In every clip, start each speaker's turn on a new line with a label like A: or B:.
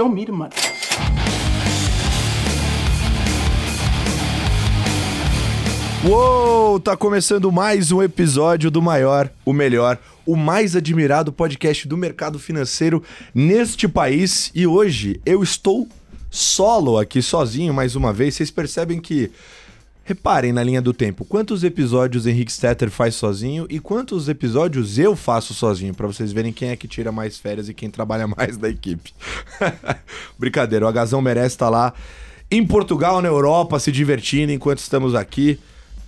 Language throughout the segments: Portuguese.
A: Show me money.
B: Uou, tá começando mais um episódio do maior, o melhor, o mais admirado podcast do mercado financeiro neste país. E hoje eu estou solo aqui, sozinho mais uma vez. Vocês percebem que. Reparem na linha do tempo, quantos episódios Henrique Stetter faz sozinho e quantos episódios eu faço sozinho, para vocês verem quem é que tira mais férias e quem trabalha mais da equipe. Brincadeira, o Agazão merece estar lá em Portugal, na Europa, se divertindo enquanto estamos aqui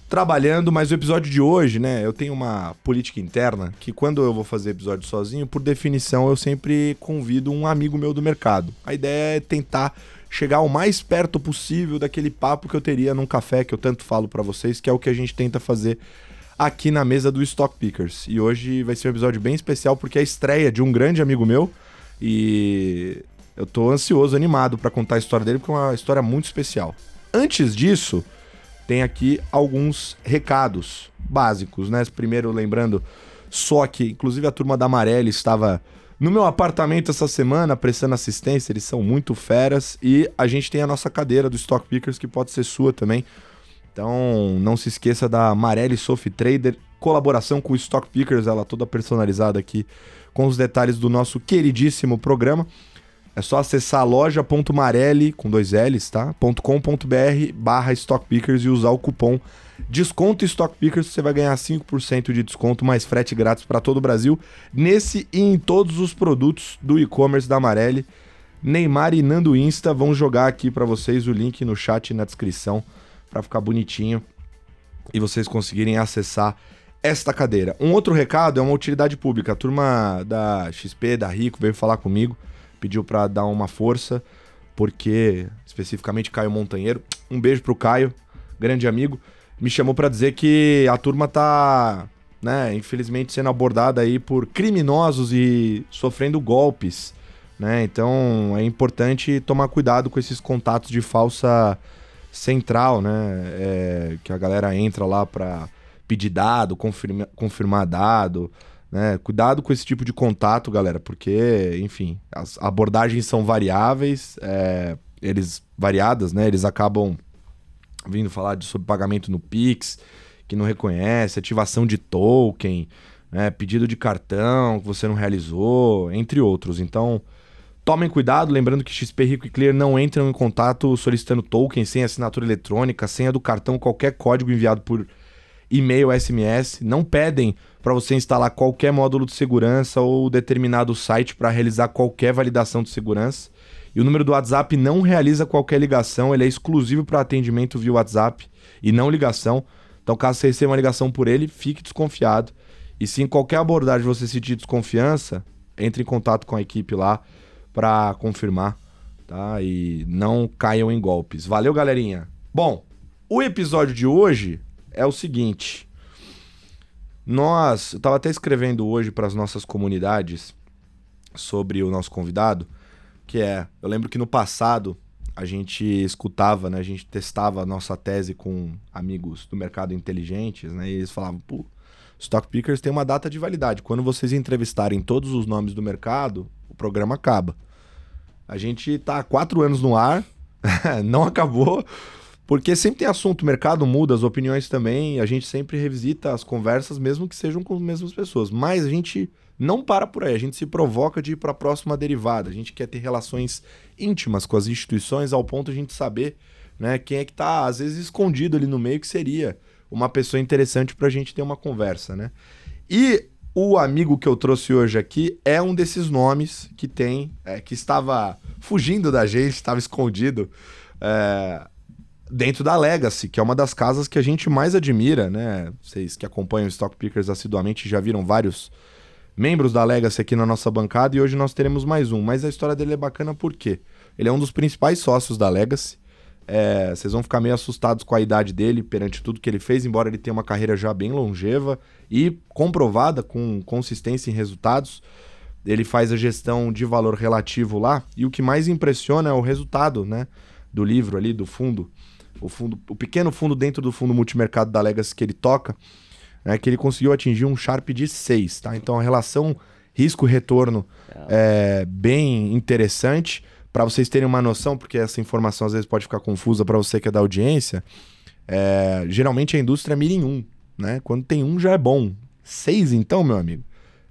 B: trabalhando, mas o episódio de hoje, né, eu tenho uma política interna que quando eu vou fazer episódio sozinho, por definição, eu sempre convido um amigo meu do mercado. A ideia é tentar chegar o mais perto possível daquele papo que eu teria num café que eu tanto falo para vocês, que é o que a gente tenta fazer aqui na mesa do Stock Pickers. E hoje vai ser um episódio bem especial porque é a estreia de um grande amigo meu e eu tô ansioso, animado para contar a história dele porque é uma história muito especial. Antes disso, tem aqui alguns recados básicos, né? Primeiro, lembrando só que, inclusive, a turma da Amarela estava no meu apartamento essa semana prestando assistência, eles são muito feras e a gente tem a nossa cadeira do Stock Pickers que pode ser sua também. Então, não se esqueça da Amarelli Sophie Trader, colaboração com o Stock Pickers, ela toda personalizada aqui com os detalhes do nosso queridíssimo programa. É só acessar loja.marelli, com dois L's, tá? .com.br barra StockPickers e usar o cupom Desconto StockPickers, você vai ganhar 5% de desconto, mais frete grátis para todo o Brasil, nesse e em todos os produtos do e-commerce da Amarelli. Neymar e Nando Insta vão jogar aqui para vocês o link no chat e na descrição para ficar bonitinho e vocês conseguirem acessar esta cadeira. Um outro recado é uma utilidade pública. A turma da XP, da Rico, veio falar comigo pediu para dar uma força, porque especificamente Caio Montanheiro, um beijo pro Caio, grande amigo, me chamou para dizer que a turma tá, né, infelizmente sendo abordada aí por criminosos e sofrendo golpes, né? Então é importante tomar cuidado com esses contatos de falsa central, né? É, que a galera entra lá para pedir dado, confirma, confirmar dado. Né? Cuidado com esse tipo de contato, galera, porque, enfim, as abordagens são variáveis, é, eles variadas, né? Eles acabam vindo falar de sobre pagamento no Pix, que não reconhece, ativação de token, né? pedido de cartão que você não realizou, entre outros. Então, tomem cuidado, lembrando que XP Rico e Clear não entram em contato solicitando token sem assinatura eletrônica, senha do cartão, qualquer código enviado por e-mail, SMS, não pedem para você instalar qualquer módulo de segurança ou determinado site para realizar qualquer validação de segurança. E o número do WhatsApp não realiza qualquer ligação, ele é exclusivo para atendimento via WhatsApp e não ligação. Então, caso você receba uma ligação por ele, fique desconfiado. E se em qualquer abordagem você sentir desconfiança, entre em contato com a equipe lá para confirmar, tá? E não caiam em golpes. Valeu, galerinha. Bom, o episódio de hoje é o seguinte. Nós, eu estava até escrevendo hoje para as nossas comunidades sobre o nosso convidado, que é, eu lembro que no passado a gente escutava, né, a gente testava a nossa tese com amigos do mercado inteligentes, né, e eles falavam, pô, Stock Pickers tem uma data de validade. Quando vocês entrevistarem todos os nomes do mercado, o programa acaba. A gente está há quatro anos no ar, não acabou, porque sempre tem assunto, o mercado muda, as opiniões também, a gente sempre revisita as conversas, mesmo que sejam com as mesmas pessoas. Mas a gente não para por aí, a gente se provoca de ir para a próxima derivada. A gente quer ter relações íntimas com as instituições ao ponto de a gente saber né, quem é que está, às vezes, escondido ali no meio, que seria uma pessoa interessante para a gente ter uma conversa. Né? E o amigo que eu trouxe hoje aqui é um desses nomes que tem, é, que estava fugindo da gente, estava escondido. É, dentro da Legacy, que é uma das casas que a gente mais admira, né? Vocês que acompanham o Stock Pickers assiduamente já viram vários membros da Legacy aqui na nossa bancada e hoje nós teremos mais um. Mas a história dele é bacana porque ele é um dos principais sócios da Legacy. É, vocês vão ficar meio assustados com a idade dele perante tudo que ele fez, embora ele tenha uma carreira já bem longeva e comprovada com consistência em resultados. Ele faz a gestão de valor relativo lá e o que mais impressiona é o resultado, né, do livro ali, do fundo o fundo, o pequeno fundo dentro do fundo multimercado da Legacy que ele toca, é que ele conseguiu atingir um Sharp de 6, tá? Então a relação risco-retorno é bem interessante. para vocês terem uma noção, porque essa informação às vezes pode ficar confusa para você que é da audiência, é, geralmente a indústria mira em um, né? Quando tem um já é bom. Seis, então, meu amigo.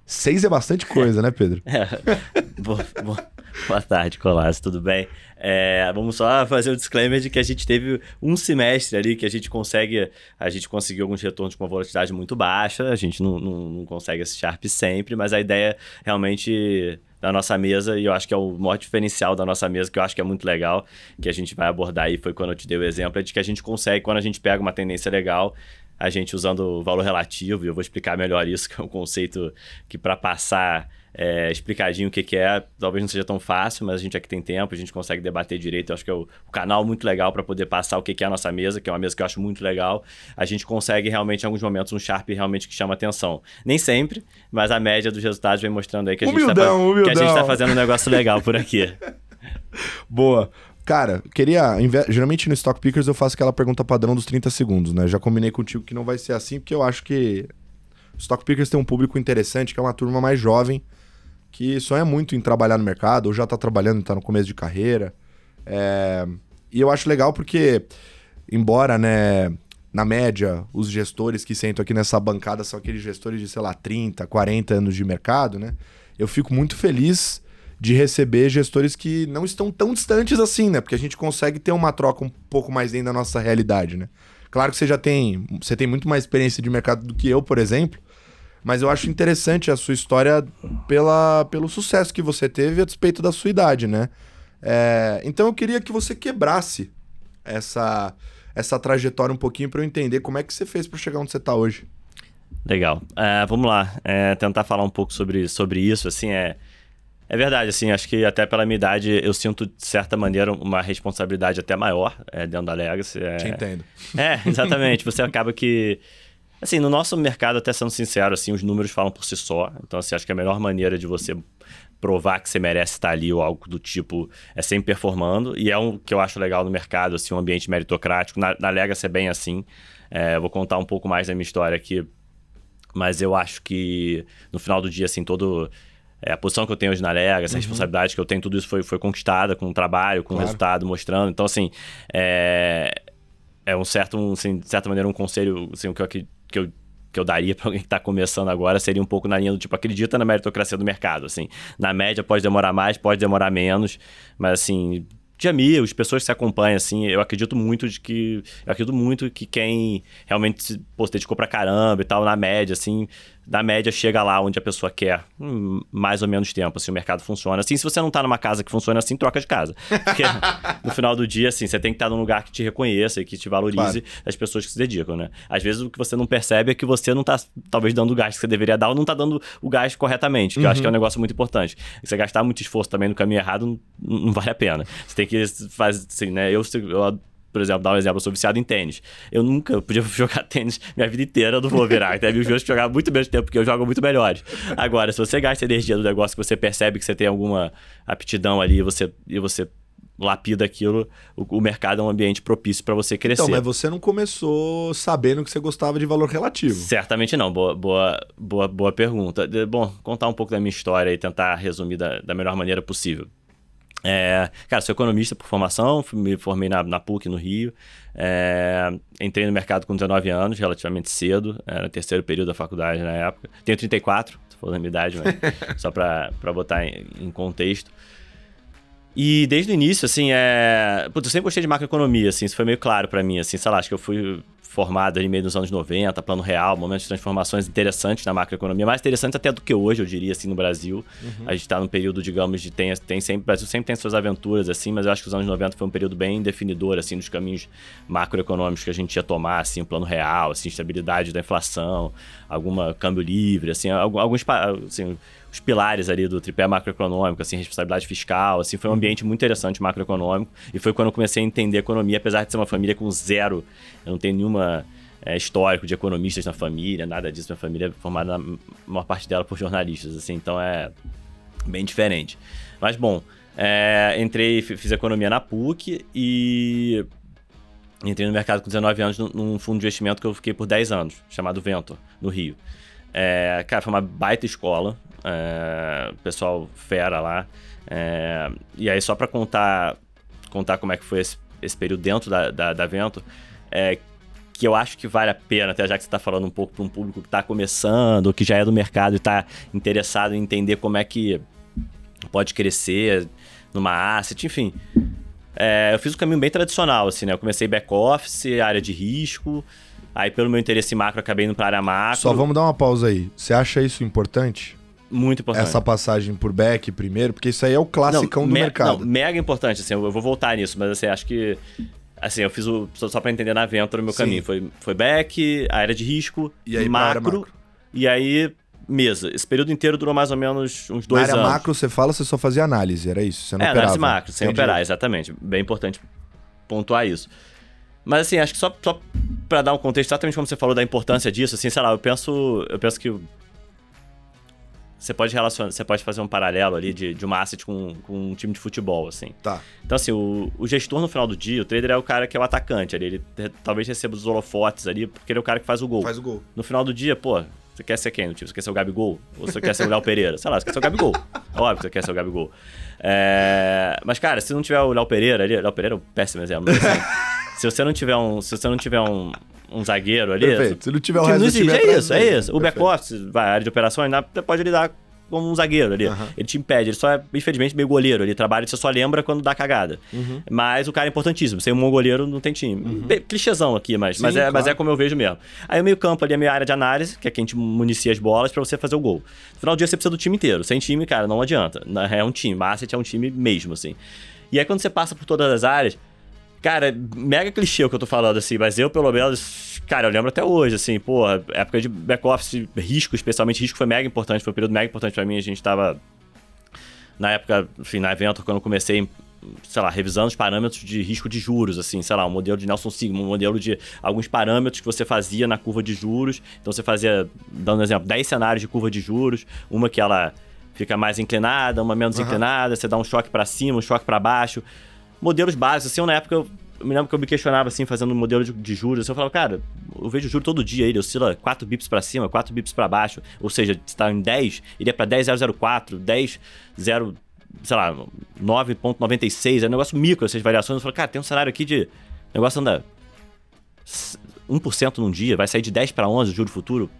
B: Seis é bastante coisa, né, Pedro?
A: É. boa, boa, boa tarde, Colasso, tudo bem? É, vamos só fazer o um disclaimer de que a gente teve um semestre ali que a gente consegue, a gente conseguiu alguns retornos com uma volatilidade muito baixa, a gente não, não, não consegue esse Sharp sempre, mas a ideia realmente da nossa mesa, e eu acho que é o maior diferencial da nossa mesa, que eu acho que é muito legal, que a gente vai abordar aí, foi quando eu te dei o exemplo, é de que a gente consegue, quando a gente pega uma tendência legal, a gente usando o valor relativo, e eu vou explicar melhor isso, que é um conceito que para passar é, explicadinho o que, que é, talvez não seja tão fácil, mas a gente aqui tem tempo, a gente consegue debater direito. Eu acho que é o, o canal muito legal para poder passar o que, que é a nossa mesa, que é uma mesa que eu acho muito legal. A gente consegue realmente, em alguns momentos, um Sharp realmente que chama atenção. Nem sempre, mas a média dos resultados vem mostrando aí que a gente está tá fazendo um negócio legal por aqui.
B: Boa. Cara, queria. Geralmente no Stock Pickers eu faço aquela pergunta padrão dos 30 segundos, né? Já combinei contigo que não vai ser assim, porque eu acho que Stock Pickers tem um público interessante, que é uma turma mais jovem, que sonha muito em trabalhar no mercado, ou já está trabalhando, está no começo de carreira. É... E eu acho legal porque, embora, né, na média, os gestores que sentam aqui nessa bancada são aqueles gestores de, sei lá, 30, 40 anos de mercado, né? Eu fico muito feliz de receber gestores que não estão tão distantes assim, né? Porque a gente consegue ter uma troca um pouco mais dentro da nossa realidade, né? Claro que você já tem, você tem muito mais experiência de mercado do que eu, por exemplo, mas eu acho interessante a sua história pela, pelo sucesso que você teve a despeito da sua idade, né? É, então eu queria que você quebrasse essa, essa trajetória um pouquinho para eu entender como é que você fez para chegar onde você está hoje.
A: Legal. É, vamos lá. É, tentar falar um pouco sobre, sobre isso. Assim, é, é verdade. Assim, acho que até pela minha idade eu sinto, de certa maneira, uma responsabilidade até maior é, dentro da Legacy. É...
B: Te entendo.
A: É, exatamente. você acaba que Assim, no nosso mercado, até sendo sincero, assim, os números falam por si só. Então, assim, acho que a melhor maneira de você provar que você merece estar ali ou algo do tipo é sempre performando. E é um que eu acho legal no mercado, assim, um ambiente meritocrático. Na, na Legacy é bem assim. É, vou contar um pouco mais da minha história aqui. Mas eu acho que no final do dia, assim, todo... É, a posição que eu tenho hoje na Legacy, uhum. a responsabilidade que eu tenho, tudo isso foi, foi conquistada com trabalho, com claro. resultado, mostrando. Então, assim, é, é um certo, um, assim, de certa maneira, um conselho, assim, o que eu que eu que eu daria para alguém que está começando agora seria um pouco na linha do tipo, acredita na meritocracia do mercado, assim. Na média pode demorar mais, pode demorar menos, mas assim, de amigos, pessoas que se acompanham, assim, eu acredito muito de que. Eu acredito muito que quem realmente se dedicou pra caramba e tal, na média, assim, da média chega lá onde a pessoa quer hum, mais ou menos tempo, assim, o mercado funciona. Assim, se você não tá numa casa que funciona assim, troca de casa. Porque no final do dia, assim, você tem que estar num lugar que te reconheça e que te valorize claro. as pessoas que se dedicam, né? Às vezes o que você não percebe é que você não tá, talvez, dando o gás que você deveria dar ou não tá dando o gás corretamente, que uhum. eu acho que é um uhum. negócio muito importante. você gastar muito esforço também no caminho errado, não, não vale a pena. Você tem que fazer, assim, né? Eu, eu por exemplo, dar um exemplo, eu sou viciado em tênis. Eu nunca podia jogar tênis minha vida inteira, eu não vou virar. Teve os meus que jogavam muito menos tempo, porque eu jogo muito melhores. Agora, se você gasta energia do negócio que você percebe que você tem alguma aptidão ali e você, e você lapida aquilo, o, o mercado é um ambiente propício para você crescer.
B: Então, mas você não começou sabendo que você gostava de valor relativo.
A: Certamente não. Boa, boa, boa, boa pergunta. Bom, contar um pouco da minha história e tentar resumir da, da melhor maneira possível. É, cara, sou economista por formação, me formei na, na PUC no Rio. É, entrei no mercado com 19 anos, relativamente cedo, era o terceiro período da faculdade na época. Tenho 34, se for da minha idade, mas só para botar em, em, contexto. E desde o início, assim, é. Putz, eu sempre gostei de macroeconomia, assim, isso foi meio claro para mim, assim, sei lá, acho que eu fui formado ali meio dos anos 90, plano real, momentos de transformações interessantes na macroeconomia, mais interessantes até do que hoje, eu diria, assim, no Brasil. Uhum. A gente está num período, digamos, de tem, tem sempre, o Brasil sempre tem suas aventuras, assim, mas eu acho que os anos 90 foi um período bem definidor, assim, dos caminhos macroeconômicos que a gente ia tomar, assim, o plano real, assim, estabilidade da inflação, alguma câmbio livre, assim, alguns, assim, os pilares ali do tripé macroeconômico, assim, responsabilidade fiscal, assim, foi um ambiente muito interessante macroeconômico e foi quando eu comecei a entender economia, apesar de ser uma família com zero, eu não tenho nenhuma é, histórico de economistas na família, nada disso, minha família é formada na maior parte dela por jornalistas, assim, então é bem diferente. Mas bom, é, entrei, fiz economia na PUC e entrei no mercado com 19 anos num fundo de investimento que eu fiquei por 10 anos, chamado Ventor, no Rio. É, cara, foi uma baita escola. É, pessoal fera lá. É, e aí, só para contar, contar como é que foi esse, esse período dentro da, da, da Vento, é, que eu acho que vale a pena, até já que você está falando um pouco para um público que está começando, que já é do mercado e está interessado em entender como é que pode crescer numa asset, enfim. É, eu fiz um caminho bem tradicional, assim, né? Eu comecei back-office, área de risco, aí pelo meu interesse macro acabei indo para área macro.
B: Só vamos dar uma pausa aí. Você acha isso importante?
A: Muito importante.
B: Essa passagem por back primeiro, porque isso aí é o classicão
A: não,
B: do
A: me,
B: mercado.
A: Não, mega importante, assim, eu vou voltar nisso, mas assim, acho que assim, eu fiz o só, só para entender na Venture o meu Sim. caminho, foi foi back, a área de risco,
B: e aí
A: macro,
B: macro,
A: e aí mesa. Esse período inteiro durou mais ou menos uns dois
B: Na área
A: anos.
B: macro, você fala, você só fazia análise, era isso? Você não
A: é,
B: operava.
A: análise macro, sem
B: Entendi.
A: operar, exatamente. Bem importante pontuar isso. Mas assim, acho que só, só para dar um contexto, exatamente como você falou da importância disso, assim, sei lá, eu penso, eu penso que você pode relacionar, você pode fazer um paralelo ali de, de uma asset com, com um time de futebol, assim.
B: Tá.
A: Então, assim, o, o gestor no final do dia, o trader é o cara que é o atacante ali. Ele te- talvez receba os holofotes ali, porque ele é o cara que faz o gol.
B: Faz o gol.
A: No final do dia, pô, você quer ser quem no time? Você quer ser o Gabigol? Ou você quer ser o Léo Pereira? Sei lá, você quer ser o Gabigol. É Óbvio que você quer ser o Gabigol. É, Mas, cara, se não tiver o Léo Pereira ali... Léo Pereira é um péssimo exemplo. mas, assim, se você não tiver um, se você não tiver um, um zagueiro ali...
B: Perfeito. Se não tiver o resto
A: não
B: do time.
A: É
B: atrás,
A: isso, é isso. O back-office, vai, a área de operações, pode lidar como um zagueiro ali.
B: Aham.
A: Ele te impede, ele só é, infelizmente, meio goleiro. Ele trabalha e você só lembra quando dá cagada.
B: Uhum.
A: Mas o cara é importantíssimo. Sem um bom goleiro, não tem time. Bem, Clichêzão aqui, mas,
B: Sim,
A: mas, é, mas
B: claro.
A: é como eu vejo mesmo. Aí o meio campo ali é a minha área de análise, que é quem te municia as bolas pra você fazer o gol. No final do dia você precisa do time inteiro. Sem time, cara, não adianta. É um time. Asset é um time mesmo, assim. E aí quando você passa por todas as áreas, Cara, mega clichê o que eu tô falando, assim, mas eu, pelo menos, cara, eu lembro até hoje, assim, pô, época de back-office, risco, especialmente risco, foi mega importante, foi um período mega importante pra mim. A gente tava, na época, enfim, na evento, quando eu comecei, sei lá, revisando os parâmetros de risco de juros, assim, sei lá, um modelo de Nelson Sigma, um modelo de alguns parâmetros que você fazia na curva de juros. Então você fazia, dando um exemplo, 10 cenários de curva de juros, uma que ela fica mais inclinada, uma menos
B: Aham.
A: inclinada, você dá um choque pra cima, um choque pra baixo modelos básicos. Assim, na época, eu, me lembro que eu me questionava, assim, fazendo modelo de, de juros. Assim, eu falava, cara, eu vejo juro todo dia, ele oscila 4 bips pra cima, 4 bips pra baixo. Ou seja, se tá em 10, iria pra 10,004, 10, 0, sei lá, 9,96. É um negócio micro essas variações. Eu falei, cara, tem um cenário aqui de. O negócio anda 1% num dia, vai sair de 10 para 11 o juro futuro.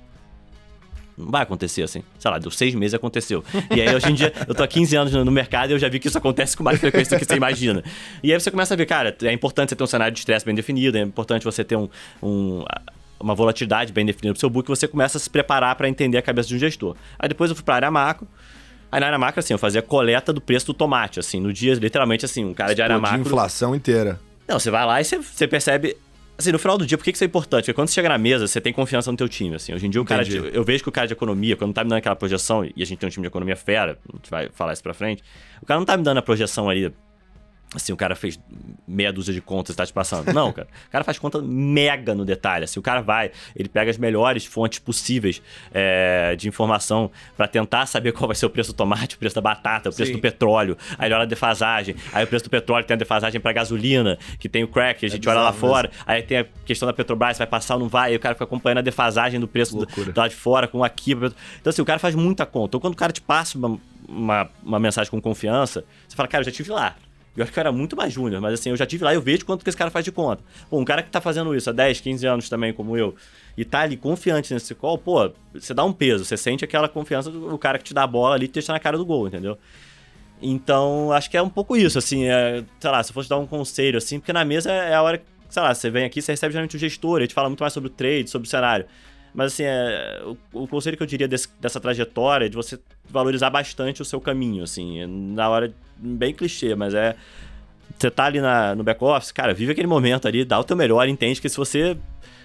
A: Não vai acontecer assim. Sei lá, deu seis meses aconteceu. E aí, hoje em dia, eu tô há 15 anos no mercado e eu já vi que isso acontece com mais frequência do que você imagina. E aí você começa a ver, cara, é importante você ter um cenário de estresse bem definido, é importante você ter um, um- uma volatilidade bem definida pro seu book, e você começa a se preparar para entender a cabeça de um gestor. Aí depois eu fui pra área macro. Aí na área macro, assim, eu fazia coleta do preço do tomate, assim, no dia, literalmente, assim, um cara de área macro.
B: inflação inteira.
A: Não, você vai lá e você, você percebe. Assim, no final do dia, por que isso é importante? Porque quando você chega na mesa, você tem confiança no teu time. Assim, hoje em dia, o cara de- eu vejo que o cara de economia, quando tá me dando aquela projeção, e a gente tem um time de economia fera, a gente vai falar isso pra frente, o cara não tá me dando a projeção ali. Assim, o cara fez meia dúzia de contas e tá te passando. Não, cara. O cara faz conta mega no detalhe. Assim, o cara vai, ele pega as melhores fontes possíveis é, de informação pra tentar saber qual vai ser o preço do tomate, o preço da batata, o preço
B: Sim.
A: do petróleo. Aí ele olha a defasagem. Aí o preço do petróleo tem a defasagem pra gasolina, que tem o crack, a gente olha lá
B: É bizarro
A: fora. Aí tem a questão da Petrobras, vai passar ou não vai. Aí o cara fica acompanhando a defasagem do preço do, do lado de fora, com aqui. Então, assim, o cara faz muita conta. Então, quando o cara te passa uma, uma, uma mensagem com confiança, você fala, cara, eu já tive lá. Eu acho que eu era muito mais júnior, mas assim, eu já tive lá eu vejo quanto que esse cara faz de conta. Pô, um cara que tá fazendo isso há 10, 15 anos também, como eu, e tá ali confiante nesse call, pô, você dá um peso, você sente aquela confiança do cara que te dá a bola ali e te deixa na cara do gol, entendeu? Então, acho que é um pouco isso, assim, é, sei lá, se eu fosse dar um conselho, assim, porque na mesa é a hora que, sei lá, você vem aqui, você recebe geralmente o gestor, ele te fala muito mais sobre o trade, sobre o cenário. Mas, assim, é, o, o conselho que eu diria desse- dessa trajetória é de você valorizar bastante o seu caminho, assim, na hora, bem clichê, mas é. Você tá ali na, no back-office, cara, vive aquele momento ali, dá o teu melhor, entende que se você.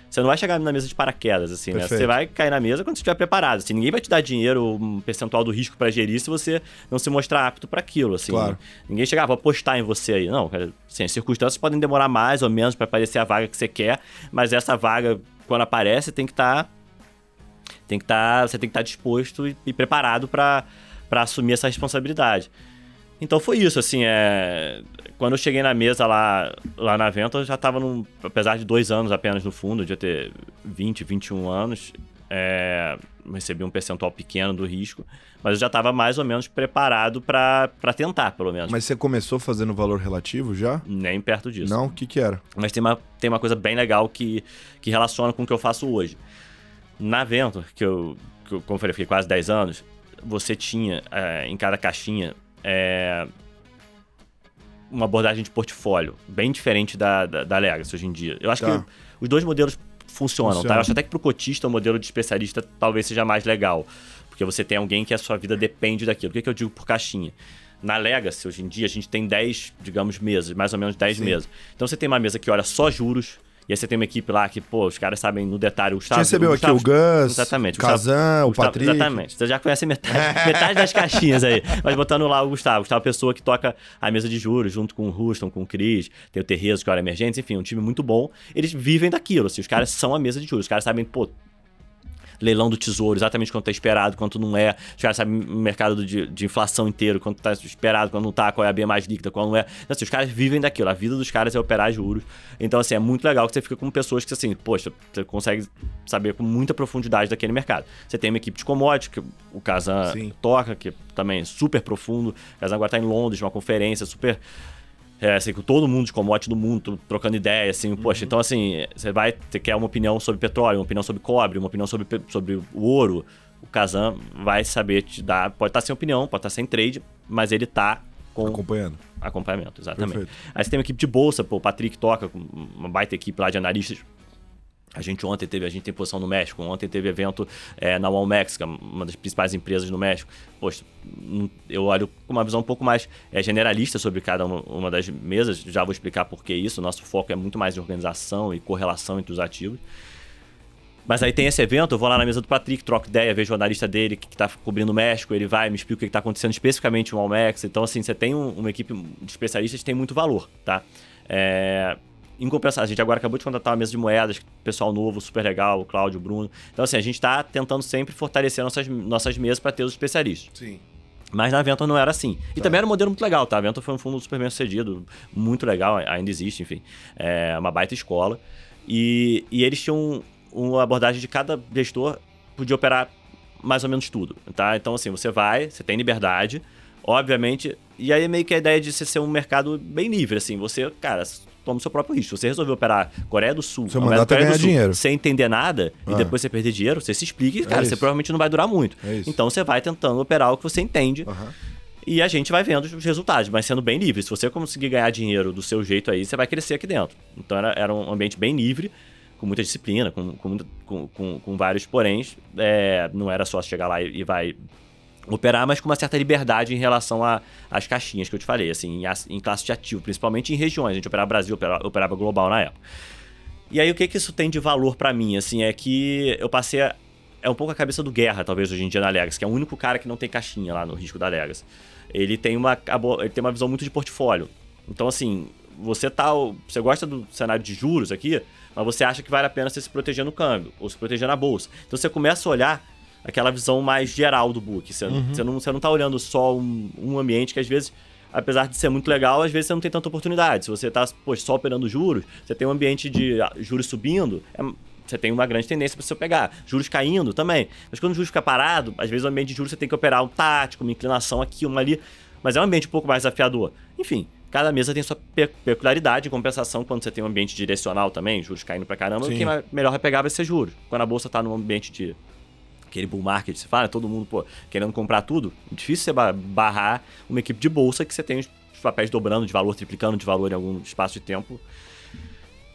A: Você não vai chegar na mesa de paraquedas, assim, né?
B: Perfeito.
A: Você vai cair na mesa quando você estiver preparado. Assim, ninguém vai te dar dinheiro, um percentual do risco pra gerir se você não se mostrar apto para aquilo, assim.
B: Claro.
A: Ninguém chega, ah, vou apostar em você aí. Não, cara, assim, as circunstâncias podem demorar mais ou menos para aparecer a vaga que você quer, mas essa vaga, quando aparece, tem que estar. tem que estar. você tem que estar disposto e, e preparado para assumir essa responsabilidade. Então foi isso, assim, é... quando eu cheguei na mesa lá, lá na Vento, eu já estava num, apesar de dois anos apenas no fundo, eu devia ter 20, 21 anos, é, recebi um percentual pequeno do risco, mas eu já estava mais ou menos preparado para tentar, pelo menos.
B: Mas você começou fazendo valor relativo já?
A: Nem perto disso.
B: Não? O que, que era?
A: Mas tem uma, tem uma coisa bem legal que, que relaciona com o que eu faço hoje. Na Venture, que eu, que eu como eu falei, fiquei quase 10 anos, você tinha é, em cada caixinha é, uma abordagem de portfólio bem diferente da, da, da Legacy hoje em dia. Eu acho
B: Tá.
A: que os dois modelos funcionam,
B: Funciona.
A: tá? Eu acho até que pro cotista o modelo de especialista talvez seja mais legal. Porque você tem alguém que a sua vida depende daquilo. O que, que eu digo por caixinha? Na Legacy, hoje em dia, a gente tem 10, digamos, mesas, mais ou menos 10
B: Sim.
A: mesas. Então você tem uma mesa que olha só juros, e aí você tem uma equipe lá que, pô, os caras sabem no detalhe o
B: Você
A: Gustavo.
B: recebeu aqui o
A: Gustavo-
B: Gus,
A: Exatamente.
B: o Kazan, o
A: Gustavo-
B: Patrick.
A: Exatamente. Você já conhece metade, metade das caixinhas aí. Mas botando lá o Gustavo. Gustavo é a pessoa que toca a mesa de juros junto com o Ruston, com o Cris, tem o Terrezo, que é o emergentes, enfim, um time muito bom. Eles vivem daquilo, assim, os caras são a mesa de juros. Os caras sabem, pô, leilão do tesouro, exatamente quanto é esperado, quanto não é. Os caras sabem o mercado do- de, de inflação inteiro, quanto tá esperado, quando não tá, qual é a B mais líquida, qual não é. Então, assim, os caras vivem daquilo. A vida dos caras é operar juros. Então, assim, é muito legal que você fica com pessoas que, assim, poxa, você consegue saber com muita profundidade daquele mercado. Você tem uma equipe de commodity, que o Kazan
B: Sim.
A: toca, que também é super profundo. O Kazan agora tá em Londres, numa conferência super é, assim, com todo mundo de commodity do mundo trocando ideia, assim, poxa, então assim, você vai, você quer uma opinião sobre petróleo, uma opinião sobre cobre, uma opinião sobre, sobre o ouro, o Kazan vai saber te dar, pode estar sem opinião, pode estar sem trade, mas ele tá com
B: Acompanhando.
A: acompanhamento, exatamente.
B: Perfeito.
A: Aí você tem uma equipe de bolsa, pô, o Patrick toca com uma baita equipe lá de analistas. A gente ontem teve, a gente tem posição no México, ontem teve evento é, na Walmex, que é uma das principais empresas no México. Poxa, eu olho com uma visão um pouco mais é, generalista sobre cada uma, das mesas, já vou explicar por que isso. Nosso foco é muito mais em organização e correlação entre os ativos. Mas aí tem esse evento, eu vou lá na mesa do Patrick, troco ideia, vejo o analista dele que está cobrindo o México, ele vai, me explica o que está acontecendo especificamente no Almex. Então, assim, você tem um- uma equipe de especialistas que tem muito valor, tá? É, Em compensação, a gente agora acabou de contratar uma mesa de moedas, pessoal novo, super legal, o Cláudio, o Bruno. Então, assim, a gente está tentando sempre fortalecer nossas, nossas mesas para ter os especialistas.
B: Sim.
A: Mas na Ventor não era assim. E também era um modelo muito legal, tá? A Ventor foi um fundo super bem sucedido, muito legal, ainda existe, enfim. É uma baita escola. E, e eles tinham uma abordagem de cada gestor podia operar mais ou menos tudo, tá? Então, assim, você vai, você tem liberdade, obviamente, e aí meio que a ideia de você ser um mercado bem livre, assim, você, cara, toma o seu próprio risco. Você resolveu operar Coreia do Sul,
B: Seu mandato é
A: Coreia do
B: ganhar
A: Sul,
B: dinheiro.
A: sem entender nada,
B: Ah.
A: e depois você perder dinheiro, você se explica e, cara, você
B: isso.
A: provavelmente não vai durar muito.
B: É.
A: Então você vai tentando operar o que você entende.
B: Aham.
A: E a gente vai vendo os resultados, mas sendo bem livre. Se você conseguir ganhar dinheiro do seu jeito aí, você vai crescer aqui dentro. Então era, era um ambiente bem livre, com muita disciplina, com, com, com- com vários poréns. É, não era só chegar lá e, e vai operar, mas com uma certa liberdade em relação às caixinhas que eu te falei, assim, em, em classe de ativo, principalmente em regiões. A gente operava Brasil, operava, operava global na época. E aí o que que isso tem de valor pra mim, assim, é que eu passei a, é um pouco a cabeça do Guerra, talvez hoje em dia na Legacy, que é o único cara que não tem caixinha lá no risco da Legacy. Ele tem uma ele tem uma visão muito de portfólio. Então assim, você tá, você gosta do cenário de juros aqui, mas você acha que vale a pena você se proteger no câmbio ou se proteger na bolsa. Então você começa a olhar aquela visão mais geral do book. Você, você não, você não tá olhando só um, um ambiente que às vezes apesar de ser muito legal, às vezes você não tem tanta oportunidade. Se você está só operando juros, você tem um ambiente de ah, juros subindo, é- você tem uma grande tendência para você pegar. Juros caindo também. Mas quando o juros fica parado, às vezes o ambiente de juros você tem que operar um tático, uma inclinação aqui, uma ali. Mas é um ambiente um pouco mais desafiador. Enfim, cada mesa tem sua pe- peculiaridade. Em compensação, quando você tem um ambiente direcional também, juros caindo pra caramba,
B: Sim.
A: quem vai- melhor vai pegar vai ser juros. Quando a bolsa está num ambiente de aquele bull market, se fala, todo mundo, pô, querendo comprar tudo, difícil você ba- barrar uma equipe de bolsa que você tem os papéis dobrando de valor, triplicando de valor em algum espaço de tempo.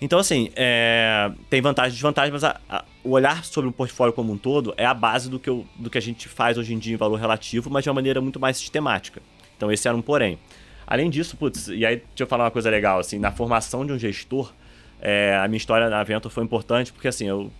A: Então, assim, é, tem vantagem e desvantagem, mas a- a- o olhar sobre o portfólio como um todo é a base do que, eu- do que a gente faz hoje em dia em valor relativo, mas de uma maneira muito mais sistemática. Então, esse era um porém. Além disso, putz, e aí deixa eu falar uma coisa legal, assim, na formação de um gestor, é, a minha história na Venture foi importante, porque assim, eu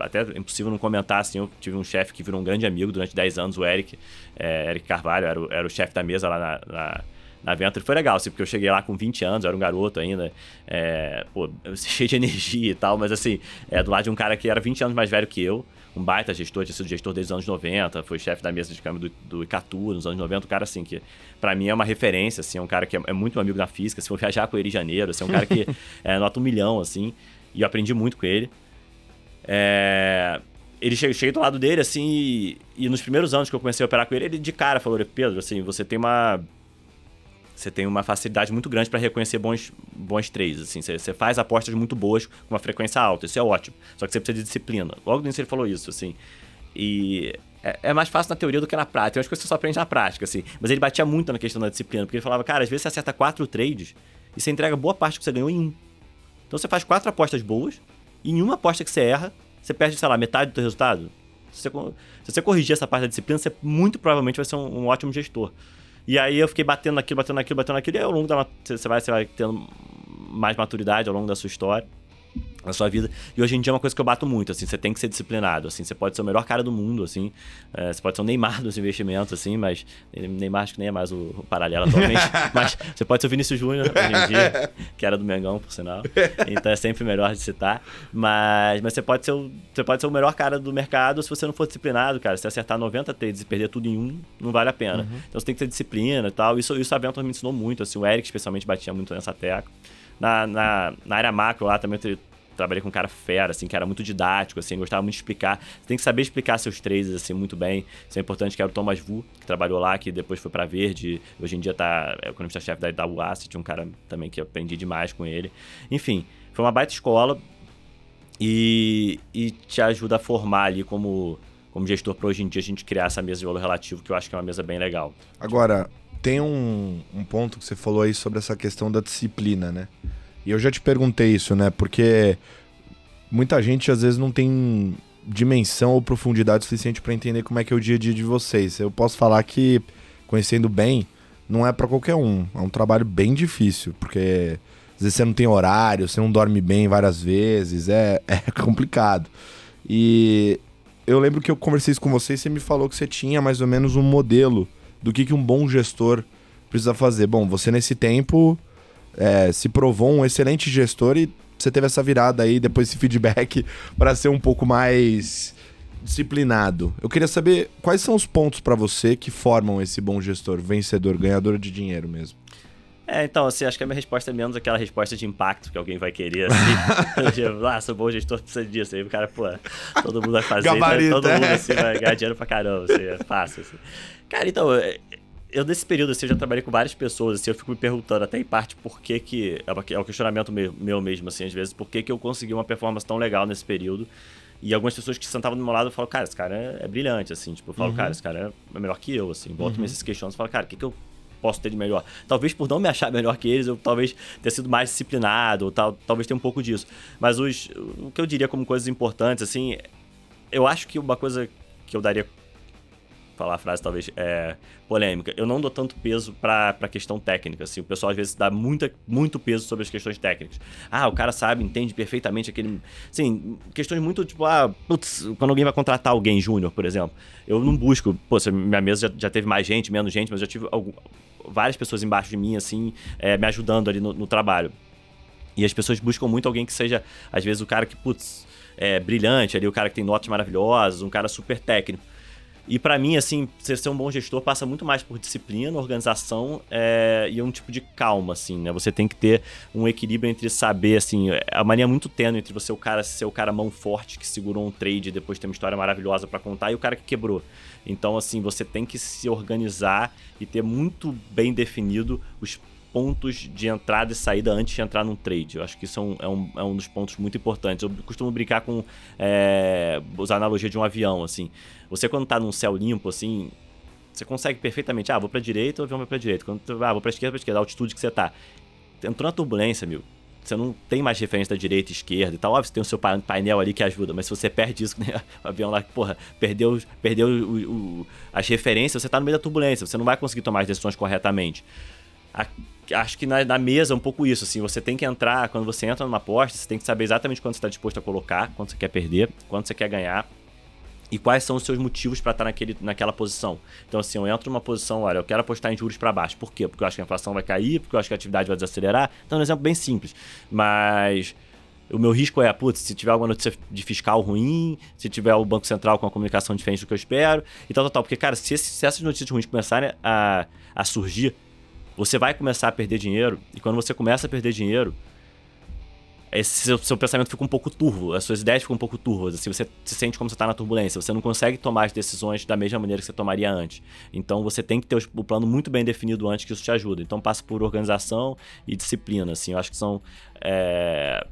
A: até é impossível não comentar, assim, eu tive um chefe que virou um grande amigo durante 10 anos, o Eric, é, Eric Carvalho, era o, era o chefe da mesa lá na, na, na Venture. Foi legal, assim, porque eu cheguei lá com 20 anos, eu era um garoto ainda, é, pô, cheio de energia e tal, mas assim, é, do lado de um cara que era 20 anos mais velho que eu, um baita gestor, tinha sido gestor desde os anos 90, foi chefe da mesa de câmbio do, do Icatu nos anos 90, um cara assim que pra mim é uma referência, assim, é um cara que é, é muito amigo na física, se for viajar com ele em janeiro, assim, é um cara que é, nota um milhão, assim, e eu aprendi muito com ele. É, ele cheguei, cheguei do lado dele, assim, e, e, nos primeiros anos que eu comecei a operar com ele, ele de cara falou: Pedro, assim, você tem uma. Você tem uma facilidade muito grande para reconhecer bons, bons trades. Assim, você, você, faz apostas muito boas com uma frequência alta, isso é ótimo. Só que você precisa de disciplina. Logo no início ele falou isso, assim. E é, é, mais fácil na teoria do que na prática. Eu acho que você só aprende na prática, assim. Mas ele batia muito na questão da disciplina, porque ele falava, cara, às vezes você acerta quatro trades e você entrega boa parte que você ganhou em um. Então você faz quatro apostas boas, e em uma aposta que você erra, você perde, sei lá, metade do teu resultado. Se você, se você corrigir essa parte da disciplina, você muito provavelmente vai ser um, um ótimo gestor. E aí eu fiquei batendo naquilo, batendo naquilo, batendo naquilo, e ao longo da. Você vai, você vai tendo mais maturidade ao longo da sua história na sua vida. E hoje em dia é uma coisa que eu bato muito, assim, você tem que ser disciplinado, assim, você pode ser o melhor cara do mundo, assim, é, você pode ser o Neymar dos investimentos, assim, mas Neymar acho que nem é mais o, o paralelo atualmente, mas você pode ser o Vinícius Júnior hoje em dia, que era do Mengão, por sinal, então é sempre melhor de citar, mas, mas você, pode ser o, você pode ser o melhor cara do mercado se você não for disciplinado, cara, se acertar 90 trades e perder tudo em um, não vale a pena. Uhum. Então você tem que ter disciplina e tal, isso, isso a Venture me ensinou muito, assim, o Eric especialmente batia muito nessa tecla. Na, na, na área macro lá também eu trabalhei com um cara fera, assim, que era muito didático, assim, gostava muito de explicar. Você tem que saber explicar seus trades, assim, muito bem. Isso é importante, que era o Thomas Vu, que trabalhou lá, que depois foi para Verde, hoje em dia tá, é o economista-chefe da Itaú Asset, um cara também que aprendi demais com ele. Enfim, foi uma baita escola e, e te ajuda a formar ali como, como gestor para hoje em dia a gente criar essa mesa de valor relativo, que eu acho que é uma mesa bem legal.
B: Agora, tem um, um ponto que você falou aí sobre essa questão da disciplina, né? E eu já te perguntei isso, né? Porque muita gente às vezes não tem dimensão ou profundidade suficiente para entender como é que é o dia a dia de vocês. Eu posso falar que conhecendo bem, não é para qualquer um. É um trabalho bem difícil, porque às vezes você não tem horário, você não dorme bem várias vezes, é, é complicado. E eu lembro que eu conversei isso com você e você me falou que você tinha mais ou menos um modelo do que, que um bom gestor precisa fazer. Bom, você nesse tempo é, se provou um excelente gestor e você teve essa virada aí, depois esse feedback, para ser um pouco mais disciplinado. Eu queria saber quais são os pontos para você que formam esse bom gestor, vencedor, ganhador de dinheiro mesmo.
A: É, então, assim, acho que a minha resposta é menos aquela resposta de impacto que alguém vai querer, assim. tipo, ah, sou bom gestor, precisa disso. Aí o cara, pô, todo mundo vai fazer, então, todo mundo assim, vai ganhar dinheiro pra caramba, assim, é fácil, assim. Cara, então, eu nesse período, assim, eu já trabalhei com várias pessoas, assim, eu fico me perguntando até em parte por que que... É o questionamento meu, meu mesmo, assim, às vezes, por que que eu consegui uma performance tão legal nesse período. E algumas pessoas que sentavam do meu lado falam, cara, esse cara é, é brilhante, assim, tipo, eu falo, uhum. cara, esse cara é melhor que eu, assim, boto uhum. esses questionamentos e falo, cara, o que que eu posso ter de melhor? Talvez por não me achar melhor que eles, eu talvez ter sido mais disciplinado, ou tal, talvez tenha um pouco disso. Mas os, o que eu diria como coisas importantes, assim, eu acho que uma coisa que eu daria falar a frase talvez é, polêmica. Eu não dou tanto peso pra, pra questão técnica, assim. O pessoal às vezes dá muita, muito peso sobre as questões técnicas. Ah, o cara sabe, entende perfeitamente aquele... Sim, questões muito tipo, ah, putz, quando alguém vai contratar alguém júnior, por exemplo, eu não busco... Pô, minha mesa já, já teve mais gente, menos gente, mas já tive algum, várias pessoas embaixo de mim, assim, é, me ajudando ali no, no trabalho. E as pessoas buscam muito alguém que seja, às vezes, o cara que, putz, é brilhante ali, o cara que tem notas maravilhosas, um cara super técnico. E para mim, assim, ser, ser um bom gestor passa muito mais por disciplina, organização é, e um tipo de calma, assim, né? Você tem que ter um equilíbrio entre saber, assim, a mania é muito tênue entre você o cara ser o cara mão forte que segurou um trade e depois tem uma história maravilhosa para contar e o cara que quebrou. Então, assim, você tem que se organizar e ter muito bem definido os pontos de entrada e saída antes de entrar num trade. Eu acho que isso é um, é um, é um dos pontos muito importantes. Eu costumo brincar com. É, usar a analogia de um avião, assim. Você, quando tá num céu limpo, assim. Você consegue perfeitamente. Ah, vou pra direita, o avião vai pra direita. Quando, ah, vou pra esquerda, pra esquerda. A altitude que você tá. Entrou na turbulência, meu. Você não tem mais referência da direita esquerda e tal. Óbvio, você tem o seu painel ali que ajuda, mas se você perde isso, né? o avião lá, porra, perdeu, perdeu o, o, as referências, você tá no meio da turbulência, você não vai conseguir tomar as decisões corretamente. A, acho que na, na, mesa é um pouco isso, assim, você tem que entrar, quando você entra numa aposta, você tem que saber exatamente quanto você está disposto a colocar, quanto você quer perder, quanto você quer ganhar e quais são os seus motivos para estar naquele, naquela posição. Então, assim, eu entro numa posição, olha, eu quero apostar em juros para baixo. Por quê? Porque eu acho que a inflação vai cair, porque eu acho que a atividade vai desacelerar. Então, é um exemplo bem simples. Mas o meu risco é, putz, se tiver alguma notícia de fiscal ruim, se tiver o Banco Central com uma comunicação diferente do que eu espero, e tal, tal, tal. Porque, cara, se, se essas notícias ruins começarem a, a surgir, você vai começar a perder dinheiro, e quando você começa a perder dinheiro, esse seu, seu, pensamento fica um pouco turvo, as suas ideias ficam um pouco turvas, assim, você se sente como você está na turbulência, você não consegue tomar as decisões da mesma maneira que você tomaria antes. Então você tem que ter o plano muito bem definido antes que isso te ajuda. Então passa por organização e disciplina, assim, eu acho que são é,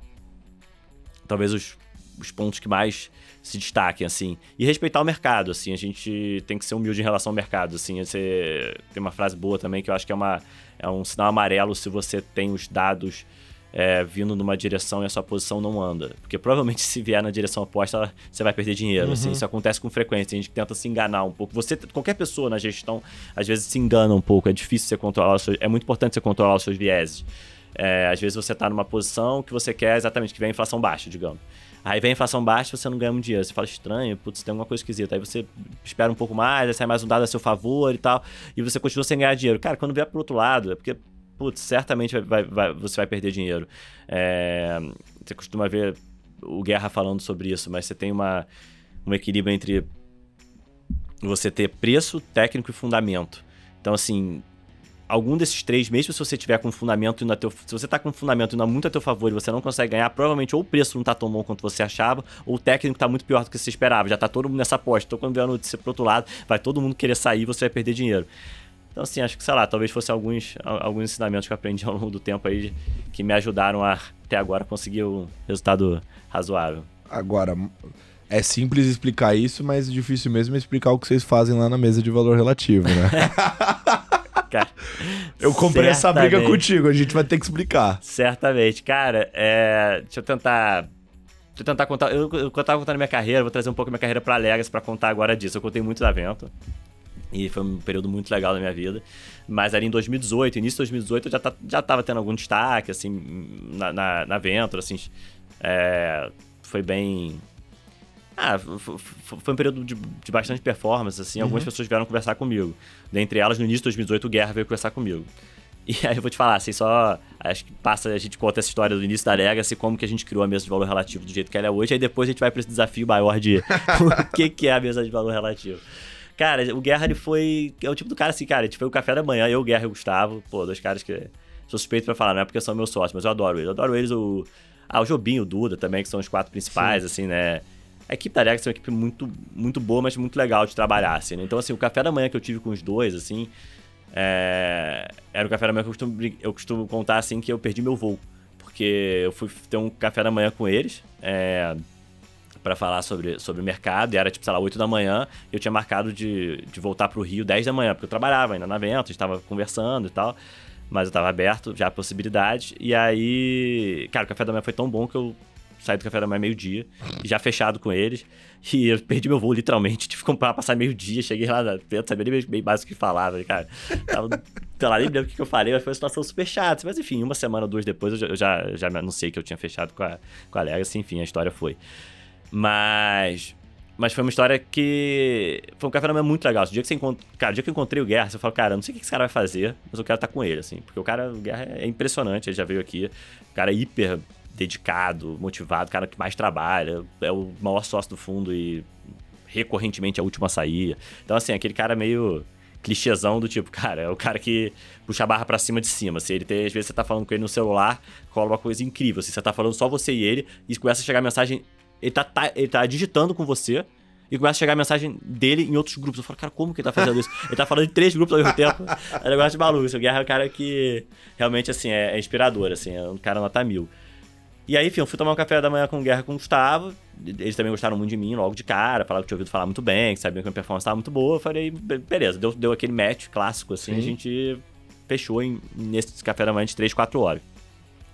A: talvez os, os pontos que mais se destaquem, assim. E respeitar o mercado, assim, a gente tem que ser humilde em relação ao mercado, assim. Você tem uma frase boa também que eu acho que é, uma, é um sinal amarelo se você tem os dados é, vindo numa direção e a sua posição não anda. Porque provavelmente se vier na direção oposta, você vai perder dinheiro. Assim. Uhum. Assim, isso acontece com frequência. A gente tenta se enganar um pouco. Você, qualquer pessoa na gestão, às vezes se engana um pouco. É difícil você controlar os seus, É muito importante você controlar os seus vieses. É, às vezes você está numa posição que você quer exatamente que venha a inflação baixa, digamos. Aí vem a inflação baixa você não ganha um dinheiro. Você fala estranho, putz, tem alguma coisa esquisita. Aí você espera um pouco mais, aí sai mais um dado a seu favor e tal. E você continua sem ganhar dinheiro. Cara, quando vier pro outro lado, é porque putz, certamente vai, vai, você vai perder dinheiro. É, você costuma ver o Guerra falando sobre isso, mas você tem uma, um equilíbrio entre você ter preço, técnico e fundamento. Então, assim, algum desses três, mesmo se você tiver com fundamento indo a teu, se você tá com fundamento indo muito a teu favor e você não consegue ganhar, provavelmente ou o preço não tá tão bom quanto você achava, ou o técnico tá muito pior do que você esperava. Já tá todo mundo nessa aposta. Então, quando vier a notícia pro outro lado, vai todo mundo querer sair e você vai perder dinheiro. Então, assim, acho que, sei lá, talvez fosse alguns, alguns ensinamentos que eu aprendi ao longo do tempo aí que me ajudaram a, até agora, conseguir um resultado razoável.
B: Agora, é simples explicar isso, mas difícil mesmo é explicar o que vocês fazem lá na mesa de valor relativo, né? cara, eu comprei essa briga contigo, a gente vai ter que explicar.
A: Certamente. Cara, é... deixa eu tentar Deixa eu tentar contar. Eu, eu, eu tava contando minha carreira, vou trazer um pouco minha carreira pra Legacy pra contar agora disso. Eu contei muito da Vento. E foi um período muito legal da minha vida. Mas ali em 2018, início de 2018, eu já, tá, já tava tendo algum destaque, assim, na, na, na Ventura, assim. É, foi bem. Ah, foi um período de, de bastante performance, assim. Uhum. Algumas pessoas vieram conversar comigo. Dentre elas, no início de 2018, o Guerra veio conversar comigo. E aí eu vou te falar, assim, só. Acho que passa, a gente conta essa história do início da Legacy, como que a gente criou a mesa de valor relativo do jeito que ela é hoje, aí depois a gente vai para esse desafio maior de o que, que é a mesa de valor relativo. Cara, o Guerra, ele foi. É o tipo do cara assim, cara, a gente foi o café da manhã, eu, o Guerra e o Gustavo. Pô, dois caras que. Sou suspeito pra falar, não é porque são meus sócios, mas eu adoro eles. Eu adoro eles, o. Ah, o Jobinho, o Duda também, que são os quatro principais, Sim. assim, né? A equipe da Rex é uma equipe muito, muito boa, mas muito legal de trabalhar, assim, né? Então, assim, o café da manhã que eu tive com os dois, assim. É... Era o café da manhã que eu costumo, eu costumo contar, assim, que eu perdi meu voo. Porque eu fui ter um café da manhã com eles. É para falar sobre, sobre o mercado, e era tipo, sei lá, 8 da manhã, eu tinha marcado de, de voltar pro Rio 10 da manhã, porque eu trabalhava ainda na venda, estava conversando e tal, mas eu estava aberto já a possibilidade, e aí, cara, o café da manhã foi tão bom que eu saí do café da manhã meio-dia, já fechado com eles, e eu perdi meu voo literalmente, tive que comprar, passar meio-dia, cheguei lá frente, sabia nem bem mais o que falava, cara, tava, sei lá, nem lembro o que eu falei, mas foi uma situação super chata, mas enfim, uma semana ou duas depois eu já, eu já, já anunciei que eu tinha fechado com a, com a Legacy, enfim, a história foi. Mas. Mas foi uma história que. Foi um café da manhã muito legal. O dia que você encontra. Cara, o dia que eu encontrei o Guerra, você fala, cara, não sei o que esse cara vai fazer, mas eu quero estar com ele, assim. Porque o cara, o Guerra é impressionante, ele já veio aqui. O cara é hiper dedicado, motivado, cara que mais trabalha, é o maior sócio do fundo e recorrentemente é a última a sair. Então, assim, aquele cara meio clichêzão do tipo, cara, é o cara que puxa a barra para cima de cima. Se ele tem, às vezes você tá falando com ele no celular, rola uma coisa incrível. Se você tá falando só você e ele, e começa a chegar mensagem ele tá, tá, ele tá digitando com você e começa a chegar a mensagem dele em outros grupos. Eu falo, cara, como que ele tá fazendo isso? ele tá falando de três grupos ao mesmo tempo. É um negócio de maluco. O Guerra é um cara que realmente, assim, é, é inspirador, assim, é um cara nota mil. E aí, enfim, eu fui tomar um café da manhã com o Guerra com o Gustavo. Eles também gostaram muito de mim logo de cara, falaram que tinha ouvido falar muito bem, que sabiam que a minha performance estava muito boa. Eu falei, beleza, deu, deu aquele match clássico, assim, Sim. a gente fechou em, nesse café da manhã de 3, 4 horas.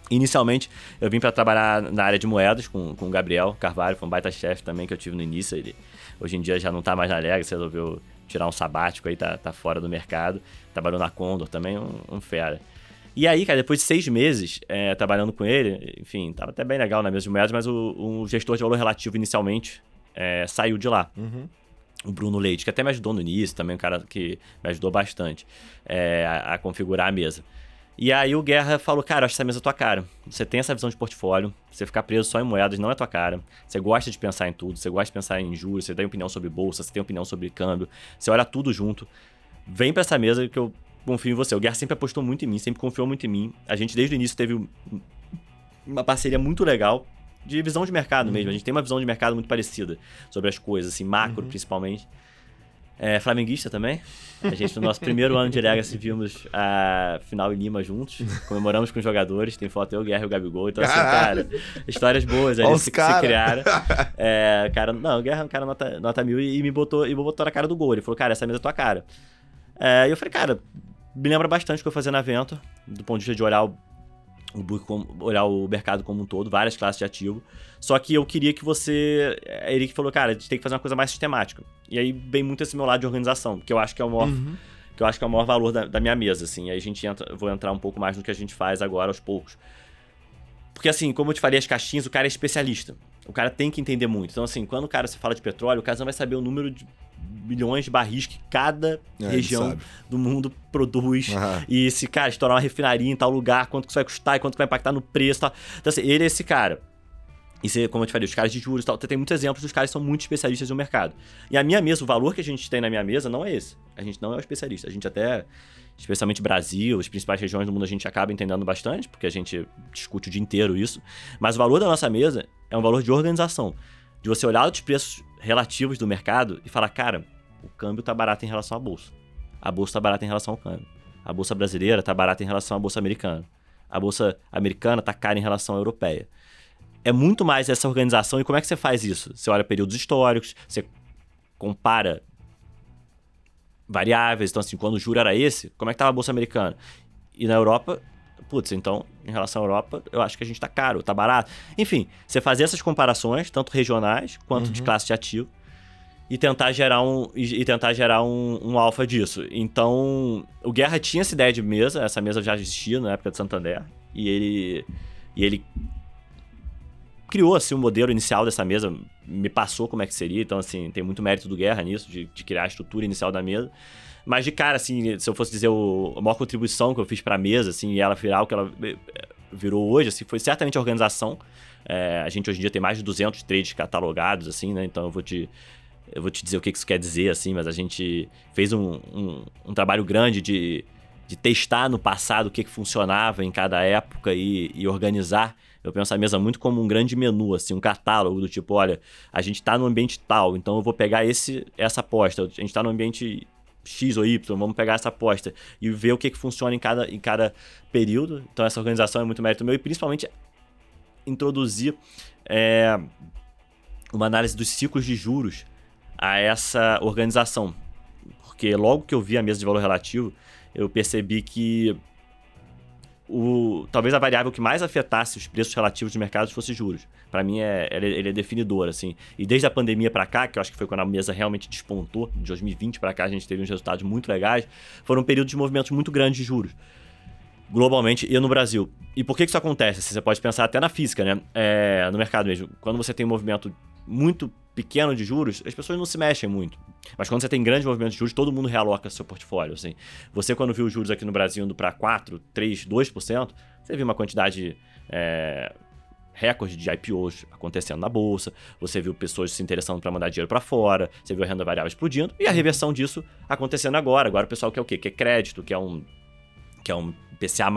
A: Inicialmente, eu vim para trabalhar na área de moedas com, com o Gabriel Carvalho, foi um baita chefe também que eu tive no início. Ele hoje em dia já não tá mais na Legacy, resolveu tirar um sabático aí, tá, tá fora do mercado. Trabalhou na Condor também, um, um fera. E aí, cara, depois de seis meses é, trabalhando com ele, enfim, tava até bem legal na mesa de moedas, mas o, o gestor de valor relativo inicialmente é, saiu de lá. Uhum o Bruno Leite, que até me ajudou no início, também um cara que me ajudou bastante é, a, a, configurar a mesa. E aí o Guerra falou, cara, acho essa mesa é tua cara. Você tem essa visão de portfólio, você ficar preso só em moedas não é tua cara. Você gosta de pensar em tudo, você gosta de pensar em juros, você tem opinião sobre bolsa, você tem opinião sobre câmbio, você olha tudo junto. Vem para essa mesa que eu confio em você. O Guerra sempre apostou muito em mim, sempre confiou muito em mim. A gente desde o início teve uma parceria muito legal de visão de mercado mesmo. A gente tem uma visão de mercado muito parecida sobre as coisas, assim, macro principalmente. É, flamenguista também. A gente, no nosso primeiro ano de Legacy, vimos a final em Lima juntos. Comemoramos com os jogadores. Tem foto eu, o Guerra e o Gabigol. Então, assim, cara, histórias boas ali se,
B: cara.
A: se criaram. É, cara, não, o Guerra é um cara nota, nota mil e, me botou, e me botou na cara do gol. Ele falou, cara, essa mesa é tua cara. É, e eu falei, cara, me lembra bastante o que eu fazia na Vento, do ponto de vista de olhar o, olhar o mercado como um todo, várias classes de ativo. Só que eu queria que você. é, Ele que falou, cara, a gente tem que fazer uma coisa mais sistemática. E aí vem muito esse meu lado de organização, que eu acho que é o maior, que eu acho que é o maior valor da, da minha mesa, assim. Aí a gente entra, vou entrar um pouco mais no que a gente faz agora aos poucos. Porque assim, como eu te falei as caixinhas, o cara é especialista. O cara tem que entender muito. Então assim, quando o cara se fala de petróleo, o cara não vai saber o número de milhões de barris que cada
B: É,
A: região do mundo produz.
B: Aham.
A: E se, cara, estourar uma refinaria em tal lugar, quanto que isso vai custar e quanto que vai impactar no preço e tal. Então, assim, ele é esse cara. E você, como eu te falei, os caras de juros e tal, tem muitos exemplos dos caras que são muito especialistas no mercado. E a minha mesa, o valor que a gente tem na minha mesa não é esse. A gente não é o especialista. A gente até, especialmente Brasil, as principais regiões do mundo, a gente acaba entendendo bastante, porque a gente discute o dia inteiro isso. Mas o valor da nossa mesa é um valor de organização. De você olhar os preços relativos do mercado e falar, cara, o câmbio tá barato em relação à bolsa. A bolsa tá barata em relação ao câmbio. A bolsa brasileira tá barata em relação à bolsa americana. A bolsa americana tá cara em relação à europeia. É muito mais essa organização. E como é que você faz isso? Você olha períodos históricos, você compara variáveis. Então, assim, quando o juro era esse, como é que tava a bolsa americana? E na Europa, putz, então, em relação à Europa, eu acho que a gente tá caro, tá barato. Enfim, você fazer essas comparações, tanto regionais quanto de classe de ativo, e tentar gerar um, e, e tentar gerar um, um alfa disso. Então, o Guerra tinha essa ideia de mesa, essa mesa já existia na época de Santander, e ele, e ele criou assim, o modelo inicial dessa mesa, me passou como é que seria, então assim, tem muito mérito do Guerra nisso, de, de criar a estrutura inicial da mesa. Mas de cara, assim, se eu fosse dizer o, a maior contribuição que eu fiz pra mesa, assim, e ela virar o que ela eh, virou hoje, assim, foi certamente a organização. É, a gente hoje em dia tem mais de 200 trades catalogados, assim, né? Então eu vou te, eu vou te dizer o que que isso quer dizer, assim, mas a gente fez um, um, um trabalho grande de, de testar no passado o que, que funcionava em cada época e, e organizar. Eu penso a mesa muito como um grande menu, assim, um catálogo do tipo, olha, a gente tá no ambiente tal, então eu vou pegar esse, essa aposta. A gente tá no ambiente X ou Y, vamos pegar essa aposta e ver o que, que funciona em cada, em cada período. Então essa organização é muito mérito meu e principalmente introduzir é, uma análise dos ciclos de juros a essa organização. Porque logo que eu vi a mesa de valor relativo, eu percebi que o, talvez a variável que mais afetasse os preços relativos de mercado fosse juros. Para mim, é, ele, é definidor, assim. E desde a pandemia para cá, que eu acho que foi quando a mesa realmente despontou, de 2020 para cá a gente teve uns resultados muito legais, foram períodos de movimentos muito grandes de juros globalmente e no Brasil. E por que que isso acontece? Você pode pensar até na física, né? É, no mercado mesmo. Quando você tem um movimento muito pequeno de juros, as pessoas não se mexem muito. Mas quando você tem grande movimento de juros, todo mundo realoca seu portfólio. Assim. Você, quando viu os juros aqui no Brasil indo para 4, 3, 2%, você viu uma quantidade é, recorde de IPOs acontecendo na bolsa, você viu pessoas se interessando para mandar dinheiro para fora, você viu a renda variável explodindo e a reversão disso acontecendo agora. Agora o pessoal quer o quê? Quer crédito, quer um, quer um PCA+,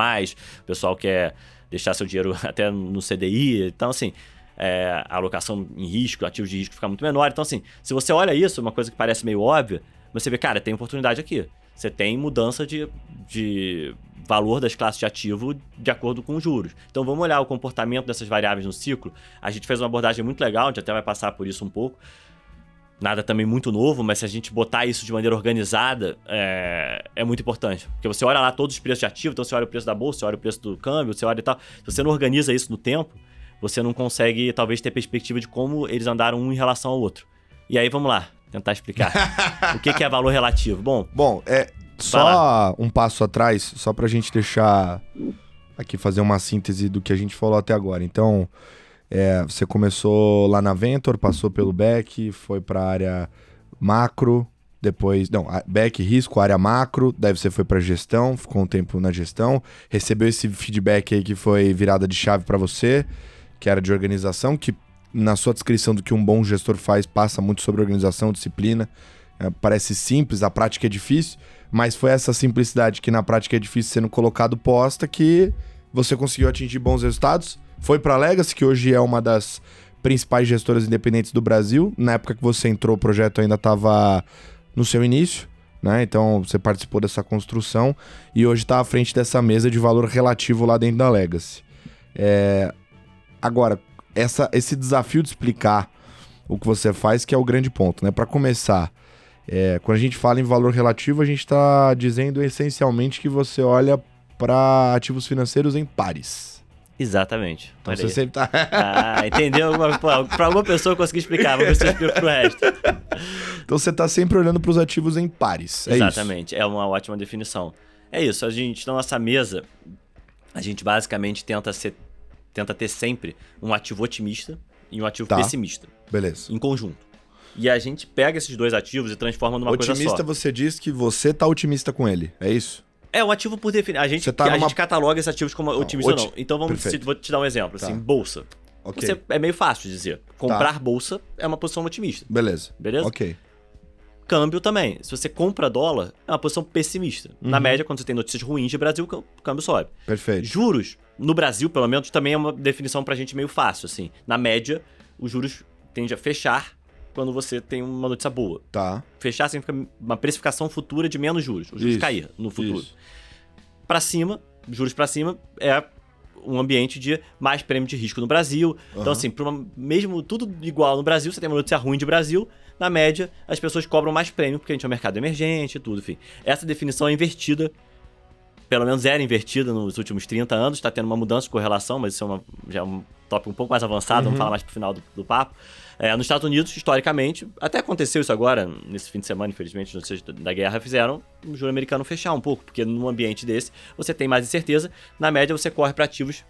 A: o pessoal quer deixar seu dinheiro até no CDI. Então, assim, é, a alocação em risco, ativos de risco fica muito menor. Então, assim, se você olha isso, uma coisa que parece meio óbvia, você vê, cara, tem oportunidade aqui. Você tem mudança de, de valor das classes de ativo de acordo com os juros. Então, vamos olhar o comportamento dessas variáveis no ciclo. A gente fez uma abordagem muito legal, a gente até vai passar por isso um pouco. Nada também muito novo, mas se a gente botar isso de maneira organizada, é, é muito importante. Porque você olha lá todos os preços de ativo, então você olha o preço da bolsa, você olha o preço do câmbio, você olha e tal. Se você não organiza isso no tempo, você não consegue, talvez, ter perspectiva de como eles andaram um em relação ao outro. E aí, vamos lá, tentar explicar. o que, que é valor relativo? Bom,
B: Bom, é só um passo atrás, só pra gente deixar aqui fazer uma síntese do que a gente falou até agora. Então, é, você começou lá na Ventor, passou pelo Beck, foi pra área macro, depois, não, a- Beck risco, área macro, daí você foi pra gestão, ficou um tempo na gestão, recebeu esse feedback aí que foi virada de chave pra você, que era de organização, que na sua descrição do que um bom gestor faz passa muito sobre organização, disciplina. É, parece simples, a prática é difícil, mas foi essa simplicidade que na prática é difícil sendo colocado posta que você conseguiu atingir bons resultados. Foi para a Legacy, que hoje é uma das principais gestoras independentes do Brasil. Na época que você entrou, o projeto ainda estava no seu início. Né? Então você participou dessa construção e hoje está à frente dessa mesa de valor relativo lá dentro da Legacy. É... Agora, essa, esse desafio de explicar o que você faz, que é o grande ponto, né? Para começar, é, quando a gente fala em valor relativo, a gente está dizendo essencialmente que você olha para ativos financeiros em pares.
A: Exatamente.
B: Então você sempre tá.
A: ah, entendeu? Para alguma pessoa eu consegui explicar, se eu explico pro resto.
B: Então você está sempre olhando para os ativos em pares. É
A: Exatamente,
B: isso.
A: é uma ótima definição. É isso, a gente, na nossa mesa, a gente basicamente tenta, ser, tenta ter sempre um ativo otimista e um ativo tá. pessimista.
B: Beleza.
A: Em conjunto. E a gente pega esses dois ativos e transforma numa
B: otimista,
A: coisa só.
B: Otimista, você diz que você tá otimista com ele, é isso?
A: É, um ativo por definição. A gente, tá a numa... gente cataloga esses ativos como otimista ou não. Então vamos, se, vou te dar um exemplo. Tá. Assim, bolsa. Okay. Você, é meio fácil de dizer. Comprar tá. bolsa é uma posição otimista.
B: Beleza.
A: Beleza?
B: Ok.
A: Câmbio também. Se você compra dólar, é uma posição pessimista. Uhum. Na média, quando você tem notícias ruins de Brasil, o câmbio sobe.
B: Perfeito.
A: Juros, no Brasil, pelo menos, também é uma definição pra gente meio fácil, assim. Na média, os juros tendem a fechar quando você tem uma notícia boa.
B: Tá.
A: Fechar significa uma precificação futura de menos juros. Os juros Isso. cair no futuro. Para cima, juros para cima é um ambiente de mais prêmio de risco no Brasil. Uhum. Então, assim, uma, mesmo tudo igual no Brasil, você tem uma notícia ruim de Brasil, na média, as pessoas cobram mais prêmio porque a gente é um mercado emergente e tudo, enfim. Essa definição é invertida. Pelo menos era invertida nos últimos 30 anos, está tendo uma mudança de correlação, mas isso é uma, já é um tópico um pouco mais avançado, uhum. vamos falar mais pro final do, do papo. É, nos Estados Unidos, historicamente, até aconteceu isso agora, nesse fim de semana, infelizmente, notícias da guerra fizeram o juro americano fechar um pouco, porque num ambiente desse você tem mais incerteza, na média você corre para ativos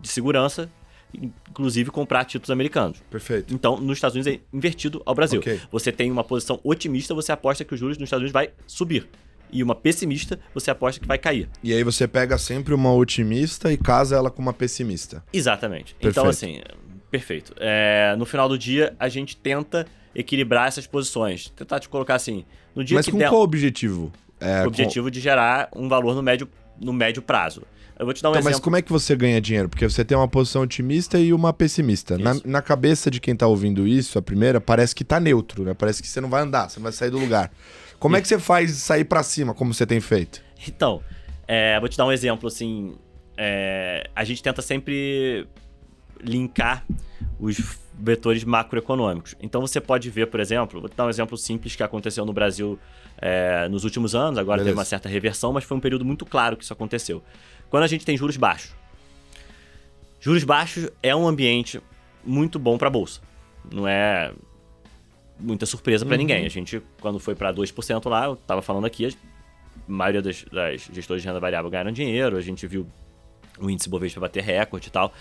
A: de segurança, inclusive comprar títulos americanos.
B: Perfeito.
A: Então, nos Estados Unidos é invertido ao Brasil. Okay. Você tem uma posição otimista, você aposta que os juros nos Estados Unidos vai subir. E uma pessimista, você aposta que vai cair.
B: E aí você pega sempre uma otimista e casa ela com uma pessimista.
A: Exatamente. Perfeito. Então, assim, perfeito. É, no final do dia, a gente tenta equilibrar essas posições. Tentar te colocar assim. No dia
B: Mas
A: que
B: com der... qual objetivo?
A: É, o objetivo com... de gerar um valor no médio, no médio prazo. Eu vou te dar um
B: então,
A: exemplo.
B: Mas como é que você ganha dinheiro? Porque você tem uma posição otimista e uma pessimista. Na, na, cabeça de quem tá ouvindo isso, a primeira, parece que tá neutro, né? Parece que você não vai andar, você não vai sair do lugar. Como é que você faz sair para cima, como você tem feito?
A: Então, é, vou te dar um exemplo, assim. É, a gente tenta sempre linkar os vetores macroeconômicos. Então você pode ver, por exemplo, vou te dar um exemplo simples que aconteceu no Brasil é, nos últimos anos, agora Beleza. teve uma certa reversão, mas foi um período muito claro que isso aconteceu. Quando a gente tem juros baixos. Juros baixos é um ambiente muito bom para a bolsa. Não é muita surpresa para uhum. ninguém. A gente, quando foi para 2% lá, eu estava falando aqui, a maioria das, das gestores de renda variável ganharam dinheiro, a gente viu o índice Bovespa bater recorde e tal.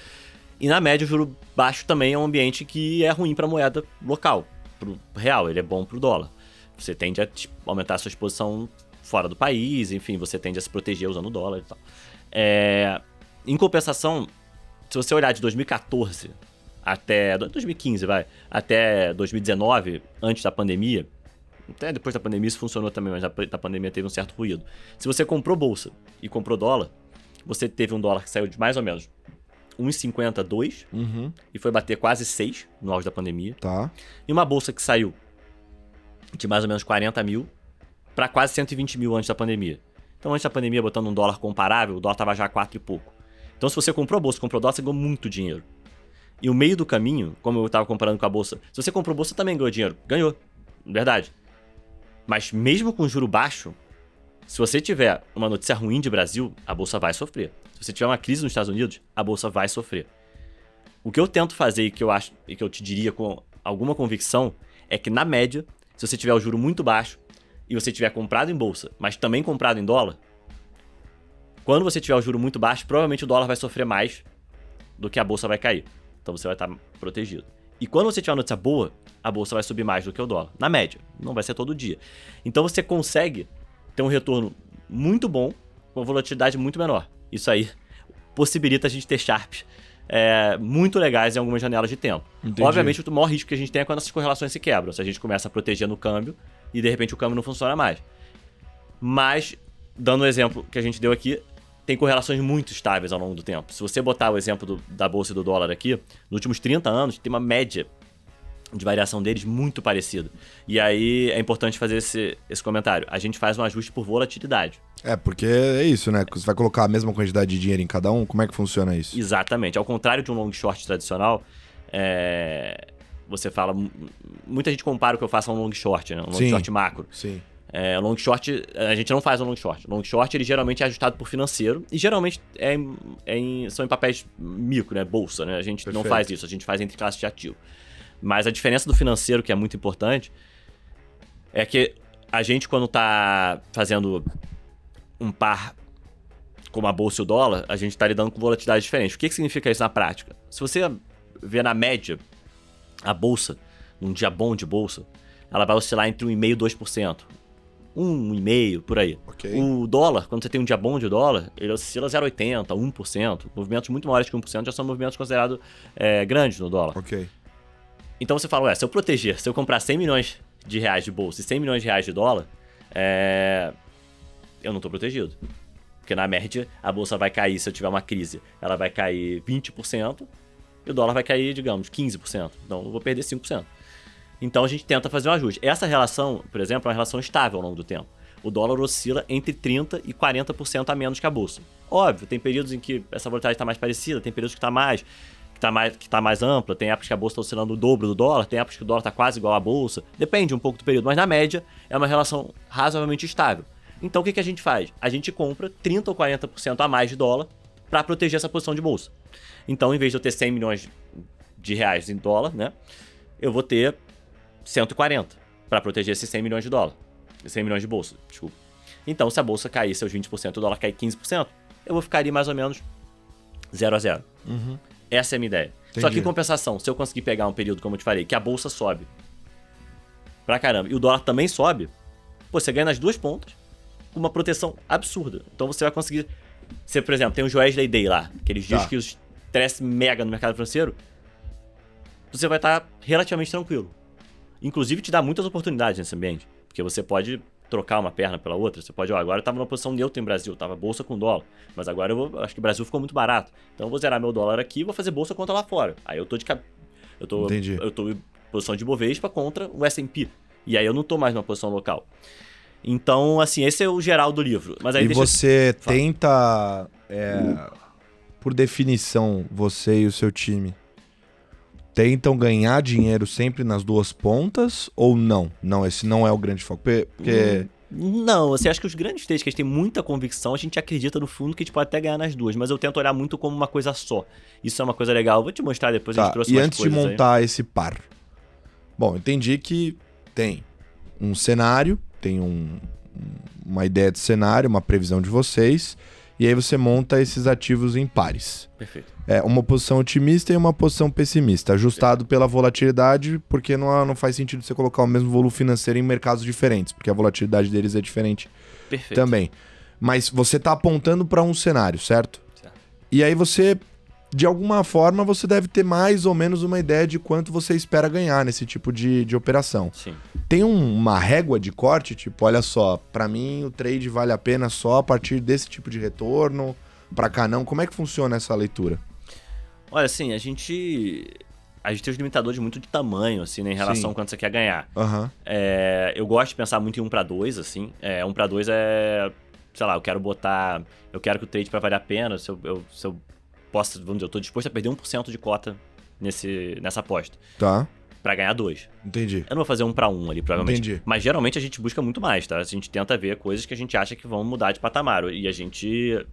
A: E na média, o juro baixo também é um ambiente que é ruim para a moeda local, para o real, ele é bom para o dólar. Você tende a tipo, aumentar a sua exposição fora do país, enfim, você tende a se proteger usando o dólar e tal. É, em compensação, se você olhar de 2014 até 2015, vai, até 2019, antes da pandemia, até depois da pandemia isso funcionou também, mas a pandemia teve um certo ruído. Se você comprou bolsa e comprou dólar, você teve um dólar que saiu de mais ou menos 1,52
B: uhum.
A: e foi bater quase 6 no auge da pandemia.
B: Tá.
A: E uma bolsa que saiu de mais ou menos 40 mil para quase 120 mil antes da pandemia. Então, antes da pandemia, botando um dólar comparável, o dólar tava já 4 e pouco. Então, se você comprou bolsa, comprou dólar, você ganhou muito dinheiro. E o meio do caminho, como eu estava comparando com a bolsa, se você comprou bolsa, também ganhou dinheiro. Ganhou. Verdade. Mas mesmo com juro baixo, se você tiver uma notícia ruim de Brasil, a bolsa vai sofrer. Se você tiver uma crise nos Estados Unidos, a bolsa vai sofrer. O que eu tento fazer e que eu acho e que eu te diria com alguma convicção é que na média, se você tiver o juro muito baixo e você tiver comprado em bolsa, mas também comprado em dólar, quando você tiver o juro muito baixo, provavelmente o dólar vai sofrer mais do que a bolsa vai cair. Então você vai estar protegido. E quando você tiver uma notícia boa, a bolsa vai subir mais do que o dólar. Na média, não vai ser todo dia. Então você consegue ter um retorno muito bom com uma volatilidade muito menor. Isso aí possibilita a gente ter Sharps é, muito legais em algumas janelas de tempo. Entendi. Obviamente, o maior risco que a gente tem é quando essas correlações se quebram. Se a gente começa a proteger no câmbio e de repente o câmbio não funciona mais. Mas, dando o exemplo que a gente deu aqui, tem correlações muito estáveis ao longo do tempo. Se você botar o exemplo do, da bolsa e do dólar aqui, nos últimos 30 anos, tem uma média de variação deles muito parecida. E aí é importante fazer esse, esse comentário. A gente faz um ajuste por volatilidade.
B: É, porque é isso, né? Você vai colocar a mesma quantidade de dinheiro em cada um, como é que funciona isso?
A: Exatamente. Ao contrário de um long short tradicional, é... você fala. Muita gente compara o que eu faço a um long short, né? Um long
B: Sim.
A: short macro.
B: Sim.
A: É, long short, a gente não faz um long short. Long short, ele geralmente é ajustado por financeiro e geralmente é em- é em- são em papéis micro, né? Bolsa, né? A gente não
B: Perfeito.
A: faz isso, a gente faz entre classes de ativo. Mas a diferença do financeiro, que é muito importante, é que a gente, quando tá fazendo um par como a bolsa e o dólar, a gente tá lidando com volatilidade diferente. O que, que significa isso na prática? Se você vê na média a bolsa, num dia bom de bolsa, ela vai oscilar entre 1,5% e 2%. 1,5% por aí.
B: Ok.
A: O dólar, quando você tem um dia bom de dólar, ele oscila 0,80%, 1%. Movimentos muito maiores que 1% já são movimentos considerados é, grandes no dólar.
B: Ok.
A: Então você fala, ué, se eu proteger, se eu comprar 100 milhões de reais de bolsa e 100 milhões de reais de dólar, é... eu não tô protegido. Porque na média, a bolsa vai cair, se eu tiver uma crise, ela vai cair 20% e o dólar vai cair, digamos, 15%. Então eu vou perder 5%. Então a gente tenta fazer um ajuste. Essa relação, por exemplo, é uma relação estável ao longo do tempo. O dólar oscila entre 30% e 40% a menos que a bolsa. Óbvio, tem períodos em que essa volatilidade está mais parecida, tem períodos que está mais, que está mais, que tá mais ampla, tem épocas que a bolsa está oscilando o dobro do dólar, tem épocas que o dólar está quase igual à bolsa. Depende um pouco do período, mas na média é uma relação razoavelmente estável. Então o que, que a gente faz? A gente compra 30% ou 40% a mais de dólar para proteger essa posição de bolsa. Então, em vez de eu ter 100 milhões de reais em dólar, né? Eu vou ter 140 para proteger esses 100 milhões de dólar. 100 milhões de bolsa, desculpa. Então, se a bolsa cair seus 20% e o dólar cair 15%, eu vou ficar ali mais ou menos 0 a 0. Essa é a minha ideia. Só
B: Entendi.
A: que em compensação, se eu conseguir pegar um período, como eu te falei, que a bolsa sobe pra caramba e o dólar também sobe, pô, você ganha nas duas pontas com uma proteção absurda. Então você vai conseguir. Você, por exemplo, tem o Joesley Day lá, aqueles dias
B: Tá.
A: que os estresse mega no mercado financeiro, você vai estar relativamente tranquilo. Inclusive te dá muitas oportunidades nesse ambiente. Porque você pode trocar uma perna pela outra. Você pode, ó, agora eu tava numa posição neutra em Brasil, tava bolsa com dólar. Mas agora eu vou, acho que o Brasil ficou muito barato. Então eu vou zerar meu dólar aqui e vou fazer bolsa contra lá fora. Aí eu tô de eu tô
B: Entendi.
A: eu tô em posição de Bovespa contra o S&P. E aí eu não tô mais numa posição local. Então, assim, esse é o geral do livro. Mas aí
B: e
A: eu-
B: você
A: Fala.
B: tenta, é, por definição, você e o seu time, tentam ganhar dinheiro sempre nas duas pontas ou não? Não, esse não é o grande foco. Porque, porque-
A: Não, você acha que os grandes trades que a gente tem muita convicção, a gente acredita no fundo que a gente pode até ganhar nas duas, mas eu tento olhar muito como uma coisa só. Isso é uma coisa legal. Eu Vou te mostrar depois, a
B: Tá,
A: gente trouxe
B: e antes de
A: coisas aí.
B: montar esse par. Bom, entendi que tem um cenário, tem um- uma ideia de cenário, uma previsão de vocês, e aí você monta esses ativos em pares.
A: Perfeito.
B: É uma posição otimista e uma posição pessimista, ajustado pela volatilidade, porque não, não faz sentido você colocar o mesmo volume financeiro em mercados diferentes, porque a volatilidade deles é diferente
A: Perfeito.
B: também. Mas você está apontando para um cenário, certo?
A: Certo.
B: E aí você, de alguma forma, você deve ter mais ou menos uma ideia de quanto você espera ganhar nesse tipo de, de operação.
A: Sim.
B: Tem um- uma régua de corte, tipo, olha só, para mim o trade vale a pena só a partir desse tipo de retorno, para cá não. Como é que funciona essa leitura?
A: Olha, assim, a gente. A gente tem os limitadores muito de tamanho, assim, né, em relação
B: Sim.
A: a quanto você quer ganhar.
B: Aham.
A: É, eu gosto de pensar muito em 1 para 2, assim. É, 1 para 2 é. Sei lá, eu quero botar. Eu quero que o trade para valer a pena. Se eu, eu- se eu posso. Vamos dizer, eu tô disposto a perder 1% de cota nesse, nessa aposta.
B: Tá,
A: Pra ganhar 2.
B: entendi.
A: Eu não vou fazer um para um ali, provavelmente.
B: Entendi.
A: Mas geralmente a gente busca muito mais, tá? A gente tenta ver coisas que a gente acha que vão mudar de patamar. E a gente.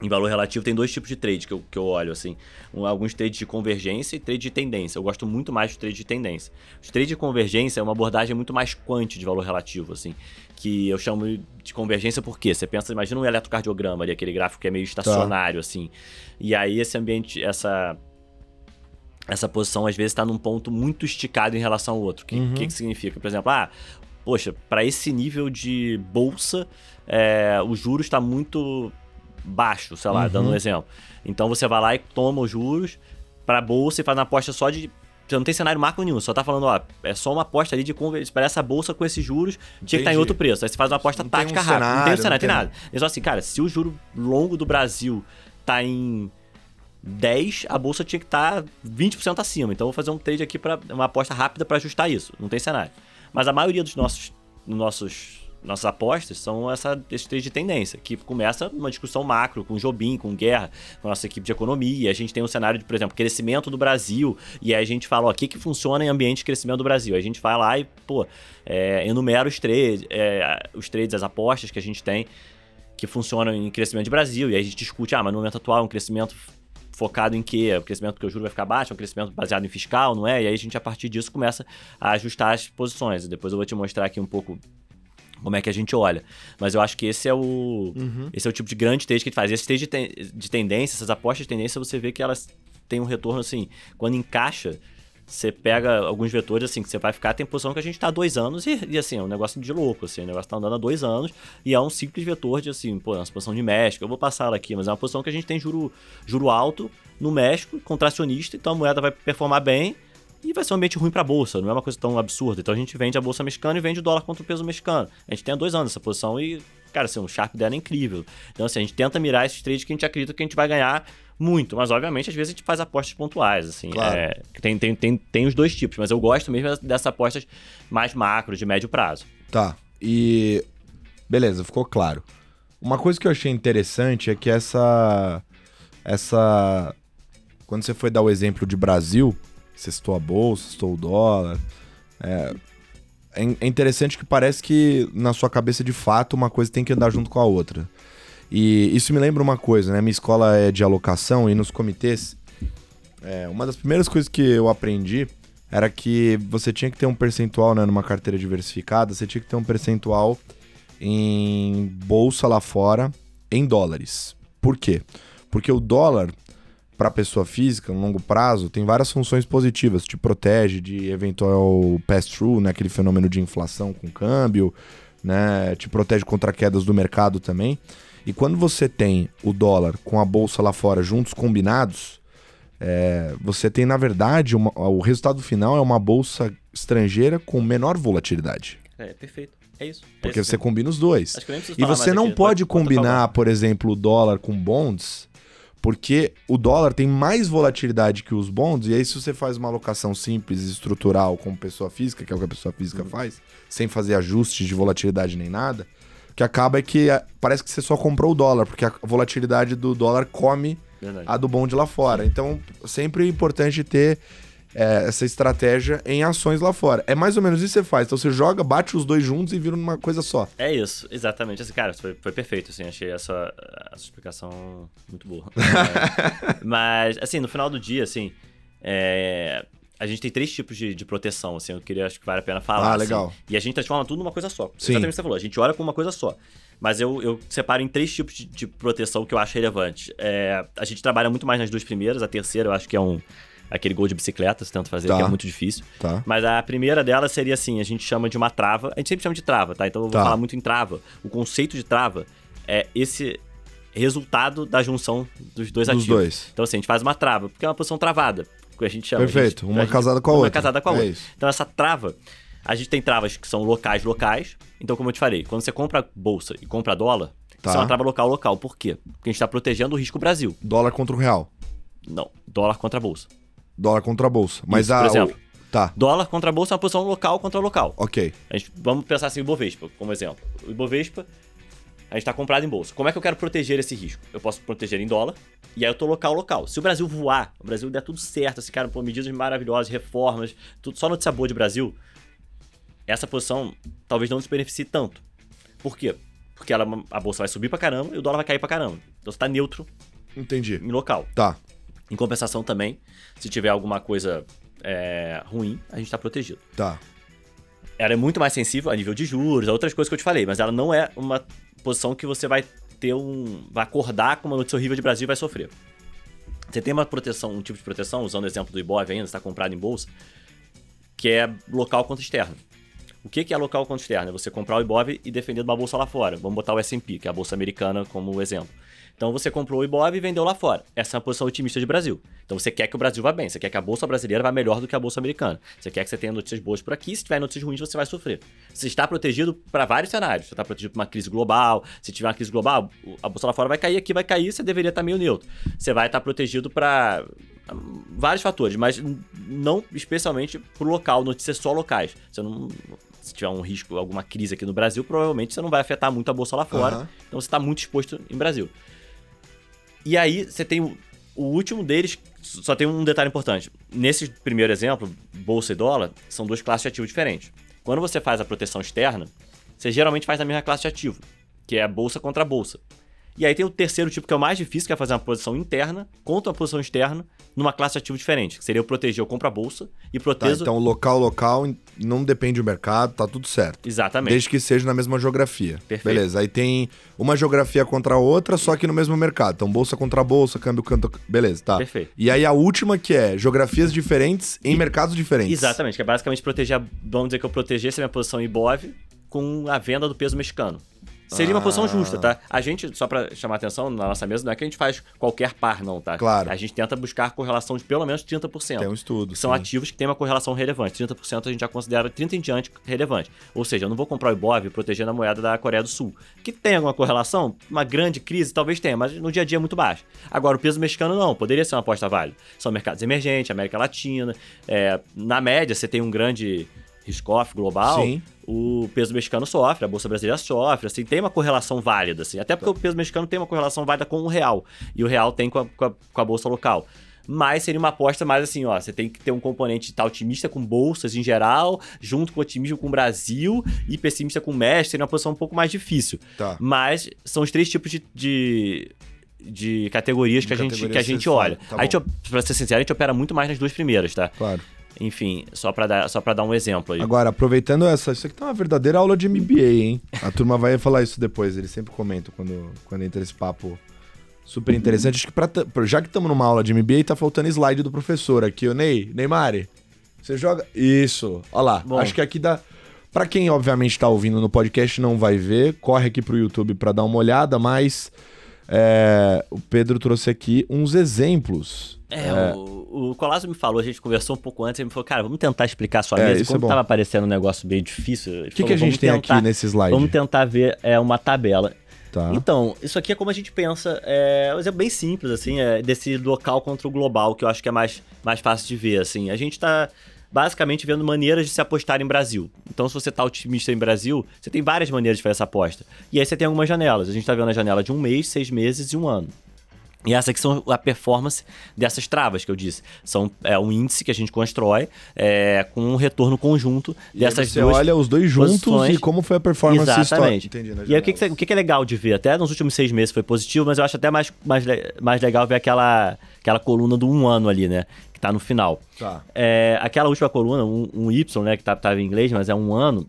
A: Em valor relativo, tem dois tipos de trade que eu, que eu olho, assim. Um, alguns trades de convergência e trade de tendência. Eu gosto muito mais de trade de tendência. Os trade de convergência é uma abordagem muito mais quant de valor relativo, assim. Que eu chamo de convergência porque você pensa, imagina um eletrocardiograma ali, aquele gráfico que é meio estacionário, assim. E aí esse ambiente, essa essa posição às vezes está num ponto muito esticado em relação ao outro. O que,
B: Uhum.
A: que, que significa? Por exemplo, ah, poxa, para esse nível de bolsa, é, o juro está muito baixo, sei lá,
B: Uhum.
A: dando um exemplo. Então você vai lá e toma os juros para a bolsa e faz uma aposta só de Você não tem cenário macro nenhum, só tá falando, ó, é só uma aposta ali de conversar para essa bolsa com esses juros, tinha que estar em
B: Entendi.
A: outro preço. Aí você faz uma aposta
B: Não
A: tática
B: um
A: rápida. não tem
B: cenário,
A: um cenário,
B: não
A: tem
B: tem
A: nada. É só assim, cara, se o juro longo do Brasil tá em 10, a bolsa tinha que estar 20% acima. Então vou fazer um trade aqui para uma aposta rápida para ajustar isso. Não tem cenário. Mas a maioria dos nossos nossos nossas apostas são essa, esse trade de tendência, que começa uma discussão macro, com Jobim, com Guerra, com a nossa equipe de economia. A gente tem um cenário de, por exemplo, crescimento do Brasil, e aí a gente fala, ó, o que, que funciona em ambiente de crescimento do Brasil? A gente vai lá e, pô, é, enumera os trades, é, os trades, as apostas que a gente tem que funcionam em crescimento de Brasil, e aí a gente discute, ah, mas no momento atual é um crescimento focado em quê? É um crescimento que o juro vai ficar baixo, é um crescimento baseado em fiscal, não é? E aí a gente, a partir disso, começa a ajustar as posições. E depois eu vou te mostrar aqui um pouco como é que a gente olha. Mas eu acho que esse é o esse é o tipo de grande trade que a gente faz. Esse trade de, ten- de tendência, essas apostas de tendência, você vê que elas têm um retorno assim, quando encaixa, você pega alguns vetores assim, que você vai ficar, tem posição que a gente tá há dois anos e, e, assim, é um negócio de louco, assim, o negócio tá andando há dois anos e é um simples vetor de assim, pô, é uma posição de México, eu vou passar ela aqui, mas é uma posição que a gente tem juro, juro alto no México, contracionista, então a moeda vai performar bem e vai ser um ambiente ruim para a bolsa, não é uma coisa tão absurda. Então a gente vende a bolsa mexicana e vende o dólar contra o peso mexicano. A gente tem há dois anos essa posição e, cara, assim, o Sharp dela é incrível. Então, assim, a gente tenta mirar esses trades que a gente acredita que a gente vai ganhar muito, mas obviamente às vezes a gente faz apostas pontuais, assim.
B: Claro.
A: É, tem, tem, tem, tem os dois tipos, mas eu gosto mesmo dessas apostas mais macro, de médio prazo.
B: Tá. E. Beleza, ficou claro. Uma coisa que eu achei interessante é que essa. Essa. Quando você foi dar o exemplo de Brasil, você citou a bolsa, citou o dólar. É, é é interessante que parece que na sua cabeça, de fato, uma coisa tem que andar junto com a outra. E isso me lembra uma coisa, né? Minha escola é de alocação e nos comitês. é, uma das primeiras coisas que eu aprendi era que você tinha que ter um percentual, né, numa carteira diversificada, você tinha que ter um percentual em bolsa lá fora em dólares. Por quê? Porque o dólar para pessoa física, no longo prazo, tem várias funções positivas, te protege de eventual pass-through, né, aquele fenômeno de inflação com câmbio, né, te protege contra quedas do mercado também. E quando você tem o dólar com a bolsa lá fora juntos combinados, é, você tem, na verdade, uma- o resultado final é uma bolsa estrangeira com menor volatilidade.
A: É, perfeito. É isso.
B: Porque
A: é isso
B: você combina os dois. E você não
A: aqui,
B: pode combinar, por exemplo, o dólar com bonds, porque o dólar tem mais volatilidade que os bonds, e aí se você faz uma alocação simples e estrutural como pessoa física, que é o que a pessoa física
A: Uhum.
B: faz, sem fazer ajustes de volatilidade nem nada, que acaba é que é, parece que você só comprou o dólar, porque a volatilidade do dólar come
A: Verdade.
B: a do bond lá fora. Então, sempre é importante ter é, essa estratégia em ações lá fora. É mais ou menos isso que você faz. Então, você joga, bate os dois juntos e vira uma coisa só.
A: É isso, exatamente. Assim, cara, foi, foi perfeito, assim, achei essa, essa explicação muito boa. Mas, assim, no final do dia, assim, é, a gente tem três tipos de, de proteção, assim, eu queria, acho que vale a pena falar.
B: Ah,
A: assim.
B: legal.
A: e a gente transforma tudo numa coisa só.
B: Sim.
A: Exatamente o que você falou, a gente olha com uma coisa só. Mas eu, eu separo em três tipos de, de proteção que eu acho relevante. É, a gente trabalha muito mais nas duas primeiras, a terceira eu acho que é um... Aquele gol de bicicleta, você tenta fazer,
B: Tá.
A: que é muito difícil.
B: Tá.
A: Mas a primeira delas seria assim, a gente chama de uma trava. A gente sempre chama de trava, tá? Então eu vou
B: Tá.
A: falar muito em trava. O conceito de trava é esse resultado da junção dos dois
B: Dos
A: ativos.
B: dois.
A: Então assim, a gente faz uma trava, porque é uma posição travada. Que a gente chama.
B: Perfeito.
A: Gente-
B: Uma
A: gente-
B: casada com a
A: uma
B: outra.
A: casada com a
B: É
A: outra.
B: isso.
A: Então essa trava, a gente tem travas que são locais locais. Então, como eu te falei, quando você compra bolsa e compra dólar,
B: Tá.
A: isso é uma trava local local. Por quê? Porque a gente está protegendo o risco Brasil.
B: Dólar contra o real.
A: Não, dólar contra a bolsa.
B: Dólar contra a bolsa. Mas
A: Isso,
B: a.
A: por exemplo.
B: o- Tá.
A: Dólar contra a bolsa é uma posição local contra local.
B: Ok.
A: A gente, vamos pensar assim, o Ibovespa, como exemplo. O Ibovespa, a gente está comprado em bolsa. Como é que eu quero proteger esse risco? Eu posso proteger em dólar, e aí eu tô local, local. Se o Brasil voar, o Brasil der tudo certo, esse cara, pô, medidas maravilhosas, reformas, tudo só notícia boa de Brasil, essa posição talvez não nos beneficie tanto. Por quê? Porque ela, a bolsa vai subir pra caramba e o dólar vai cair pra caramba. Então você tá neutro
B: Entendi.
A: em local.
B: Tá.
A: Em compensação também, se tiver alguma coisa é, ruim, a gente tá protegido
B: Tá.
A: ela é muito mais sensível a nível de juros, a outras coisas que eu te falei, mas ela não é uma posição que você vai ter um. vai acordar com uma notícia horrível de Brasil e vai sofrer. Você tem uma proteção, um tipo de proteção, usando o exemplo do Ibov ainda, está comprado em bolsa, que é local contra externo. O que é local contra externo? É você comprar o Ibov e defender de uma bolsa lá fora. Vamos botar o S&P, que é a bolsa americana, como exemplo. Então você comprou o Ibov e vendeu lá fora. Essa é uma posição otimista de Brasil. Então você quer que o Brasil vá bem, você quer que a bolsa brasileira vá melhor do que a bolsa americana. Você quer que você tenha notícias boas por aqui, se tiver notícias ruins você vai sofrer. Você está protegido para vários cenários. Você está protegido para uma crise global. Se tiver uma crise global, a bolsa lá fora vai cair, aqui vai cair, você deveria estar meio neutro. Você vai estar protegido para vários fatores, mas não especialmente para o local, notícias só locais. Você não, se tiver um risco, alguma crise aqui no Brasil, provavelmente você não vai afetar muito a bolsa lá fora. Uhum. Então você está muito exposto em Brasil. E aí você tem o, último deles, só tem um detalhe importante. Nesse primeiro exemplo, bolsa e dólar, são duas classes de ativo diferentes. Quando você faz a proteção externa, você geralmente faz a mesma classe de ativo, que é bolsa contra bolsa. E aí tem o terceiro tipo, que é o mais difícil, que é fazer uma posição interna contra uma posição externa numa classe de ativo diferente, que seria eu proteger, eu compro a bolsa e protejo...
B: Tá, então local, local, não depende do mercado, tá tudo certo.
A: Exatamente.
B: Desde que seja na mesma geografia.
A: Perfeito.
B: Beleza, aí tem uma geografia contra a outra, só que no mesmo mercado. Então bolsa contra bolsa, câmbio contra... Beleza, tá.
A: Perfeito.
B: E aí a última que é geografias diferentes em e... mercados diferentes.
A: Exatamente, que é basicamente proteger, vamos dizer que eu protegesse a minha posição IBOV com a venda do peso mexicano. Seria uma posição justa, tá? A gente, só para chamar atenção na nossa mesa, não é que a gente faz qualquer par, não, tá?
B: Claro.
A: A gente tenta buscar correlação de pelo menos 30%.
B: Tem um estudo.
A: São ativos que têm uma correlação relevante. 30% a gente já considera 30 em diante relevante. Ou seja, eu não vou comprar o Ibov protegendo a moeda da Coreia do Sul. Que tem alguma correlação? Uma grande crise, talvez tenha, mas no dia a dia é muito baixo. Agora, o peso mexicano não, poderia ser uma aposta válida. São mercados emergentes, América Latina. É, na média, você tem um grande risk-off global,
B: Sim.
A: o peso mexicano sofre, a bolsa brasileira sofre, assim, tem uma correlação válida, assim, até porque tá. o peso mexicano tem uma correlação válida com o real, e o real tem com a, com a, com a bolsa local mas seria uma aposta mais assim, ó, você tem que ter um componente estar otimista com bolsas em geral, junto com otimismo com o Brasil e pessimista com o México, seria uma posição um pouco mais difícil.
B: Tá.
A: Mas são os três tipos de, de, de categorias de que, a gente, que a gente olha. Tá a gente, pra ser sincero, a gente opera muito mais nas duas primeiras, tá?
B: Claro.
A: Enfim, só para dar, só dar um exemplo aí.
B: Agora, aproveitando essa, isso aqui tá uma verdadeira aula de MBA, hein? A turma vai falar isso depois, eles sempre comentam quando, quando entra esse papo super interessante. Acho que pra, já que estamos numa aula de MBA, tá faltando slide do professor aqui, o Ney. Neymar, você joga. Isso, olha lá. Bom. Acho que aqui dá. Pra quem, obviamente, tá ouvindo no podcast não vai ver, corre aqui pro YouTube para dar uma olhada, mas é, o Pedro trouxe aqui uns exemplos.
A: É, é. o, o Colasso me falou, a gente conversou um pouco antes, ele me falou, cara, vamos tentar explicar a sua é, mesa. Como é tava aparecendo um negócio bem difícil.
B: O que, que a gente tem tentar, aqui nesse slide?
A: Vamos tentar ver é, uma tabela.
B: Tá.
A: Então, isso aqui é como a gente pensa, é um exemplo bem simples, assim, é desse local contra o global, que eu acho que é mais, mais fácil de ver, assim. A gente tá basicamente vendo maneiras de se apostar em Brasil. Então, se você está otimista em Brasil, você tem várias maneiras de fazer essa aposta. E aí você tem algumas janelas. A gente está vendo a janela de um mês, seis meses e um ano. E essa aqui são a performance dessas travas que eu disse. São é, um índice que a gente constrói é, com um retorno conjunto dessas
B: você
A: duas
B: olha os dois juntos posições. e como foi a performance
A: Exatamente. Entendi, e aí, o que, que, o que é legal de ver? Até nos últimos seis meses foi positivo, mas eu acho até mais, mais, mais legal ver aquela, aquela coluna do um ano ali, né? Que tá no final.
B: Tá.
A: É, aquela última coluna, um, um Y, né? Que tá, tava em inglês, mas é um ano.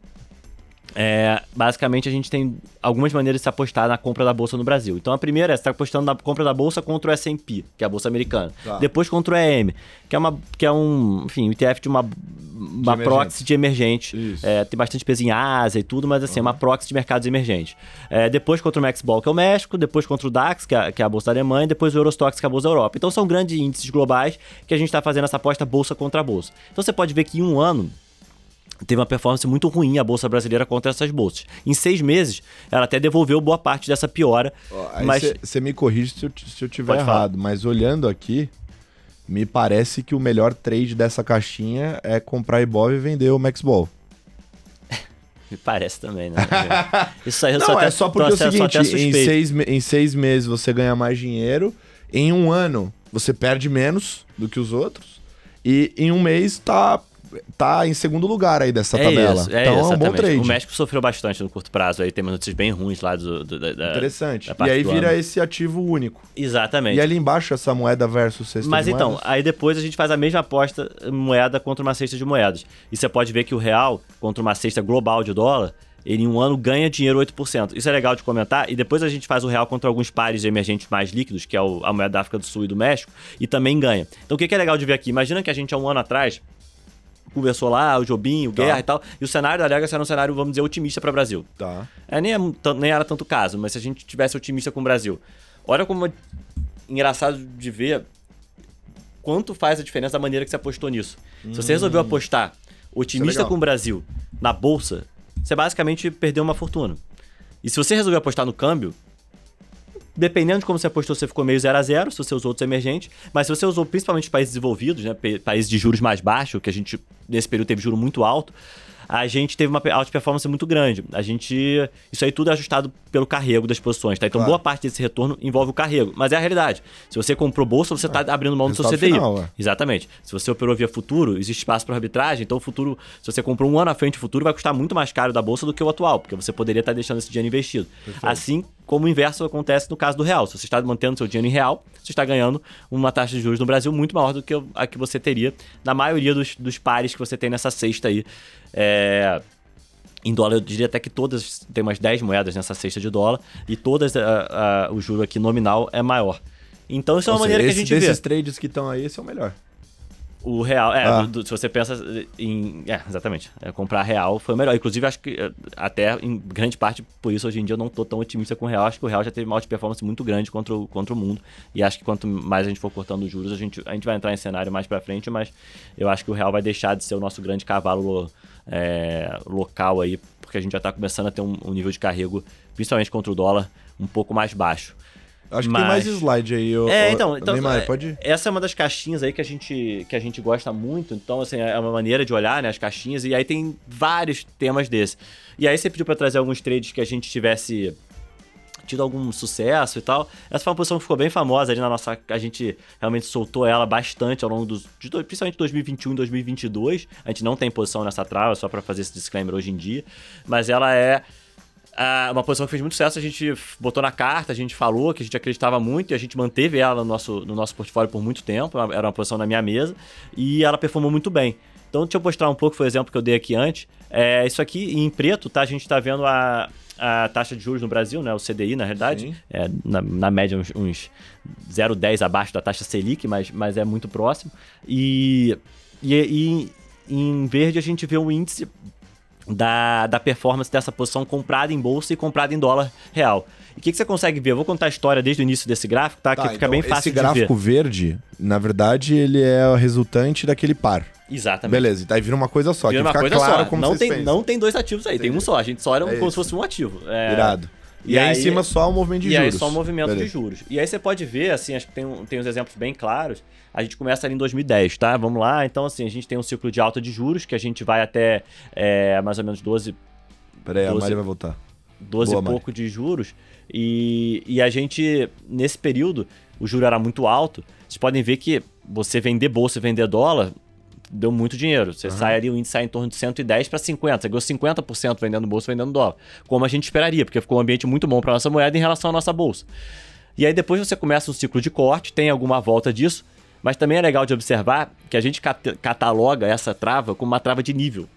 A: É, basicamente, a gente tem algumas maneiras de se apostar na compra da bolsa no Brasil. Então, a primeira é você está apostando na compra da bolsa contra o S&P, que é a bolsa americana.
B: Tá.
A: Depois contra o EM, que é, uma, que é um, enfim, ETF de uma, uma de proxy de emergente. É, tem bastante peso em Ásia e tudo, mas assim, é uma proxy de mercados emergentes. É, depois contra o Maxball, que é o México. Depois contra o DAX, que é, que é a bolsa da Alemanha. Depois o Eurostox, que é a bolsa da Europa. Então, são grandes índices globais que a gente está fazendo essa aposta bolsa contra bolsa. Então, você pode ver que em um ano teve uma performance muito ruim a bolsa brasileira contra essas bolsas. Em seis meses, ela até devolveu boa parte dessa piora.
B: Oh, mas você me corrige se eu, se eu tiver errado, falar. mas olhando aqui, me parece que o melhor trade dessa caixinha é comprar Ibov e vender o Maxball.
A: Me parece também, né? Isso aí eu
B: Não,
A: só
B: é até, só porque é o seguinte, em seis, em seis meses você ganha mais dinheiro, em um ano você perde menos do que os outros, e em um mês tá tá em segundo lugar aí dessa
A: é
B: tabela.
A: Isso, é então é um bom trade. O México sofreu bastante no curto prazo, aí tem notícias bem ruins lá do, do da,
B: Interessante. Da e aí vira ano. esse ativo único.
A: Exatamente.
B: E ali embaixo essa moeda versus cesta
A: Mas
B: de
A: então,
B: moedas.
A: aí depois a gente faz a mesma aposta moeda contra uma cesta de moedas. E você pode ver que o real contra uma cesta global de dólar ele em um ano ganha dinheiro 8%. Isso é legal de comentar. E depois a gente faz o real contra alguns pares emergentes mais líquidos, que é a moeda da África do Sul e do México, e também ganha. Então o que é legal de ver aqui? Imagina que a gente há um ano atrás conversou lá, o Jobim, o tá. Guerra e tal. E o cenário da Legacy era um cenário, vamos dizer, otimista para o Brasil.
B: Tá.
A: É, nem, é, nem era tanto caso, mas se a gente tivesse otimista com o Brasil. olha como é engraçado de ver quanto faz a diferença da maneira que você apostou nisso. Se você resolveu apostar otimista
B: legal.
A: com o Brasil na bolsa, você basicamente perdeu uma fortuna. E se você resolveu apostar no câmbio, dependendo de como você apostou, você ficou meio 0 a 0 se você usou outros emergentes. Mas se você usou principalmente os países desenvolvidos, né, pa- países de juros mais baixos, que a gente nesse período teve juro muito alto, a gente teve uma alta performance muito grande. A gente. Isso aí tudo é ajustado pelo carrego das posições, tá? Então
B: Claro.
A: boa parte desse retorno envolve o carrego. Mas é a realidade. Se você comprou bolsa, você está abrindo mão do seu CDI.
B: final, é.
A: Exatamente. Se você operou via futuro, existe espaço para arbitragem, então o futuro, se você comprou um ano à frente o futuro, vai custar muito mais caro da bolsa do que o atual, porque você poderia estar deixando esse dinheiro investido. Assim como o inverso acontece no caso do real. Se você está mantendo seu dinheiro em real, você está ganhando uma taxa de juros no Brasil muito maior do que a que você teria na maioria dos, dos pares que você tem nessa cesta aí. É, em dólar, eu diria até que todas, tem umas 10 moedas nessa cesta de dólar, e todas, a- a- o juro aqui nominal é maior. Então isso é uma
B: Ou seja,
A: maneira que a gente vê.
B: desses trades que estão aí, esse é o melhor.
A: O real, é,
B: Ah.
A: do- do- se você pensa em. É, exatamente. É, comprar real foi o melhor. Inclusive, acho que é, até em grande parte por isso hoje em dia eu não tô tão otimista com o real. Acho que o real já teve uma alta performance muito grande contra o, contra o mundo. E acho que quanto mais a gente for cortando os juros, a gente, a gente vai entrar em cenário mais pra frente, mas eu acho que o real vai deixar de ser o nosso grande cavalo lo- é, local aí, porque a gente já tá começando a ter um, um nível de carrego, principalmente contra o dólar, um pouco mais baixo.
B: Acho que
A: Mas-
B: tem mais slide aí. ô-
A: É, então, então
B: Neymar,
A: é,
B: pode ir.
A: essa é uma das caixinhas aí que a gente que a gente gosta muito. Então, assim, é uma maneira de olhar, né, as caixinhas e aí tem vários temas desse. E aí você pediu pra trazer alguns trades que a gente tivesse tido algum sucesso e tal. Essa foi uma posição que ficou bem famosa ali na nossa, a gente realmente soltou ela bastante ao longo dos de, principalmente 2021 e 2022. A gente não tem posição nessa trava só pra fazer esse disclaimer hoje em dia, mas ela é ah, uma posição que fez muito sucesso, a gente botou na carta, a gente falou que a gente acreditava muito e a gente manteve ela no nosso, no nosso portfólio por muito tempo. Era uma posição na minha mesa e ela performou muito bem. Então, deixa eu mostrar um pouco, foi o exemplo que eu dei aqui antes. É, isso aqui em preto, tá? A gente tá vendo a, a taxa de juros no Brasil, né? O CDI, na realidade. É, na, na média, uns, uns 0,10 abaixo da taxa Selic, mas, mas é muito próximo. E, e, e em verde a gente vê um índice da, da performance dessa posição comprada em bolsa e comprada em dólar real. E o que, que você consegue ver? Eu vou contar a história desde o início desse gráfico, tá?
B: Tá,
A: que fica
B: então
A: bem fácil
B: esse
A: de ver.
B: gráfico verde, na verdade, ele é o resultante daquele par.
A: Exatamente.
B: Beleza, e daí vira uma coisa só.
A: Vira
B: que
A: uma
B: fica
A: coisa
B: claro
A: só.
B: como
A: Não tem,
B: pensam.
A: não tem dois ativos aí, tem um só. A gente só era
B: É
A: como
B: isso.
A: se fosse um ativo. É,
B: Irado. E,
A: E
B: aí, em
A: aí-
B: cima só o movimento de
A: e
B: juros.
A: aí só o movimento
B: Beleza.
A: de juros. E aí você pode ver, assim, acho que tem, tem uns exemplos bem claros. A gente começa ali em 2010, tá? Vamos lá. Então, assim, a gente tem um ciclo de alta de juros que a gente vai até é, mais ou menos 12,
B: Peraí, a
A: Doze.
B: Mari vai voltar.
A: 12
B: Boa,
A: e
B: Mari.
A: pouco de juros. E, e a gente, nesse período, o juro era muito alto. Vocês podem ver que você vender bolsa e vender dólar deu muito dinheiro. Você sai ali, o índice sai em torno de 110 para 50. Você ganhou 50% vendendo bolsa vendendo dólar. Como a gente esperaria, porque ficou um ambiente muito bom para nossa moeda em relação à nossa bolsa. E aí depois você começa um ciclo de corte, tem alguma volta disso, mas também é legal de observar que a gente cat- cataloga essa trava como uma trava de nível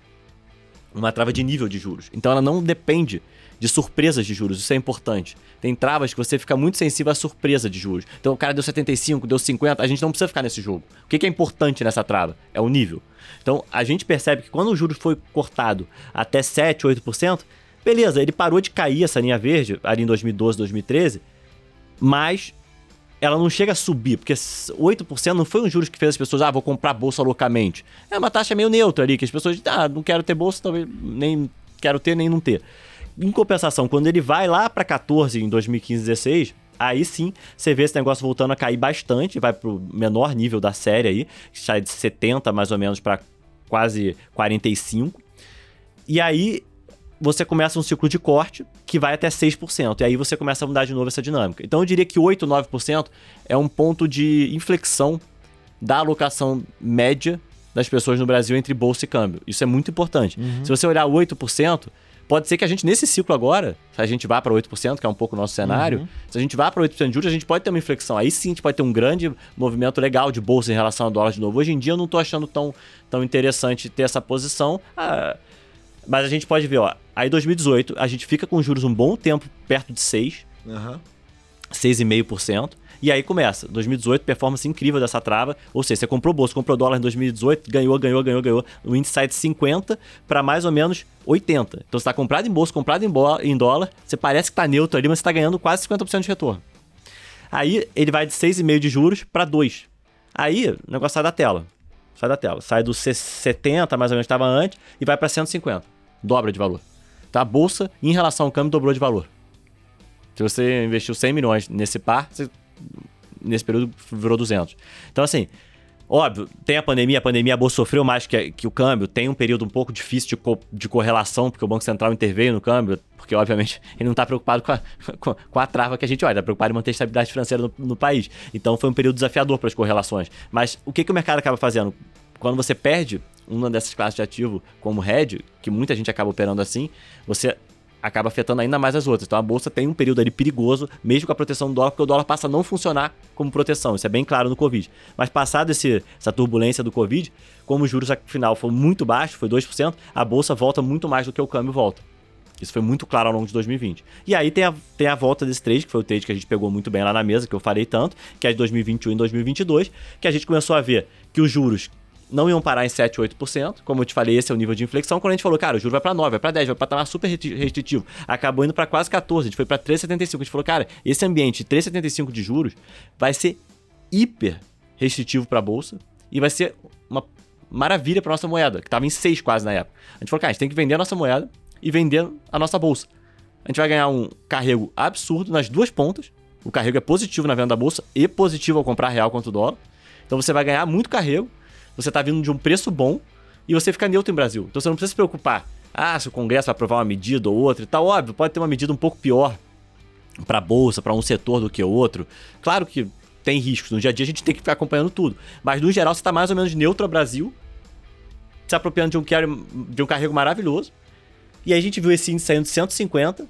A: uma trava de nível de juros. Então ela não depende de surpresas de juros, isso é importante. Tem travas que você fica muito sensível à surpresa de juros. Então o cara deu 75, deu 50, a gente não precisa ficar nesse jogo. O que é importante nessa trava? É o nível. Então a gente percebe que quando o juros foi cortado até 7, 8%, beleza, ele parou de cair essa linha verde ali em 2012, 2013, mas ela não chega a subir, porque 8% não foi um juros que fez as pessoas, ah, vou comprar bolsa loucamente. É uma taxa meio neutra ali, que as pessoas ah, não quero ter bolsa, talvez nem quero ter, nem não ter. Em compensação, quando ele vai lá para 14 em 2015, 16, aí sim você vê esse negócio voltando a cair bastante, vai pro menor nível da série aí, que sai de 70 mais ou menos para quase 45. E aí você começa um ciclo de corte que vai até 6%. E aí você começa a mudar de novo essa dinâmica. Então eu diria que 8, 9% é um ponto de inflexão da alocação média das pessoas no Brasil entre bolsa e câmbio. Isso é muito importante. Se você olhar 8%, pode ser que a gente, nesse ciclo agora, se a gente vá para 8%, que é um pouco o nosso cenário, se a gente vá para 8% de juros, a gente pode ter uma inflexão. Aí sim a gente pode ter um grande movimento legal de bolsa em relação ao dólar de novo. Hoje em dia eu não estou achando tão, tão interessante ter essa posição. Ah, mas a gente pode ver, ó. Aí 2018, a gente fica com juros um bom tempo perto de 6,
B: Aham.
A: 6,5%. E aí começa. 2018, performance incrível dessa trava. Ou seja, você comprou bolsa, comprou dólar em 2018, ganhou, ganhou, ganhou, ganhou. O índice sai de 50 para mais ou menos 80. Então você está comprado em bolsa, comprado em, em dólar. Você parece que está neutro ali, mas você está ganhando quase 50% de retorno. Aí ele vai de 6,5 de juros para 2. Aí o negócio sai da tela. Sai da tela. Sai dos 70, mais ou menos, estava antes, e vai para 150. Dobra de valor. Então a bolsa, em relação ao câmbio, dobrou de valor. Se você investiu 100 milhões nesse par, você, nesse período virou 200. Então, assim, Óbvio, tem a pandemia, a pandemia a sofreu mais que, que o câmbio, tem um período um pouco difícil de, co, de correlação, porque o Banco Central interveio no câmbio, porque obviamente ele não está preocupado com a, com, com, a trava que a gente olha, está preocupado em manter estabilidade financeira no, no, país. Então foi um período desafiador para as correlações. Mas o que, que o mercado acaba fazendo? Quando você perde uma dessas classes de ativo como hedge, que muita gente acaba operando assim, você acaba afetando ainda mais as outras. Então a bolsa tem um período ali perigoso, mesmo com a proteção do dólar, porque o dólar passa a não funcionar como proteção. Isso é bem claro no Covid. Mas passado esse, essa turbulência do Covid, como os juros final foi muito baixo, foi 2%, a bolsa volta muito mais do que o câmbio volta. Isso foi muito claro ao longo de 2020. E aí tem a, tem a volta desse trade, que foi o trade que a gente pegou muito bem lá na mesa, que eu falei tanto, que é de 2021 e 2022, que a gente começou a ver que os juros não iam parar em 7, 8%. Como eu te falei, esse é o nível de inflexão. Quando a gente falou, cara, o juro vai para 9, vai para 10, vai para estar super restritivo. Acabou indo para quase 14, a gente foi para 3,75. A gente falou, cara, esse ambiente 3,75 de juros vai ser hiper restritivo para a bolsa e vai ser uma maravilha para nossa moeda, que estava em 6 quase na época. A gente falou, cara, a gente tem que vender a nossa moeda e vender a nossa bolsa. A gente vai ganhar um carrego absurdo nas duas pontas. O carrego é positivo na venda da bolsa e positivo ao comprar real contra dólar. Então você vai ganhar muito carrego você está vindo de um preço bom e você fica neutro em Brasil. Então você não precisa se preocupar. Ah, se o Congresso vai aprovar uma medida ou outra e tal. Óbvio, pode ter uma medida um pouco pior para a bolsa, para um setor do que o outro. Claro que tem riscos. No dia a dia a gente tem que ficar acompanhando tudo. Mas no geral você está mais ou menos neutro ao Brasil, se apropriando de um, de um carrego maravilhoso. E aí a gente viu esse índice saindo de 150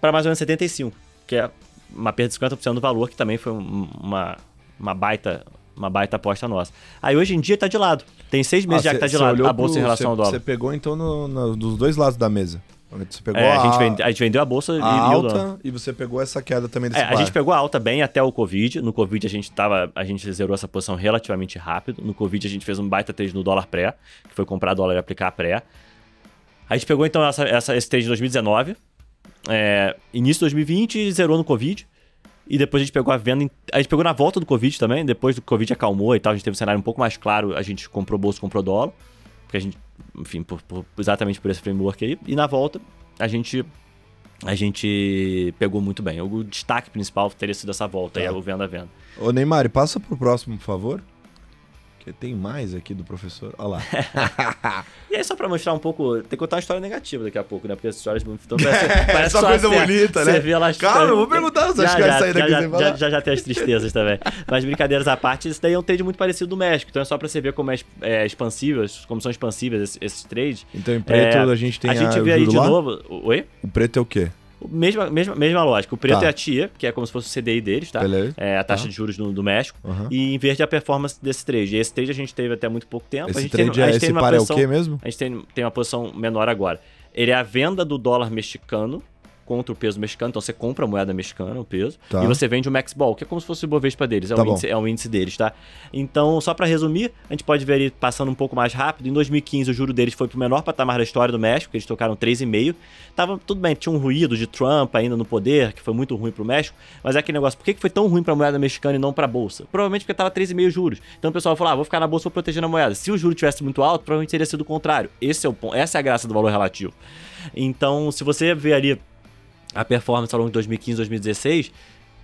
A: para mais ou menos 75, que é uma perda de 50% do valor, que também foi uma, uma baita uma baita aposta nossa. Aí hoje em dia tá de lado. Tem seis meses ah, já cê, que tá de lado a bolsa pro, em relação
B: cê,
A: ao dólar.
B: Você pegou então no, no, dos dois lados da mesa.
A: Você pegou é, a, a, gente vende, a, gente vendeu a bolsa
B: a
A: e
B: alta e você pegou essa queda também desse
A: é, A gente pegou a alta bem até o Covid. No Covid a gente tava, a gente zerou essa posição relativamente rápido. No Covid a gente fez um baita trade no dólar pré, que foi comprar dólar e aplicar pré. A gente pegou então essa, essa, esse trade em 2019, é, início de 2020 e zerou no Covid. E depois a gente pegou a venda. A gente pegou na volta do Covid também. Depois do Covid acalmou e tal, a gente teve um cenário um pouco mais claro. A gente comprou bolsa, comprou dólar. Porque a gente, enfim, por, por, exatamente por esse framework aí. E na volta, a gente. A gente pegou muito bem. O destaque principal teria sido essa volta tá. aí, o venda-venda.
B: Ô Neymar, passa pro próximo, por favor. Tem mais aqui do professor. Olha lá.
A: e aí, só pra mostrar um pouco, tem que contar uma história negativa daqui a pouco, né? Porque as histórias então, parece, parece
B: só coisa
A: certo.
B: bonita, né?
A: Você vê
B: elas. Calma, eu vou perguntar, você acha que vai sair daqui
A: já,
B: sem
A: já, já, já tem as tristezas também. Mas brincadeiras à parte, isso daí é um trade muito parecido do México. Então é só pra você ver como é, é expansivas, como são expansivas esses, esses trades.
B: Então em preto é, a gente tem
A: a. A gente vê aí de lá? novo. Oi?
B: O preto é o quê?
A: Mesma, mesma, mesma lógica. O preto tá. é a TIA, que é como se fosse o CDI deles, tá? Beleza. É a taxa tá. de juros do, do México. Uhum. E em verde é a performance desse trade. E esse trade a gente teve até muito pouco tempo.
B: Esse
A: a gente
B: trade
A: tem,
B: é, a gente esse tem par posição, é o quê mesmo?
A: A gente tem, tem uma posição menor agora. Ele é a venda do dólar mexicano contra o peso mexicano. Então você compra a moeda mexicana, o peso, tá. e você vende o Max Ball, que é como se fosse o Bovespa deles, é, tá o, índice, é o índice deles, tá? Então, só para resumir, a gente pode ver ele passando um pouco mais rápido. Em 2015, o juro deles foi pro menor patamar da história do México, eles tocaram 3,5. Tava tudo bem, tinha um ruído de Trump ainda no poder, que foi muito ruim pro México, mas é aquele negócio, por que foi tão ruim pra moeda mexicana e não pra bolsa? Provavelmente porque tava 3,5 juros. Então o pessoal falou: ah, vou ficar na bolsa, vou proteger a moeda. Se o juro tivesse muito alto, provavelmente teria sido o contrário. Esse é o ponto, essa é a graça do valor relativo. Então, se você vê ali a performance ao longo de 2015 2016,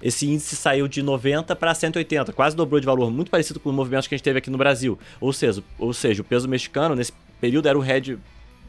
A: esse índice saiu de 90 para 180, quase dobrou de valor, muito parecido com os movimentos que a gente teve aqui no Brasil. Ou seja, ou seja o peso mexicano nesse período era o head,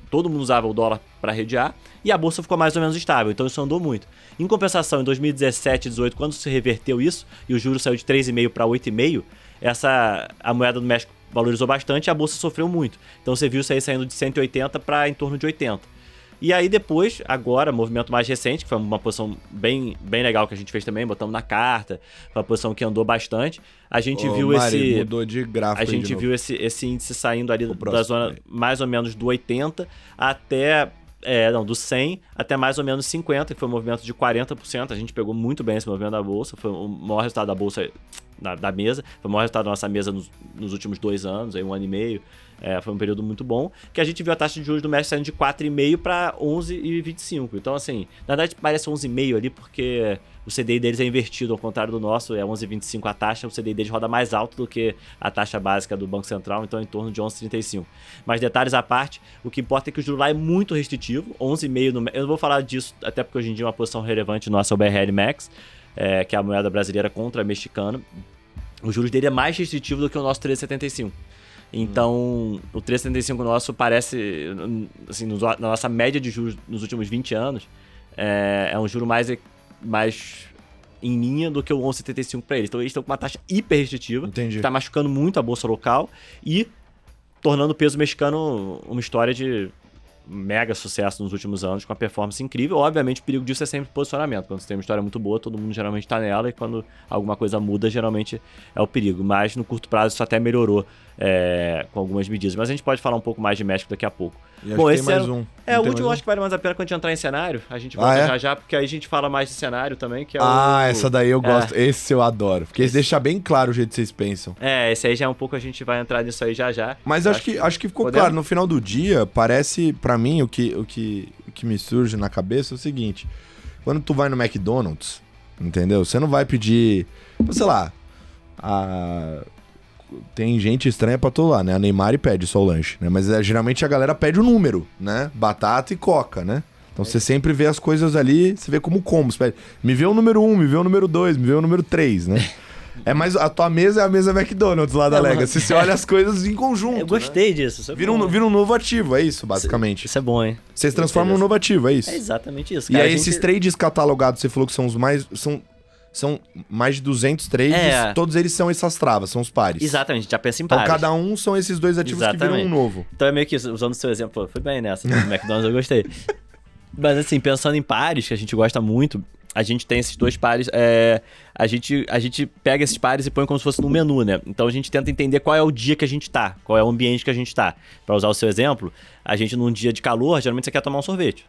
A: todo mundo usava o dólar para redear, e a bolsa ficou mais ou menos estável, então isso andou muito. Em compensação, em 2017 e 2018, quando se reverteu isso, e o juro saiu de 3,5 para 8,5, essa a moeda do México valorizou bastante e a bolsa sofreu muito. Então você viu isso aí saindo de 180 para em torno de 80. E aí depois, agora, movimento mais recente, que foi uma posição bem, bem legal que a gente fez também, botamos na carta, foi uma posição que andou bastante. A gente Ô, viu Mari, esse.
B: Mudou de gráfico.
A: A gente viu esse, esse índice saindo ali da zona aí. mais ou menos do 80 até é, não, do 100 até mais ou menos 50, que foi um movimento de 40%. A gente pegou muito bem esse movimento da bolsa, foi o maior resultado da bolsa na, da mesa. Foi o maior resultado da nossa mesa nos, nos últimos dois anos, aí um ano e meio. É, foi um período muito bom. Que a gente viu a taxa de juros do México saindo de 4,5 para 11,25. Então, assim, na verdade parece 11,5 ali, porque o CDI deles é invertido, ao contrário do nosso, é 11,25 a taxa, o CDI deles roda mais alto do que a taxa básica do Banco Central, então é em torno de 11,35. Mas detalhes à parte, o que importa é que o juro lá é muito restritivo, 11,5 no... Eu não vou falar disso, até porque hoje em dia é uma posição relevante nossa é o BRL Max, é, que é a moeda brasileira contra a mexicana. O juros dele é mais restritivo do que o nosso 13,75. Então, o 3,75 nosso parece, assim, na nossa média de juros nos últimos 20 anos, é, é um juro mais, mais em linha do que o 11,75 para eles. Então, eles estão com uma taxa hiper restritiva, Entendi. que está machucando muito a bolsa local e tornando o peso mexicano uma história de mega sucesso nos últimos anos, com uma performance incrível. Obviamente, o perigo disso é sempre posicionamento. Quando você tem uma história muito boa, todo mundo geralmente está nela, e quando alguma coisa muda, geralmente é o perigo. Mas no curto prazo, isso até melhorou é, com algumas medidas. Mas a gente pode falar um pouco mais de México daqui a pouco.
B: E Bom, esse era... um.
A: É, o último acho que vale mais a pena quando a gente entrar em cenário. A gente vai ah, é? já já, porque aí a gente fala mais de cenário também, que é
B: Ah, o... essa daí eu é. gosto. Esse eu adoro. Porque esse deixa bem claro o jeito que vocês pensam.
A: É, esse aí já é um pouco, a gente vai entrar nisso aí já já.
B: Mas acho, acho que, acho que ficou Podemos? claro. No final do dia, parece, para mim, o que, o, que, o que me surge na cabeça é o seguinte. Quando tu vai no McDonald's, entendeu? Você não vai pedir, sei lá, a tem gente estranha pra todo lá, né? A Neymar pede só o lanche, né? Mas é, geralmente a galera pede o número, né? Batata e coca, né? Então você sempre vê as coisas ali, você vê como como. Você pede, me vê o número 1, um, me vê o número 2, me vê o número 3, né? É mais a tua mesa é a mesa McDonald's lá da Legacy. Você olha as coisas em conjunto. Eu
A: gostei
B: né?
A: disso.
B: É vira, um, vira um novo ativo, é isso, basicamente.
A: Isso é bom, hein?
B: Vocês transformam um novo ativo, é isso.
A: É exatamente isso.
B: Cara, e aí, gente... esses trades catalogados, você falou que são os mais. São são mais de 200 trades, é. todos eles são essas travas, são os pares.
A: Exatamente, já pensa em
B: então, pares. Então cada um são esses dois ativos Exatamente. que viram um novo.
A: Então é meio que usando o seu exemplo, foi bem nessa, do McDonald's eu gostei. Mas assim, pensando em pares, que a gente gosta muito, a gente tem esses dois pares, é, a, gente, a gente pega esses pares e põe como se fosse no menu, né? Então a gente tenta entender qual é o dia que a gente tá, qual é o ambiente que a gente tá. Para usar o seu exemplo, a gente num dia de calor, geralmente você quer tomar um sorvete,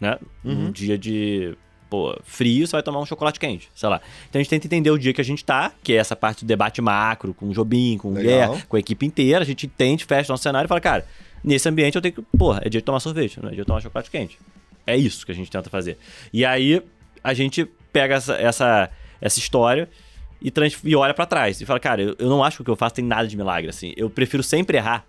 A: né? Uhum. Num dia de pô, frio, você vai tomar um chocolate quente, sei lá. Então a gente tenta entender o dia que a gente tá, que é essa parte do debate macro, com o Jobim, com o Guerra, com a equipe inteira, a gente entende, fecha nosso cenário e fala, cara, nesse ambiente eu tenho que, pô, é dia de tomar sorvete, não é dia de tomar chocolate quente. É isso que a gente tenta fazer. E aí a gente pega essa, essa, essa história e, trans, e olha para trás e fala, cara, eu, eu não acho que o que eu faço tem nada de milagre, assim. Eu prefiro sempre errar.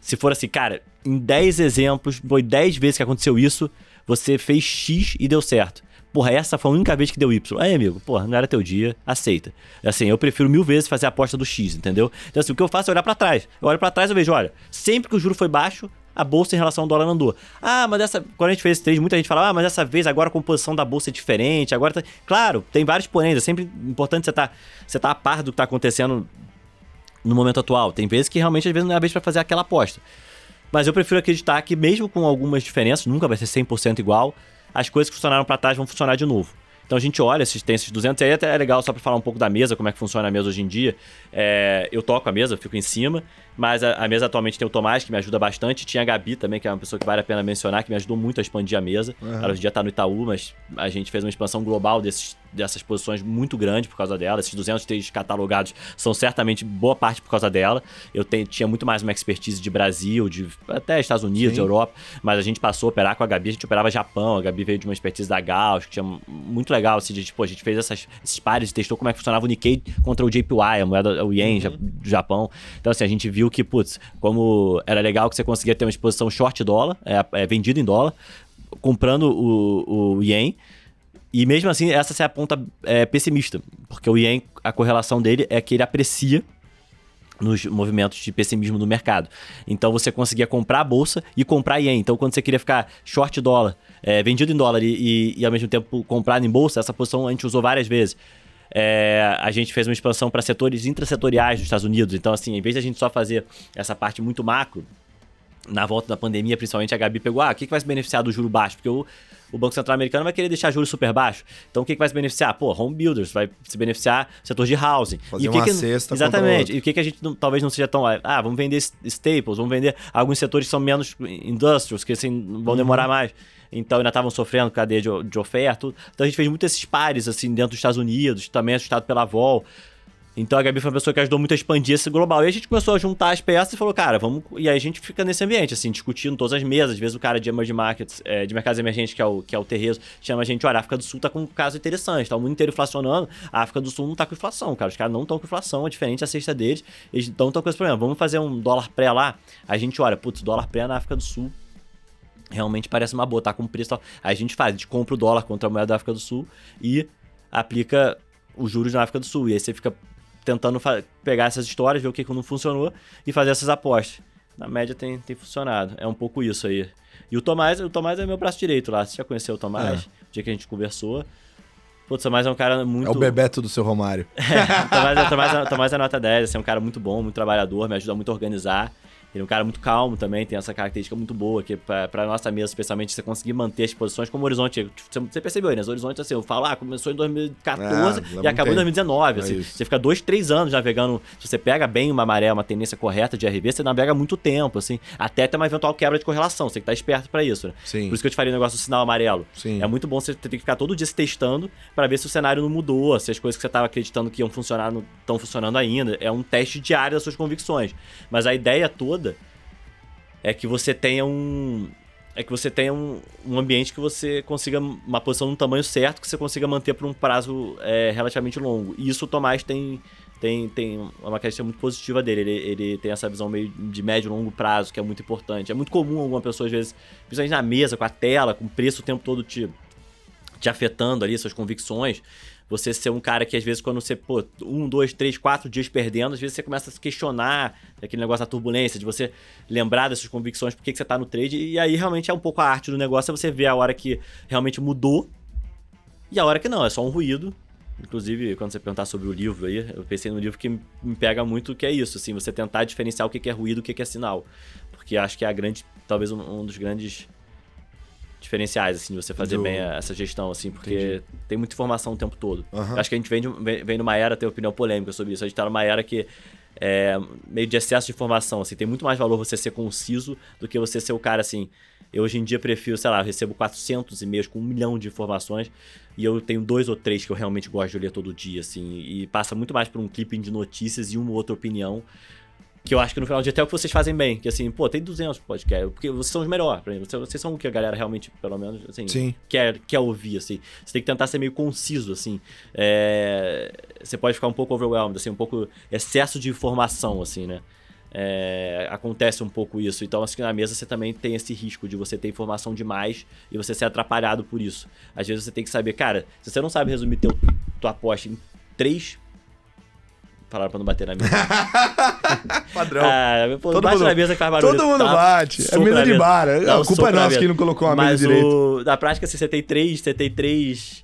A: Se for assim, cara, em 10 exemplos, foi 10 vezes que aconteceu isso, você fez X e deu certo. Porra, essa foi a única vez que deu Y. Aí, amigo, porra, não era teu dia, aceita. Assim, eu prefiro mil vezes fazer a aposta do X, entendeu? Então, assim, o que eu faço é olhar para trás. Eu olho para trás e vejo, olha, sempre que o juro foi baixo, a bolsa em relação ao dólar andou. Ah, mas essa. Quando a gente fez esse trade, muita gente falava, ah, mas dessa vez agora a composição da bolsa é diferente. Agora tá... Claro, tem vários poréns. É sempre importante você estar tá, você tá a par do que está acontecendo no momento atual. Tem vezes que realmente, às vezes, não é a vez para fazer aquela aposta. Mas eu prefiro acreditar que, mesmo com algumas diferenças, nunca vai ser 100% igual, as coisas que funcionaram para trás vão funcionar de novo. Então a gente olha, tem esses 200, e aí até é legal só para falar um pouco da mesa, como é que funciona a mesa hoje em dia. É, eu toco a mesa, fico em cima, mas a, a, mesa atualmente tem o Tomás, que me ajuda bastante. Tinha a Gabi também, que é uma pessoa que vale a pena mencionar, que me ajudou muito a expandir a mesa. Uhum. Ela hoje em dia tá no Itaú, mas a gente fez uma expansão global desses, dessas posições muito grande por causa dela. Esses 200 trades catalogados são certamente boa parte por causa dela. Eu tenho, tinha muito mais uma expertise de Brasil, de até Estados Unidos, Sim. Europa, mas a gente passou a operar com a Gabi, a gente operava Japão. A Gabi veio de uma expertise da Gauss, que tinha muito legal, assim, de, tipo, a gente fez essas, esses pares e testou como é que funcionava o Nikkei contra o JPY, a moeda, o Yen uhum. do Japão. Então, assim, a gente viu que, putz, como era legal que você conseguia ter uma exposição short dólar, é, é vendido em dólar, comprando o, o Yen. E mesmo assim, essa é a ponta é, pessimista, porque o Yen, a correlação dele é que ele aprecia nos movimentos de pessimismo do mercado. Então você conseguia comprar a bolsa e comprar ien. Então quando você queria ficar short dólar, é, vendido em dólar e, e, e, ao mesmo tempo comprado em bolsa, essa posição a gente usou várias vezes. É, a gente fez uma expansão para setores intrasetoriais dos Estados Unidos. Então, assim, em vez de a gente só fazer essa parte muito macro, na volta da pandemia, principalmente, a Gabi pegou, ah, o que, que vai se beneficiar do juro baixo? Porque o, o Banco Central americano vai querer deixar juros super baixo. Então, o que, que vai se beneficiar? Pô, home builders, vai se beneficiar setor de housing.
B: Fazer
A: e
B: o que
A: uma que,
B: cesta
A: Exatamente. E o que, que a gente não, talvez não seja tão... Ah, vamos vender staples, vamos vender alguns setores que são menos industrials, que assim, vão uhum. demorar mais. Então, ainda estavam sofrendo cadeia de, de oferta. Então, a gente fez muito esses pares, assim, dentro dos Estados Unidos, também assustado pela vol. Então a Gabi foi uma pessoa que ajudou muito a expandir esse global. E a gente começou a juntar as peças e falou, cara, vamos. E aí a gente fica nesse ambiente, assim, discutindo todas as mesas. Às vezes o cara de emerging markets, é, de mercados emergentes, que é o, que é o Terrezo, chama a gente, olha, a África do Sul tá com um caso interessante, tá o mundo inteiro inflacionando, a África do Sul não tá com inflação, cara. Os caras não estão com inflação, é diferente a cesta deles, eles não estão com esse problema. Vamos fazer um dólar pré lá. A gente olha, putz, dólar pré na África do Sul realmente parece uma boa, tá com preço. Aí a gente faz, a gente compra o dólar contra a moeda da África do Sul e aplica os juros na África do Sul. E aí você fica tentando pegar essas histórias, ver o que, que não funcionou e fazer essas apostas. Na média tem, tem funcionado. É um pouco isso aí. E o Tomás, o Tomás é meu braço direito lá. Você já conheceu o Tomás? É. O dia que a gente conversou. Putz, o Tomás é um cara muito.
B: É o Bebeto do seu Romário.
A: é, o Tomás, é, Tomás, é, Tomás é nota 10, assim, é um cara muito bom, muito trabalhador, me ajuda muito a organizar. Ele é um cara muito calmo também, tem essa característica muito boa, que para nossa mesa, especialmente, você conseguir manter as posições como horizonte. Você percebeu né? Os horizontes, assim, eu falo, ah, começou em 2014 ah, e acabou em 2019. Assim, é você fica dois, três anos navegando. Se você pega bem uma maré, uma tendência correta de RV, você navega muito tempo, assim, até ter uma eventual quebra de correlação. Você tem que estar esperto para isso, né?
B: Sim.
A: Por isso que eu te falei o negócio do sinal amarelo.
B: Sim.
A: É muito bom você ter que ficar todo dia se testando para ver se o cenário não mudou, se as coisas que você estava acreditando que iam funcionar não estão funcionando ainda. É um teste diário das suas convicções. Mas a ideia toda é que você tenha um é que você tenha um, um ambiente que você consiga uma posição no tamanho certo que você consiga manter por um prazo é, relativamente longo. E isso o Tomás tem tem, tem uma característica muito positiva dele. Ele, ele tem essa visão meio de médio e longo prazo, que é muito importante. É muito comum alguma pessoa, às vezes, principalmente na mesa, com a tela, com o preço o tempo todo te, te afetando ali, suas convicções você ser um cara que às vezes quando você, pô, um, dois, três, quatro dias perdendo, às vezes você começa a se questionar aquele negócio da turbulência, de você lembrar dessas convicções, por que, que você tá no trade, e aí realmente é um pouco a arte do negócio, é você ver a hora que realmente mudou e a hora que não, é só um ruído. Inclusive, quando você perguntar sobre o livro aí, eu pensei no livro que me pega muito, que é isso, assim, você tentar diferenciar o que é ruído o que é sinal. Porque acho que é a grande, talvez um, um dos grandes diferenciais, assim, de você fazer Do... bem essa gestão, assim, porque Entendi. tem muita informação o tempo todo. Uhum. Acho que a gente vem, de, vem, vem numa era, tem opinião polêmica sobre isso, a gente tá numa era que é meio de excesso de informação, assim, tem muito mais valor você ser conciso do que você ser o cara, assim, eu hoje em dia prefiro, sei lá, eu recebo 400 e-mails com um milhão de informações e eu tenho dois ou três que eu realmente gosto de ler todo dia, assim, e passa muito mais por um clipping de notícias e uma ou outra opinião que eu acho que no final do dia até é o que vocês fazem bem. Que assim, pô, tem 200 podcasts. Porque vocês são os melhores. Vocês, vocês são o que a galera realmente, pelo menos, assim,
B: Sim.
A: Quer, quer ouvir, assim. Você tem que tentar ser meio conciso, assim. É, você pode ficar um pouco overwhelmed, assim, um pouco excesso de informação, assim, né? É, acontece um pouco isso. Então, acho que na mesa você também tem esse risco de você ter informação demais e você ser atrapalhado por isso. Às vezes você tem que saber, cara, se você não sabe resumir teu, tua aposta em três Falaram pra não bater na mesa.
B: Padrão.
A: Ah, pô, todo bate mundo, na mesa que faz barulho.
B: Todo mundo tá? bate. É mesa de bar. a culpa é nossa que não colocou a mesa direito. O,
A: na prática, se você tem três, você tem três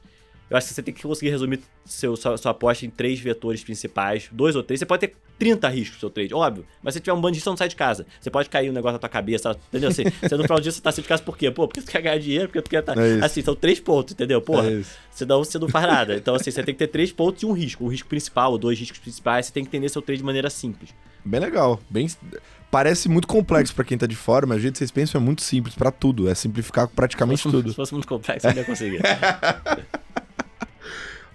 A: eu acho que você tem que conseguir resumir seu, sua, sua aposta em três vetores principais, dois ou três. Você pode ter 30 riscos no seu trade, óbvio. Mas se tiver um bandista, você não sai de casa. Você pode cair um negócio na tua cabeça, entendeu? Assim, você no final do dia você tá saindo de casa por quê? Pô, porque tu quer ganhar dinheiro, porque tu quer tá... É assim, são três pontos, entendeu? Porra, é senão você não faz nada. Então, assim, você tem que ter três pontos e um risco. Um risco principal, ou dois riscos principais, você tem que entender seu trade de maneira simples.
B: Bem legal. Bem... Parece muito complexo para quem tá de fora, mas o jeito que vocês pensam é muito simples para tudo. É simplificar praticamente
A: se fosse,
B: tudo.
A: Se fosse muito complexo, eu não ia conseguir.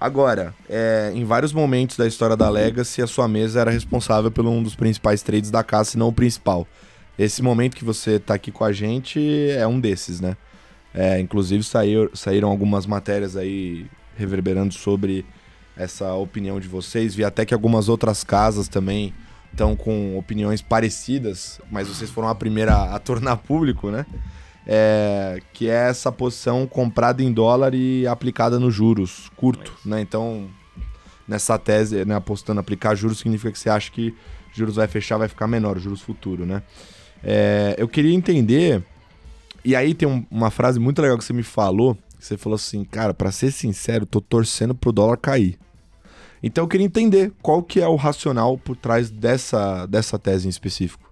B: Agora, é, em vários momentos da história da Legacy, a sua mesa era responsável por um dos principais trades da casa, se não o principal. Esse momento que você está aqui com a gente é um desses, né? É, inclusive saíram, saíram algumas matérias aí reverberando sobre essa opinião de vocês. Vi até que algumas outras casas também estão com opiniões parecidas, mas vocês foram a primeira a tornar público, né? É, que é essa posição comprada em dólar e aplicada nos juros curto, né? Então, nessa tese, né, apostando aplicar juros significa que você acha que juros vai fechar, vai ficar menor, juros futuro, né? É, eu queria entender, e aí tem um, uma frase muito legal que você me falou, que você falou assim, cara, para ser sincero, tô torcendo pro dólar cair. Então eu queria entender qual que é o racional por trás dessa, dessa tese em específico.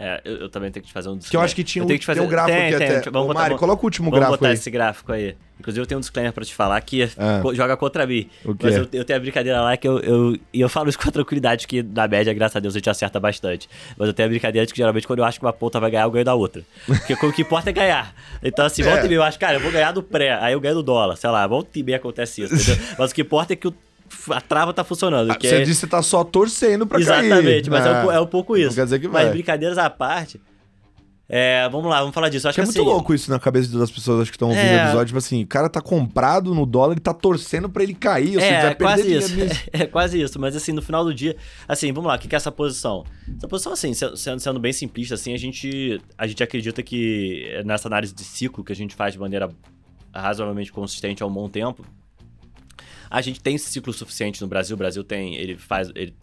A: É, eu, eu, também tenho que te fazer um disclaimer.
B: Que eu acho que tinha um, que fazer... um gráfico tem, aqui tem, até. Vamos Ô, botar, Mari, coloca o último
A: vamos
B: gráfico
A: botar
B: aí.
A: esse gráfico aí. Inclusive, eu tenho um disclaimer pra te falar que ah. joga contra mim. Mas eu, eu, tenho a brincadeira lá que eu, eu... E eu falo isso com a tranquilidade que, na média, graças a Deus, a gente acerta bastante. Mas eu tenho a brincadeira de que, geralmente, quando eu acho que uma ponta vai ganhar, eu ganho da outra. Porque o que importa é ganhar. Então, assim, volta é. e meia, eu acho, cara, eu vou ganhar do pré, aí eu ganho do dólar. Sei lá, volta e meia acontece isso, entendeu? Mas o que importa é que o a trava tá funcionando.
B: Ah,
A: que
B: Você
A: é-
B: disse que você tá só torcendo pra cair.
A: Exatamente, mas é, um,
B: Ah,
A: é um pouco isso.
B: Não quer dizer que
A: mas
B: vai.
A: brincadeiras à parte. É, vamos lá, vamos falar disso. Acho
B: Que
A: que,
B: é muito
A: assim,
B: louco isso na cabeça das pessoas acho que estão ouvindo
A: É.
B: o episódio. Tipo assim, o cara tá comprado no dólar e tá torcendo pra ele cair. Ou seja,
A: É,
B: vai
A: é quase isso.
B: nisso.
A: É quase isso. Mas assim, no final do dia, assim, vamos lá, o que que é essa posição? Essa posição, assim, se- sendo, sendo bem simplista, assim, a gente, a gente acredita que nessa análise de ciclo que a gente faz de maneira razoavelmente consistente há um bom tempo, a gente tem ciclo suficiente no Brasil. O Brasil tem, ele faz, ele,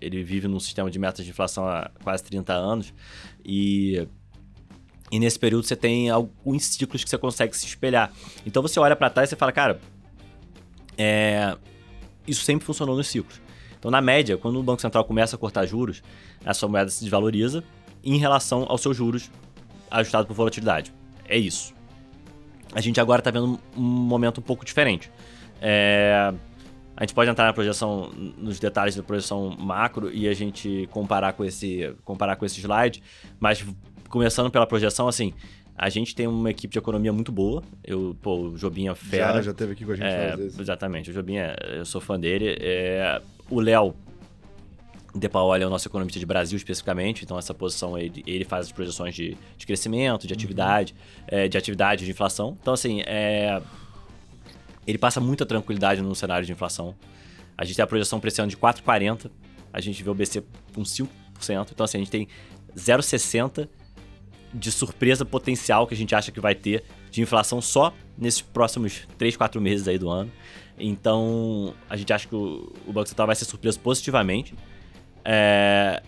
A: ele vive num sistema de metas de inflação há quase 30 anos e e nesse período você tem alguns ciclos que você consegue se espelhar. Então você olha pra trás e você fala, cara, é, isso sempre funcionou nos ciclos. Então, na média, quando o Banco Central começa a cortar juros, a sua moeda se desvaloriza em relação aos seus juros ajustados por volatilidade. É isso. A gente agora está vendo um momento um pouco diferente. É, a gente pode entrar na projeção, nos detalhes da projeção macro e a gente comparar com esse, comparar com esse slide, mas começando pela projeção, assim, a gente tem uma equipe de economia muito boa. Eu, pô, o Jobinha fera.
B: Já, já teve aqui com a gente
A: É,
B: vezes.
A: exatamente, o Jobinha, eu sou fã dele. É, o Léo De Paoli é o nosso economista de Brasil especificamente, então essa posição ele, ele faz as projeções de, de crescimento, de atividade, é, de atividade, de inflação. Então, assim, é, ele passa muita tranquilidade no cenário de inflação. A gente tem a projeção para esse ano de 4,40, a gente vê o BC com 5%, então assim, a gente tem 0,60 de surpresa potencial que a gente acha que vai ter de inflação só nesses próximos 3, 4 meses aí do ano. Então, a gente acha que o, o Banco Central vai ser surpreso positivamente. É,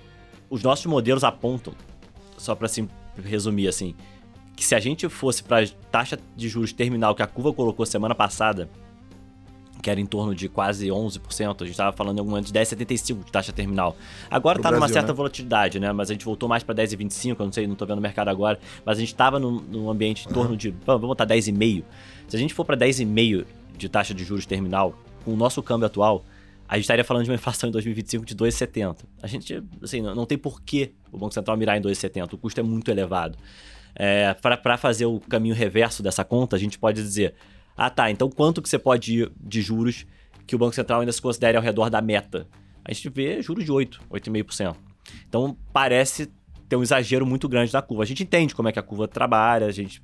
A: os nossos modelos apontam, só para assim, resumir assim, que se a gente fosse para taxa de juros terminal que a curva colocou semana passada, que era em torno de quase 11%, a gente estava falando em algum momento de 10,75% de taxa terminal. Agora está numa certa
B: né?
A: volatilidade, né? Mas a gente voltou mais para 10,25%, eu não sei, não tô vendo o mercado agora, mas a gente estava num, num ambiente em torno de, vamos vamos botar 10,5%. Se a gente for para 10,5% de taxa de juros terminal, com o nosso câmbio atual, a gente estaria falando de uma inflação em 2025 de 2,70. A gente, assim, não, não tem porquê o Banco Central mirar em 2,70, o custo é muito elevado. É, para fazer o caminho reverso dessa conta, a gente pode dizer: ah, tá, então quanto que você pode ir de juros que o Banco Central ainda se considere ao redor da meta? A gente vê juros de 8, 8,5%. Então parece ter um exagero muito grande na curva. A gente entende como é que a curva trabalha, a gente,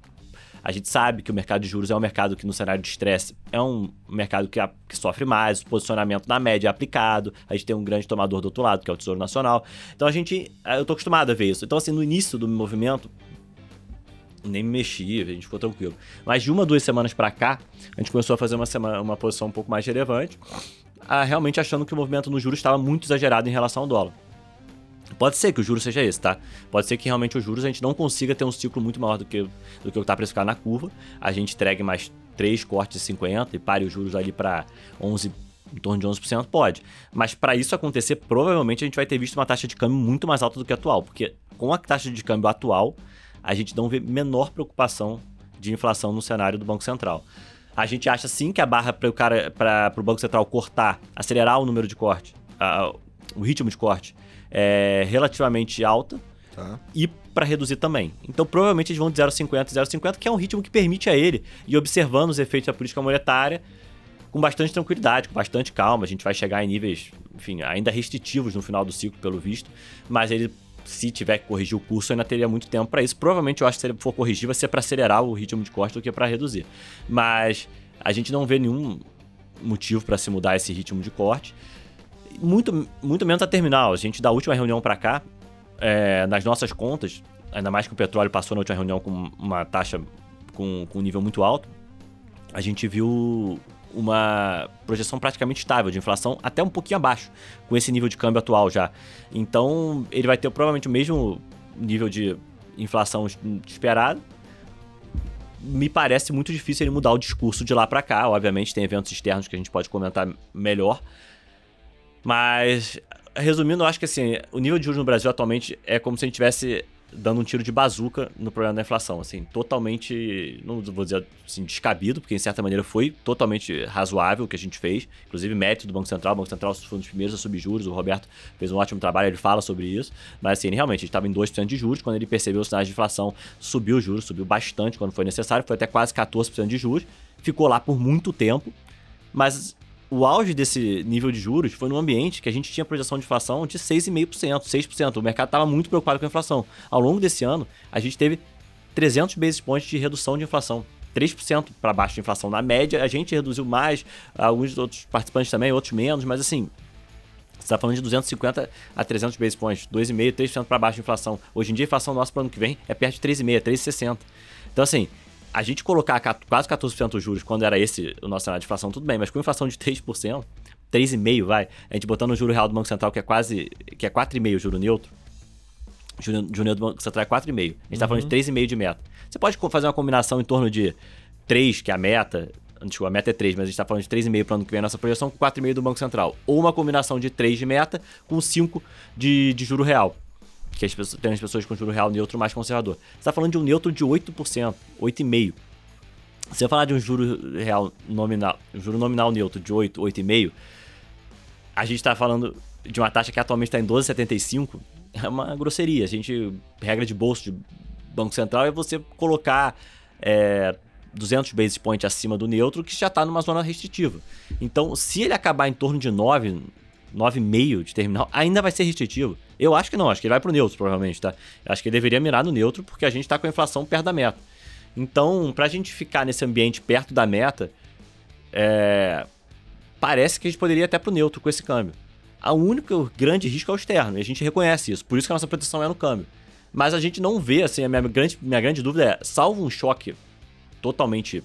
A: a gente sabe que o mercado de juros é um mercado que no cenário de estresse é um mercado que, a- que sofre mais, o posicionamento na média é aplicado, a gente tem um grande tomador do outro lado, que é o Tesouro Nacional. Então a gente, eu tô acostumado a ver isso. Então assim, no início do movimento, nem me mexi, a gente ficou tranquilo. Mas de uma, duas semanas pra cá, a gente começou a fazer uma, semana, uma posição um pouco mais relevante, ah, realmente achando que o movimento no juros estava muito exagerado em relação ao dólar. Pode ser que o juros seja esse, tá? Pode ser que realmente os juros a gente não consiga ter um ciclo muito maior do que, do que o que está precificado na curva. A gente entregue mais 3 cortes de 50 e pare os juros ali para 11, em torno de 11%, pode. Mas para isso acontecer, provavelmente a gente vai ter visto uma taxa de câmbio muito mais alta do que a atual, porque com a taxa de câmbio atual, a gente não vê menor preocupação de inflação no cenário do Banco Central. A gente acha sim que a barra para o cara para o Banco Central cortar, acelerar o número de corte, a- o ritmo de corte é relativamente alta
B: Tá.
A: e para reduzir também. Então provavelmente eles vão de 0,50 a 0,50, que é um ritmo que permite a ele ir observando os efeitos da política monetária com bastante tranquilidade, com bastante calma. A gente vai chegar em níveis, enfim, ainda restritivos no final do ciclo, pelo visto, mas ele se tiver que corrigir o curso, ainda teria muito tempo para isso. Provavelmente eu acho que se ele for corrigir, vai ser para acelerar o ritmo de corte do que para reduzir. Mas a gente não vê nenhum motivo para se mudar esse ritmo de corte. Muito, muito menos a terminal. A gente, da última reunião para cá, é, nas nossas contas, ainda mais que o petróleo passou na última reunião com uma taxa com, com um nível muito alto, a gente viu uma projeção praticamente estável de inflação, até um pouquinho abaixo, com esse nível de câmbio atual já. Então, ele vai ter provavelmente o mesmo nível de inflação es- esperado. Me parece muito difícil ele mudar o discurso de lá para cá. Obviamente, tem eventos externos que a gente pode comentar melhor. Mas, resumindo, eu acho que assim, o nível de juros no Brasil atualmente é como se a gente estivesse dando um tiro de bazuca no problema da inflação, assim, totalmente, não vou dizer assim, descabido, porque em certa maneira foi totalmente razoável o que a gente fez, inclusive mérito do Banco Central, o Banco Central foi um dos primeiros a subir juros, o Roberto fez um ótimo trabalho, ele fala sobre isso, mas assim, ele realmente estava em 2% de juros, quando ele percebeu os sinais de inflação, subiu os juros, subiu bastante quando foi necessário, foi até quase 14% de juros, ficou lá por muito tempo, mas o auge desse nível de juros foi num ambiente que a gente tinha projeção de inflação de 6,5%, 6%. O mercado estava muito preocupado com a inflação. Ao longo desse ano, a gente teve 300 basis points de redução de inflação. 3% para baixo de inflação. Na média, a gente reduziu mais, alguns outros participantes também, outros menos, mas assim, você está falando de 250 a 300 basis points, 2,5%, 3% para baixo de inflação. Hoje em dia, a inflação nossa para o ano que vem é perto de 3,5%, 3,60%. Então, assim, a gente colocar quase 14% dos juros quando era esse o nosso cenário de inflação, tudo bem, mas com inflação de 3%, 3,5% vai, a gente botando o juro real do Banco Central, que é quase, que é 4,5% juro neutro, juro, juro neutro do Banco Central é 4,5%, a gente está uhum. falando de 3,5% de meta. Você pode fazer uma combinação em torno de 3, que é a meta, Desculpa, a meta é 3, mas a gente está falando de 3,5 para o ano que vem a nossa projeção, com 4,5 do Banco Central. Ou uma combinação de 3 de meta com 5 de, de juro real que as pessoas, tem as pessoas com juro real neutro mais conservador. Você está falando de um neutro de 8%, 8,5%. Se eu falar de um juro real nominal, um juro nominal neutro de 8, 8,5%, a gente está falando de uma taxa que atualmente está em 12,75%, é uma grosseria. A gente, regra de bolso de Banco Central é você colocar é, 200 basis points acima do neutro, que já está numa zona restritiva. Então, se ele acabar em torno de 9, 9,5 de terminal, ainda vai ser restritivo. Eu acho que não, acho que ele vai pro neutro, provavelmente, tá? Eu acho que ele deveria mirar no neutro, porque a gente tá com a inflação perto da meta. Então, pra gente ficar nesse ambiente perto da meta, é... parece que a gente poderia ir até pro neutro com esse câmbio. A única grande risco é o externo, e a gente reconhece isso. Por isso que a nossa proteção é no câmbio. Mas a gente não vê, assim, a minha grande, minha grande dúvida é, salvo um choque totalmente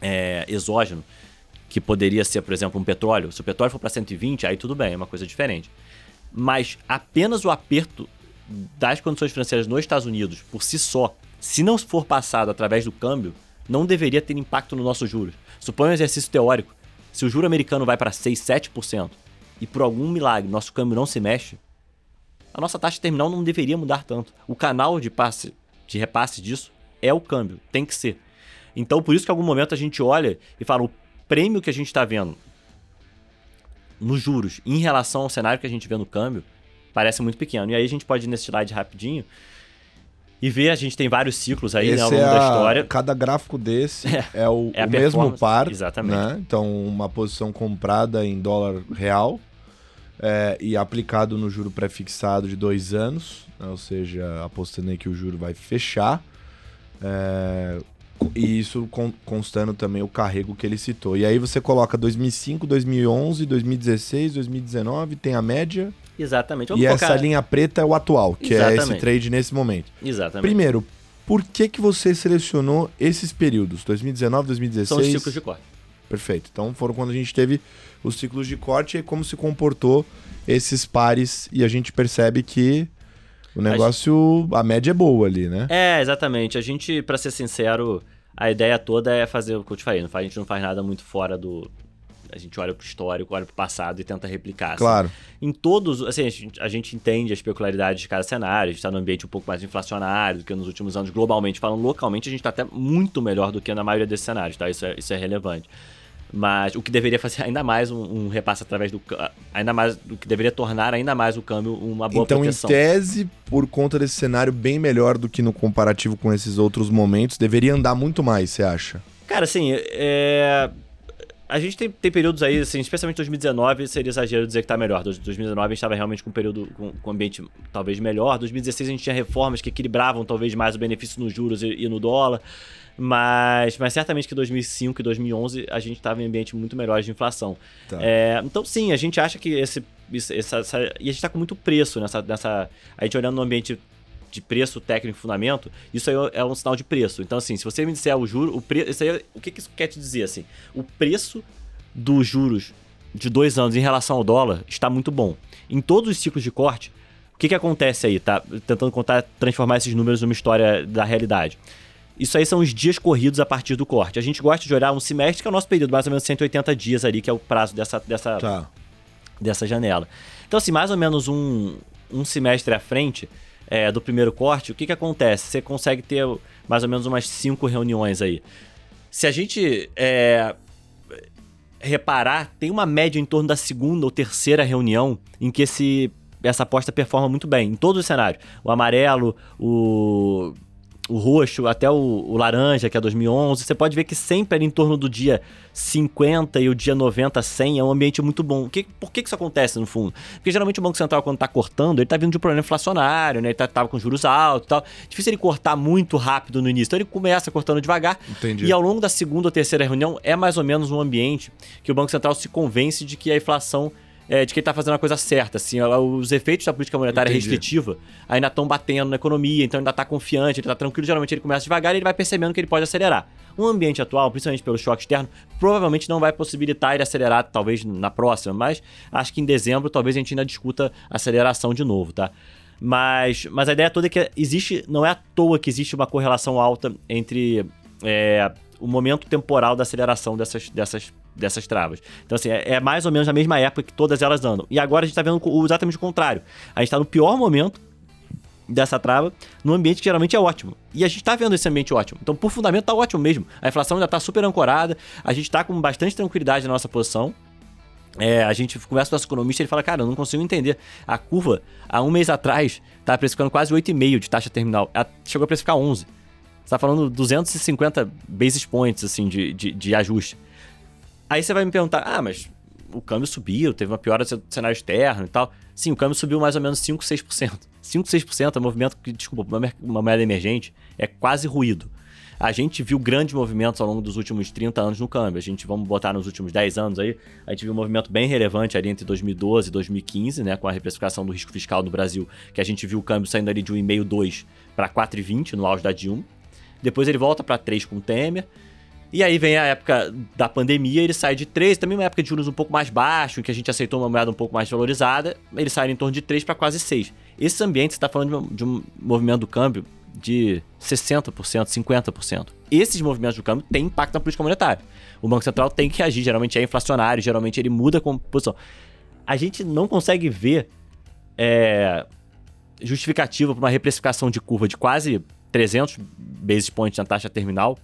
A: é, exógeno, que poderia ser, por exemplo, um petróleo. Se o petróleo for para 120, aí tudo bem, é uma coisa diferente mas apenas o aperto das condições financeiras nos Estados Unidos, por si só, se não for passado através do câmbio, não deveria ter impacto no nosso juros. Suponha um exercício teórico. Se o juro americano vai para 6, 7% e por algum milagre nosso câmbio não se mexe, a nossa taxa terminal não deveria mudar tanto. O canal de passe, de repasse disso é o câmbio, tem que ser. Então, por isso que em algum momento a gente olha e fala, o prêmio que a gente está vendo nos juros em relação ao cenário que a gente vê no câmbio, parece muito pequeno. E aí a gente pode ir nesse slide rapidinho e ver, a gente tem vários ciclos aí né, ao longo é a, da história.
B: Cada gráfico desse é, é o, é o mesmo par.
A: Exatamente.
B: Né? Então, uma posição comprada em dólar real é, e aplicado no juro pré-fixado de dois anos, né? ou seja, apostando aí que o juro vai fechar. E isso constando também o carrego que ele citou. E aí você coloca 2005, 2011, 2016, 2019, tem a média.
A: Exatamente.
B: Vamos e focar... essa linha preta é o atual, que Exatamente. é esse trade nesse momento.
A: Exatamente.
B: Primeiro, por que, que você selecionou esses períodos? 2019, 2016? São
A: os ciclos de corte.
B: Perfeito. Então foram quando a gente teve os ciclos de corte e como se comportou esses pares e a gente percebe que o negócio, a, gente... a média é boa ali, né?
A: É, exatamente. A gente, para ser sincero, a ideia toda é fazer o que eu te falei. A gente não faz nada muito fora do. A gente olha pro histórico, olha pro passado e tenta replicar. Assim.
B: Claro.
A: Em todos, assim, a gente, a gente entende as peculiaridades de cada cenário, a gente está num ambiente um pouco mais inflacionário do que nos últimos anos, globalmente falando, localmente, a gente está até muito melhor do que na maioria desses cenários, tá? Isso é, isso é relevante. Mas o que deveria fazer ainda mais um, um, repasse através do ainda mais o que deveria tornar ainda mais o câmbio uma boa
B: então,
A: proteção.
B: Então, em tese, por conta desse cenário bem melhor do que no comparativo com esses outros momentos, deveria andar muito mais, você acha?
A: Cara, assim, é... a gente tem, tem períodos aí, assim, especialmente 2019, seria exagero dizer que tá melhor. 2019 a gente estava realmente com um período com, com ambiente talvez melhor. 2016 a gente tinha reformas que equilibravam talvez mais o benefício nos juros e, e no dólar. Mas, mas certamente que 2005 e 2011 a gente estava em ambiente muito melhor de inflação. Tá. É, então, sim, a gente acha que esse. essa, essa, e a gente está com muito preço nessa, nessa. A gente olhando no ambiente de preço técnico e fundamento, isso aí é um sinal de preço. Então, assim, se você me disser o juro, o preço. Isso aí, o que, que isso quer te dizer? Assim, o preço dos juros de dois anos em relação ao dólar está muito bom. Em todos os ciclos de corte, o que, que acontece aí? Tá tentando contar, transformar esses números numa história da realidade. Isso aí são os dias corridos a partir do corte. A gente gosta de olhar um semestre, que é o nosso período, mais ou menos 180 dias ali, que é o prazo dessa, dessa, tá. dessa janela. Então, assim, mais ou menos um, um semestre à frente é, do primeiro corte, o que, que acontece? Você consegue ter mais ou menos umas cinco reuniões aí. Se a gente é, reparar, tem uma média em torno da segunda ou terceira reunião em que esse, essa aposta performa muito bem, em todos os cenários. O amarelo, o o roxo até o, o, laranja, que é 2011, você pode ver que sempre ali em torno do dia 50 e o dia 90, 100 é um ambiente muito bom. Que, por que, que isso acontece no fundo? Porque geralmente o Banco Central, quando está cortando, ele está vindo de um problema inflacionário, né? Ele estava tá, com juros altos e tal. Difícil ele cortar muito rápido no início. Então ele começa cortando devagar.
B: Entendi.
A: E ao longo da segunda ou terceira reunião, é mais ou menos um ambiente que o Banco Central se convence de que a inflação é, de que ele está fazendo a coisa certa. Assim, os efeitos da política monetária Entendi. restritiva ainda estão batendo na economia, então ainda está confiante, ele está tranquilo. Geralmente ele começa devagar e ele vai percebendo que ele pode acelerar. O ambiente atual, principalmente pelo choque externo, provavelmente não vai possibilitar ele acelerar, talvez na próxima, mas acho que em dezembro talvez a gente ainda discuta aceleração de novo, tá? Mas, mas a ideia toda é que existe, não é à toa que existe uma correlação alta entre é, o momento temporal da aceleração dessas, dessas dessas travas. Então, assim, é, é, mais ou menos a mesma época que todas elas andam. E agora a gente está vendo exatamente o contrário. A gente está no pior momento dessa trava, num ambiente que geralmente é ótimo. E a gente está vendo esse ambiente ótimo. Então, por fundamento, está ótimo mesmo. A inflação ainda está super ancorada, a gente está com bastante tranquilidade na nossa posição. É, a gente conversa com o nosso economista e ele fala, cara, eu não consigo entender. A curva, há um mês atrás, estava precificando quase 8,5 de taxa terminal. Ela chegou a precificar 11. Você está falando 250 basis points, assim, de, de, de ajuste. Aí você vai me perguntar, ah, mas o câmbio subiu, teve uma piora do cenário externo e tal. Sim, o câmbio subiu mais ou menos 5, 6%. 5, 6% é movimento que, desculpa, uma moeda emergente é quase ruído. A gente viu grandes movimentos ao longo dos últimos 30 anos no câmbio. A gente, vamos botar nos últimos 10 anos aí, a gente viu um movimento bem relevante ali entre 2012 e 2015, né, com a reprecificação do risco fiscal no Brasil, que a gente viu o câmbio saindo ali de 1,5, 2 para 4,20 no auge da Dilma. Depois ele volta para 3 com o Temer. E aí vem a época da pandemia, ele sai de 3, também uma época de juros um pouco mais baixo, em que a gente aceitou uma moeda um pouco mais valorizada, ele sai em torno de 3 para quase 6. Esse ambiente, você está falando de um, de um movimento do câmbio de 60%, 50%. Esses movimentos do câmbio têm impacto na política monetária. O Banco Central tem que agir, geralmente é inflacionário, geralmente ele muda a composição. A gente não consegue ver é, justificativa para uma reprecificação de curva de quase 300 basis points na taxa terminal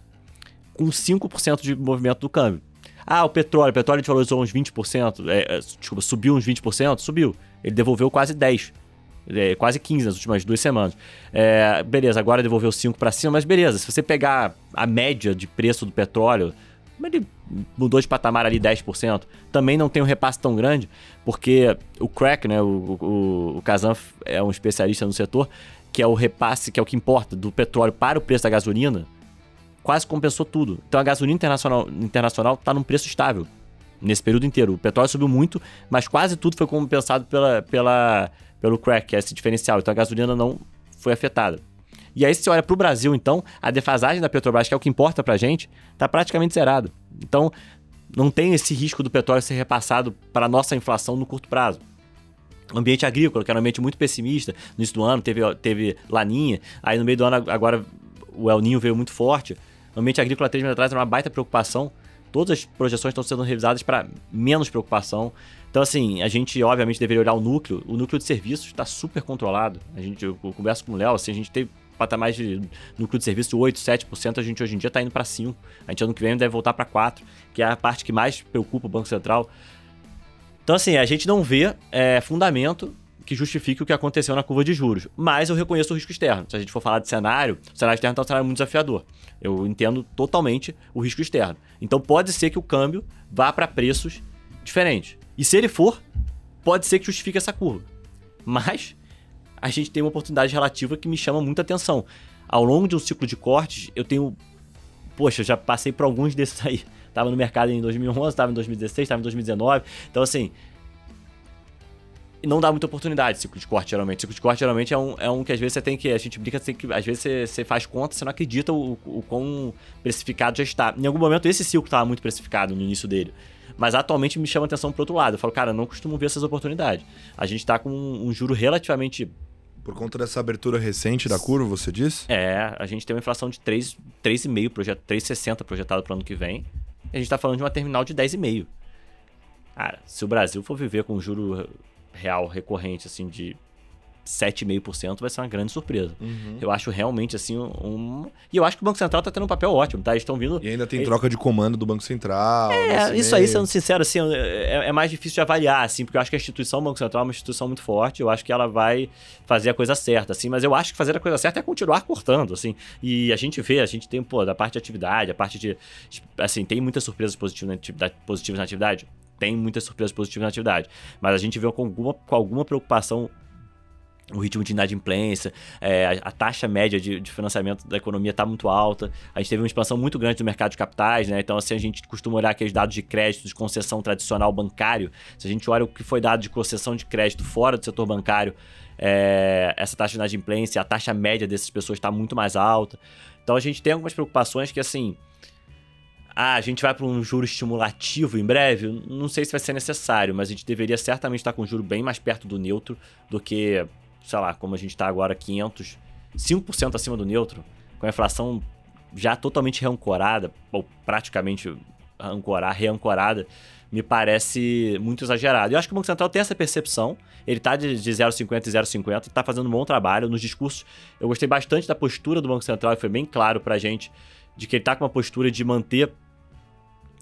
A: com 5% de movimento do câmbio. Ah, o petróleo, o petróleo valorizou uns 20%, é, é, desculpa, subiu uns 20%? Subiu. Ele devolveu quase 10%. É, quase 15 nas últimas duas semanas. É, beleza, agora devolveu 5 para cima, mas beleza, se você pegar a média de preço do petróleo, ele mudou de patamar ali 10%, também não tem um repasse tão grande, porque o crack, né, o, o, o Kazan é um especialista no setor, que é o repasse, que é o que importa do petróleo para o preço da gasolina, quase compensou tudo. Então a gasolina internacional internacional está num preço estável nesse período inteiro. O petróleo subiu muito, mas quase tudo foi compensado pela, pela, pelo crack, que é esse diferencial. Então a gasolina não foi afetada. E aí, se você olha para o Brasil, então, a defasagem da Petrobras, que é o que importa para a gente, está praticamente zerado. Então, não tem esse risco do petróleo ser repassado para a nossa inflação no curto prazo. O ambiente agrícola, que era um ambiente muito pessimista, no início do ano teve, teve laninha, aí no meio do ano agora o El Ninho veio muito forte. O ambiente agrícola três meses atrás era uma baita preocupação. Todas as projeções estão sendo revisadas para menos preocupação. Então, assim, a gente obviamente deveria olhar o núcleo. O núcleo de serviços está super controlado. A gente, eu, converso com o Léo, assim, a gente tem patamares de núcleo de serviço de 8, 7%, a gente hoje em dia está indo para 5%. A gente ano que vem deve voltar para 4%, que é a parte que mais preocupa o Banco Central. Então, assim, a gente não vê é, fundamento que justifique o que aconteceu na curva de juros. Mas eu reconheço o risco externo. Se a gente for falar de cenário, o cenário externo está um cenário muito desafiador. Eu entendo totalmente o risco externo. Então pode ser que o câmbio vá para preços diferentes. E se ele for, pode ser que justifique essa curva. Mas a gente tem uma oportunidade relativa que me chama muita atenção. Ao longo de um ciclo de cortes, eu tenho. Poxa, já passei por alguns desses aí. Tava no mercado em 2011, estava em 2016, estava em 2019. Então, assim, não dá muita oportunidade ciclo de corte, geralmente. Ciclo de corte, geralmente, é um, é um que às vezes você tem que. A gente brinca, tem que, às vezes você, você faz conta, você não acredita o, o quão precificado já está. Em algum momento, esse ciclo estava muito precificado no início dele. Mas atualmente me chama atenção pro outro lado. Eu falo, cara, não costumo ver essas oportunidades. A gente está com um, um juro relativamente
B: por conta dessa abertura recente da curva, você disse?
A: É, a gente tem uma inflação de 3,5, projet, 3,60 projetado para o ano que vem. E a gente está falando de uma terminal de 10,5. Cara, se o Brasil for viver com um juro real recorrente, assim, de 7,5% vai ser uma grande surpresa. Uhum. Eu acho realmente assim um, E eu acho que o Banco Central está tendo um papel ótimo, tá? Eles estão vindo.
B: E ainda tem troca de comando do Banco Central.
A: É, isso meio. aí, sendo sincero, assim, é, é, mais difícil de avaliar, assim, porque eu acho que a instituição Banco Central é uma instituição muito forte. Eu acho que ela vai fazer a coisa certa, assim, mas eu acho que fazer a coisa certa é continuar cortando, assim. E a gente vê, a gente tem, pô, da parte de atividade, a parte de. Assim, tem muitas surpresas positivas na atividade. Positivas na atividade tem muitas surpresas positivas na atividade. Mas a gente vê com alguma, com alguma preocupação o ritmo de inadimplência, é, a, taxa média de, de financiamento da economia está muito alta. A gente teve uma expansão muito grande do mercado de capitais, né? Então, assim, a gente costuma olhar aqueles dados de crédito de concessão tradicional bancário. Se a gente olha o que foi dado de concessão de crédito fora do setor bancário, é, essa taxa de inadimplência, a taxa média dessas pessoas está muito mais alta. Então, a gente tem algumas preocupações que, assim, ah, a gente vai para um juro estimulativo em breve, não sei se vai ser necessário, mas a gente deveria certamente estar com um juro bem mais perto do neutro do que sei lá, como a gente está agora, 500, 5% acima do neutro, com a inflação já totalmente reancorada, ou praticamente ancorar, reancorada, me parece muito exagerado. Eu acho que o Banco Central tem essa percepção, ele está de, de 0,50 e 0,50 e está fazendo um bom trabalho. Nos discursos, eu gostei bastante da postura do Banco Central e foi bem claro para a gente de que ele está com uma postura de manter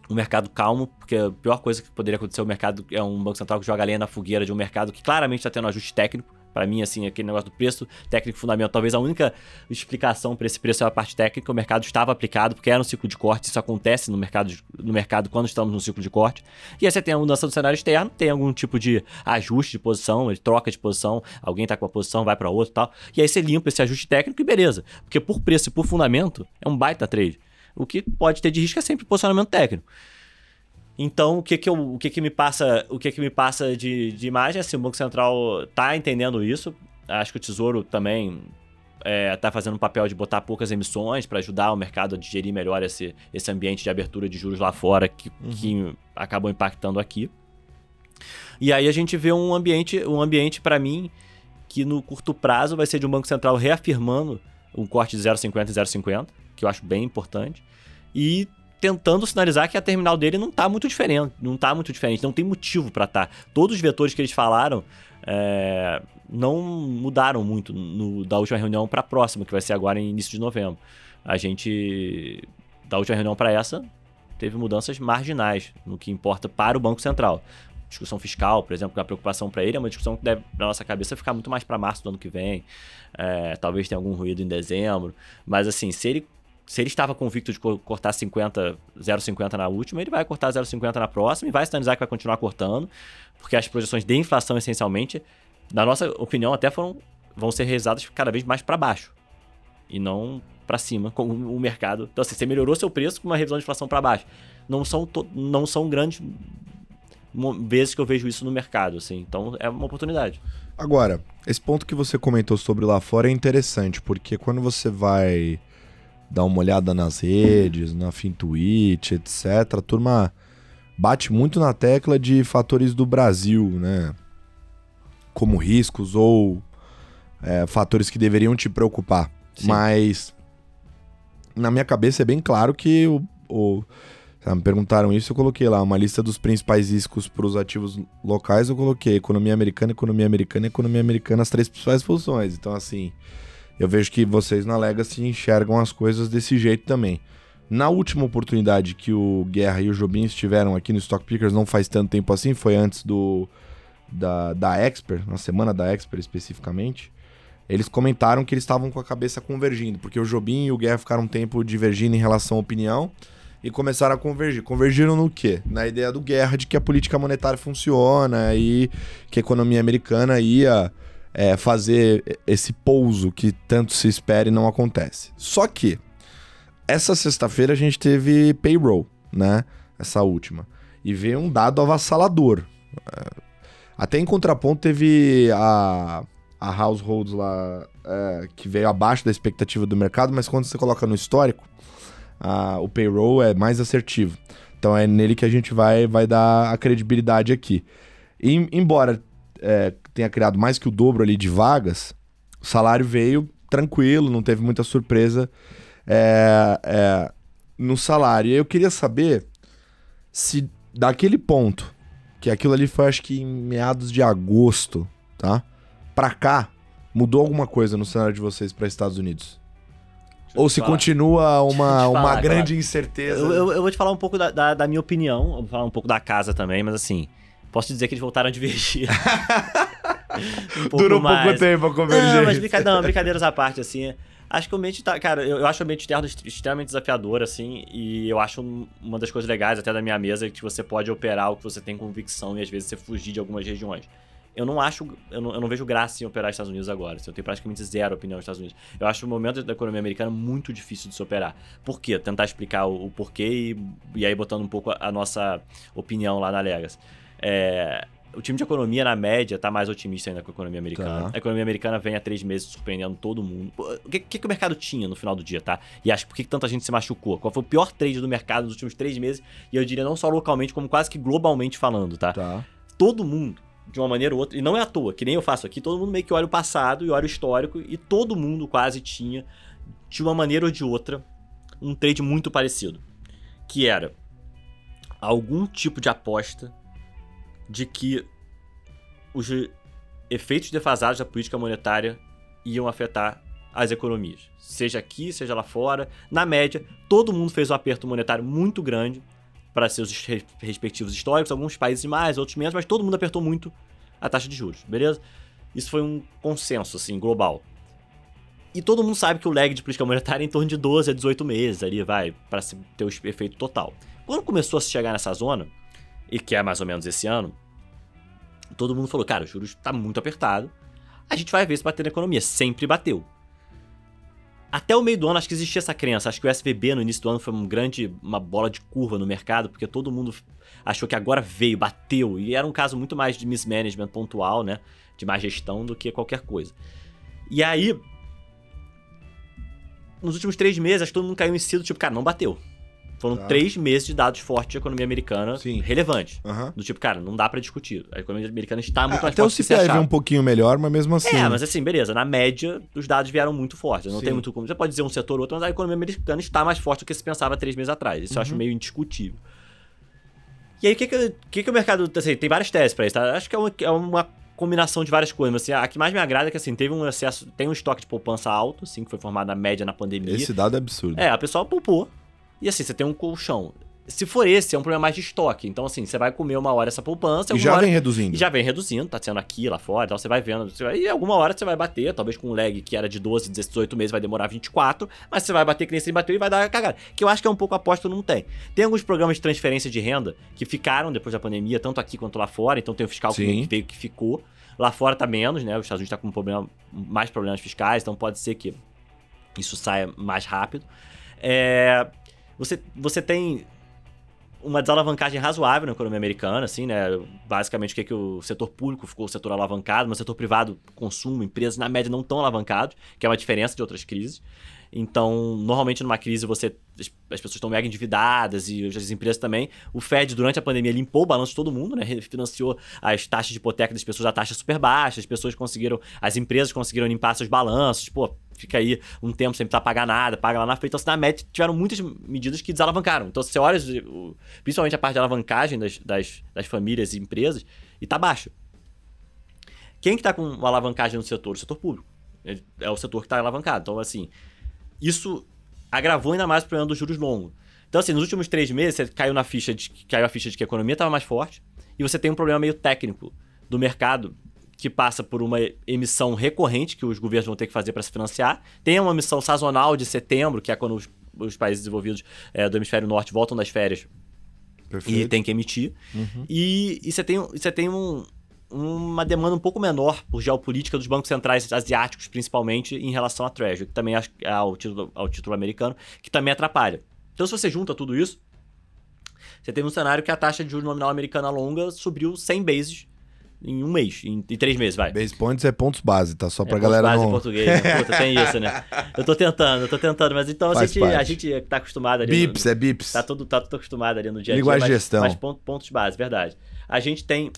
A: o mercado calmo, porque a pior coisa que poderia acontecer o mercado é um Banco Central que joga lenha na fogueira de um mercado que claramente está tendo um ajuste técnico para mim, assim, aquele negócio do preço técnico fundamental, talvez a única explicação para esse preço é a parte técnica, o mercado estava aplicado, porque era um ciclo de corte, isso acontece no mercado, no mercado quando estamos no ciclo de corte. E aí você tem a mudança do cenário externo, tem algum tipo de ajuste de posição, ele troca de posição, alguém está com uma posição, vai para outra e tal. E aí você limpa esse ajuste técnico e beleza. Porque por preço e por fundamento, é um baita trade. O que pode ter de risco é sempre posicionamento técnico. Então, o que que, eu, o que que me passa, o que que me passa de, de imagem, assim, o Banco Central tá entendendo isso. Acho que o Tesouro também é, tá fazendo um papel de botar poucas emissões para ajudar o mercado a digerir melhor esse, esse ambiente de abertura de juros lá fora que, uhum. que acabou impactando aqui. E aí a gente vê um ambiente, um ambiente para mim que no curto prazo vai ser de um Banco Central reafirmando um corte de 0,50 e 0,50, que eu acho bem importante. E tentando sinalizar que a terminal dele não está muito diferente, não tá muito diferente, não tem motivo para estar. Tá. Todos os vetores que eles falaram é, não mudaram muito no, da última reunião para a próxima, que vai ser agora em início de novembro. A gente da última reunião para essa teve mudanças marginais no que importa para o Banco Central. Discussão fiscal, por exemplo, que a preocupação para ele é uma discussão que deve, na nossa cabeça, ficar muito mais para março do ano que vem. É, talvez tenha algum ruído em dezembro. Mas, assim, se ele se ele estava convicto de cortar 50, 0,50 na última, ele vai cortar 0,50 na próxima e vai sinalizar que vai continuar cortando, porque as projeções de inflação, essencialmente, na nossa opinião, até foram, vão ser realizadas cada vez mais para baixo e não para cima com o mercado. Então, assim, você melhorou seu preço com uma revisão de inflação para baixo. Não são, não são grandes vezes que eu vejo isso no mercado, assim. Então, é uma oportunidade.
B: Agora, esse ponto que você comentou sobre lá fora é interessante, porque quando você vai dar uma olhada nas redes, na Fintuit, etc. A turma bate muito na tecla de fatores do Brasil, né? Como riscos ou é, fatores que deveriam te preocupar. Sim. Mas na minha cabeça é bem claro que o, o me perguntaram isso, eu coloquei lá uma lista dos principais riscos para os ativos locais. Eu coloquei economia americana, economia americana, economia americana, as três principais funções. Então, assim, eu vejo que vocês na Legacy enxergam as coisas desse jeito também. Na última oportunidade que o Guerra e o Jobim estiveram aqui no Stock Pickers, não faz tanto tempo assim, foi antes do da, da Expert, na semana da Expert especificamente, eles comentaram que eles estavam com a cabeça convergindo, porque o Jobim e o Guerra ficaram um tempo divergindo em relação à opinião e começaram a convergir. Convergiram no quê? Na ideia do Guerra de que a política monetária funciona e que a economia americana ia é, fazer esse pouso que tanto se espera e não acontece. Só que essa sexta-feira a gente teve payroll, né? Essa última. E veio um dado avassalador. É, até em contraponto teve a, a Households lá é, que veio abaixo da expectativa do mercado, mas quando você coloca no histórico, a, o payroll é mais assertivo. Então é nele que a gente vai, vai dar a credibilidade aqui. E, embora é, tenha criado mais que o dobro ali de vagas, o salário veio tranquilo, não teve muita surpresa é, é, no salário. E eu queria saber se daquele ponto, que aquilo ali foi acho que em meados de agosto, tá? Pra cá, Mudou alguma coisa no cenário de vocês para Estados Unidos? Ou se
A: falar.
B: continua uma,
A: te
B: uma
A: falar,
B: grande
A: cara.
B: incerteza?
A: Eu, eu- eu vou te falar um pouco da, da- da minha opinião, vou falar um pouco da casa também, mas assim, posso dizer que eles voltaram a divergir. um pouco
B: Durou pouco
A: mais.
B: tempo a
A: Não,
B: convergência.
A: mas brinca- não, brincadeiras à parte, assim. Acho que o ambiente tá. Cara, eu, eu acho o ambiente externo extremamente desafiador, assim. E eu acho um- uma das coisas legais até da minha mesa é que você pode operar o que você tem convicção e às vezes você fugir de algumas regiões. Eu não acho. Eu não, eu não vejo graça em operar nos Estados Unidos agora. assim, Eu tenho praticamente zero opinião nos Estados Unidos. Eu acho o momento da economia americana muito difícil de se operar. Por quê? Tentar explicar o, o porquê e, e aí botando um pouco a, a nossa opinião lá na Legas. É, o time de economia, na média, tá mais otimista ainda com a economia americana.
B: Tá.
A: A economia americana vem há três meses surpreendendo todo mundo. O que, que, que o mercado tinha no final do dia, tá? E acho que por que que tanta gente se machucou? Qual foi o pior trade do mercado nos últimos três meses? E eu diria não só localmente, como quase que globalmente falando, tá?
B: Tá.
A: todo mundo, de uma maneira ou outra, e não é à toa, que nem eu faço aqui, todo mundo meio que olha o passado e olha o histórico, e todo mundo quase tinha, de uma maneira ou de outra, um trade muito parecido. Que era algum tipo de aposta de que os efeitos defasados da política monetária iam afetar as economias. Seja aqui, seja lá fora. Na média, todo mundo fez um aperto monetário muito grande para seus re- respectivos históricos, alguns países mais, outros menos, mas todo mundo apertou muito a taxa de juros, beleza? Isso foi um consenso, assim, global. E todo mundo sabe que o lag de política monetária é em torno de 12 a 18 meses ali, vai, para ter o efeito total. Quando começou a se chegar nessa zona, e que é mais ou menos esse ano, todo mundo falou, cara, os juros tá muito apertado, a gente vai ver se bater na economia. Sempre bateu. Até o meio do ano, acho que existia essa crença. Acho que o SVB no início do ano foi um grande, uma bola de curva no mercado, porque todo mundo achou que agora veio, bateu. E era um caso muito mais de mismanagement pontual, né? De má gestão do que qualquer coisa. E aí, nos últimos três meses, acho que todo mundo caiu em si tipo, cara, não bateu. Foram
B: Tá.
A: três meses de dados fortes de economia americana
B: Sim.
A: relevantes.
B: Aham.
A: Do tipo, cara, não dá pra discutir. A economia americana está muito mais
B: Até o
A: forte que se
B: CPI veio um pouquinho melhor, mas mesmo assim.
A: É, mas assim, beleza. Na média, os dados vieram muito fortes. Não
B: Sim.
A: tem muito como. Você pode dizer um setor ou outro, mas a economia americana está mais forte do que se pensava três meses atrás. Isso eu
B: Uhum.
A: acho meio indiscutível. E aí, o que, que, o que, que o mercado. Assim, tem várias teses pra isso, tá? Acho que é uma, é uma combinação de várias coisas. Mas assim, a que mais me agrada é que assim, teve um excesso. Tem um estoque de poupança alto, assim, que foi formado na média na pandemia.
B: Esse dado é absurdo.
A: É, a pessoa poupou. E assim, você tem um colchão. Se for esse, é um problema mais de estoque. Então, assim, você vai comer uma hora essa poupança.
B: e já
A: hora...
B: vem reduzindo.
A: E já vem reduzindo, tá sendo aqui, lá fora, então você vai vendo. Você vai... E alguma hora você vai bater, talvez com um lag que era de 12, 18 meses, vai demorar 24, mas você vai bater que nem você bateu e vai dar cagada. Que eu acho que é um pouco aposto não tem. Tem alguns programas de transferência de renda que ficaram depois da pandemia, tanto aqui quanto lá fora, então tem o fiscal que
B: Sim.
A: que veio que ficou. Lá fora tá menos, né? Os Estados Unidos tá com um problema, mais problemas fiscais, então pode ser que isso saia mais rápido. É, Você, você tem uma desalavancagem razoável na economia americana, assim, né? Basicamente, o que, é que o setor público ficou o setor alavancado, mas o setor privado, consumo, empresas, na média, não tão alavancados, que é uma diferença de outras crises. Então, normalmente numa crise você as as pessoas estão mega endividadas e as empresas também. O Fed, durante a pandemia, limpou o balanço de todo mundo, né? Refinanciou as taxas de hipoteca das pessoas a taxa super baixa, as pessoas conseguiram, as empresas conseguiram limpar seus balanços, pô, fica aí um tempo sem precisar pagar nada, paga lá na frente. Então, assim, na média, tiveram muitas medidas que desalavancaram. Então, se você olha, principalmente a parte de alavancagem das, das, das famílias e empresas, e tá baixa. Quem que tá com uma alavancagem no setor? O setor público. É- É o setor que tá alavancado. Então, assim, isso agravou ainda mais o problema dos juros longos. Então, assim, nos últimos três meses, você caiu na ficha de, caiu a ficha de que a economia estava mais forte e você tem um problema meio técnico do mercado que passa por uma emissão recorrente que os governos vão ter que fazer para se financiar. Tem uma emissão sazonal de setembro, que é quando os, os países desenvolvidos eh, do hemisfério norte voltam das férias e
B: Perfeito.
A: tem que emitir. E, e você tem, você tem um- uma demanda um pouco menor por geopolítica dos bancos centrais asiáticos, principalmente em relação à Treasury, que também acho é ao título, ao título americano, que também atrapalha. Então, se você junta tudo isso, você tem um cenário que a taxa de juros nominal americana longa subiu 100 bases em um mês, em, em três meses, vai.
B: Base points é pontos base, tá? Só pra
A: É,
B: galera
A: base em
B: não.
A: português, né? Puta, tem isso, né? Eu tô tentando, eu tô tentando, mas então a gente, a gente tá acostumado ali. no-
B: Bips, é bips.
A: Tá todo, tá todo acostumado ali no dia a dia.
B: Linguagem de gestão.
A: Mas ponto- pontos base, verdade. A gente tem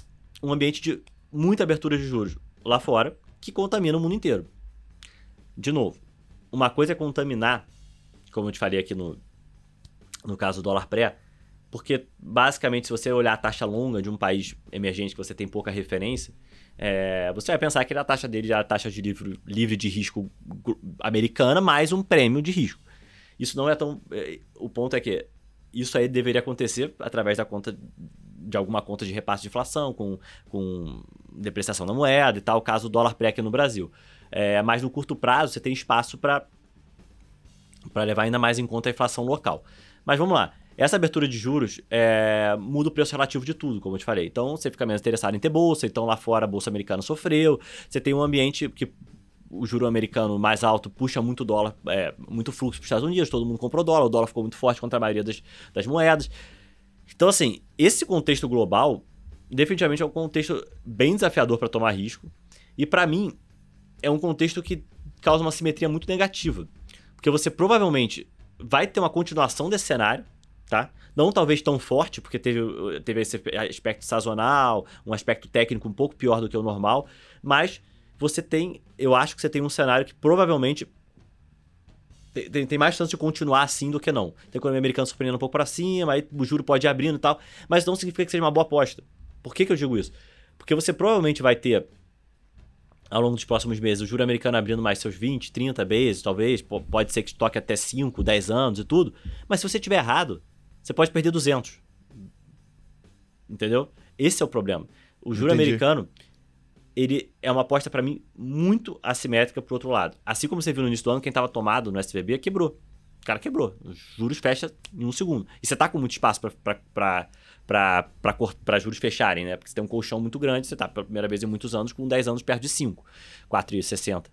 A: um ambiente de muita abertura de juros lá fora que contamina o mundo inteiro. De novo, uma coisa é contaminar, como eu te falei aqui no, no caso do dólar pré, porque basicamente se você olhar a taxa longa de um país emergente que você tem pouca referência, é, você vai pensar que a taxa dele é a taxa de livre, livre de risco americana mais um prêmio de risco. Isso não é tão. É, o ponto é que isso aí deveria acontecer através da conta de alguma conta de repasse de inflação, com, com depreciação da moeda e tal, caso o dólar pré aqui no Brasil. É, mas no curto prazo você tem espaço para levar ainda mais em conta a inflação local. Mas vamos lá. Essa abertura de juros é, muda o preço relativo de tudo, como eu te falei. Então você fica menos interessado em ter bolsa, então lá fora a bolsa americana sofreu. Você tem um ambiente que o juro americano mais alto puxa muito dólar, é, muito fluxo para os Estados Unidos, todo mundo comprou dólar, o dólar ficou muito forte contra a maioria das, das moedas. Então, assim, esse contexto global definitivamente é um contexto bem desafiador para tomar risco. E para mim, é um contexto que causa uma simetria muito negativa. Porque você provavelmente vai ter uma continuação desse cenário, tá? Não talvez tão forte, porque teve, teve esse aspecto sazonal, um aspecto técnico um pouco pior do que o normal, mas você tem, eu acho que você tem um cenário que provavelmente tem, tem, mais chance de continuar assim do que não. Tem economia americana surpreendendo um pouco para cima, aí o juro pode ir abrindo e tal, mas não significa que seja uma boa aposta. Por que, que eu digo isso? Porque você provavelmente vai ter, ao longo dos próximos meses, o juro americano abrindo mais seus 20, 30 vezes, talvez, pode ser que toque até 5, 10 anos e tudo, mas se você tiver errado, você pode perder 200. Entendeu? Esse é o problema. O juro Entendi. americano, ele é uma aposta para mim muito assimétrica pro outro lado. Assim como você viu no início do ano, quem estava tomado no SVB quebrou. O cara quebrou. Os juros fecha em um segundo. E você tá com muito espaço para juros fecharem, né? Porque você tem um colchão muito grande, você tá pela primeira vez em muitos anos com 10 anos perto de 5, 4,60.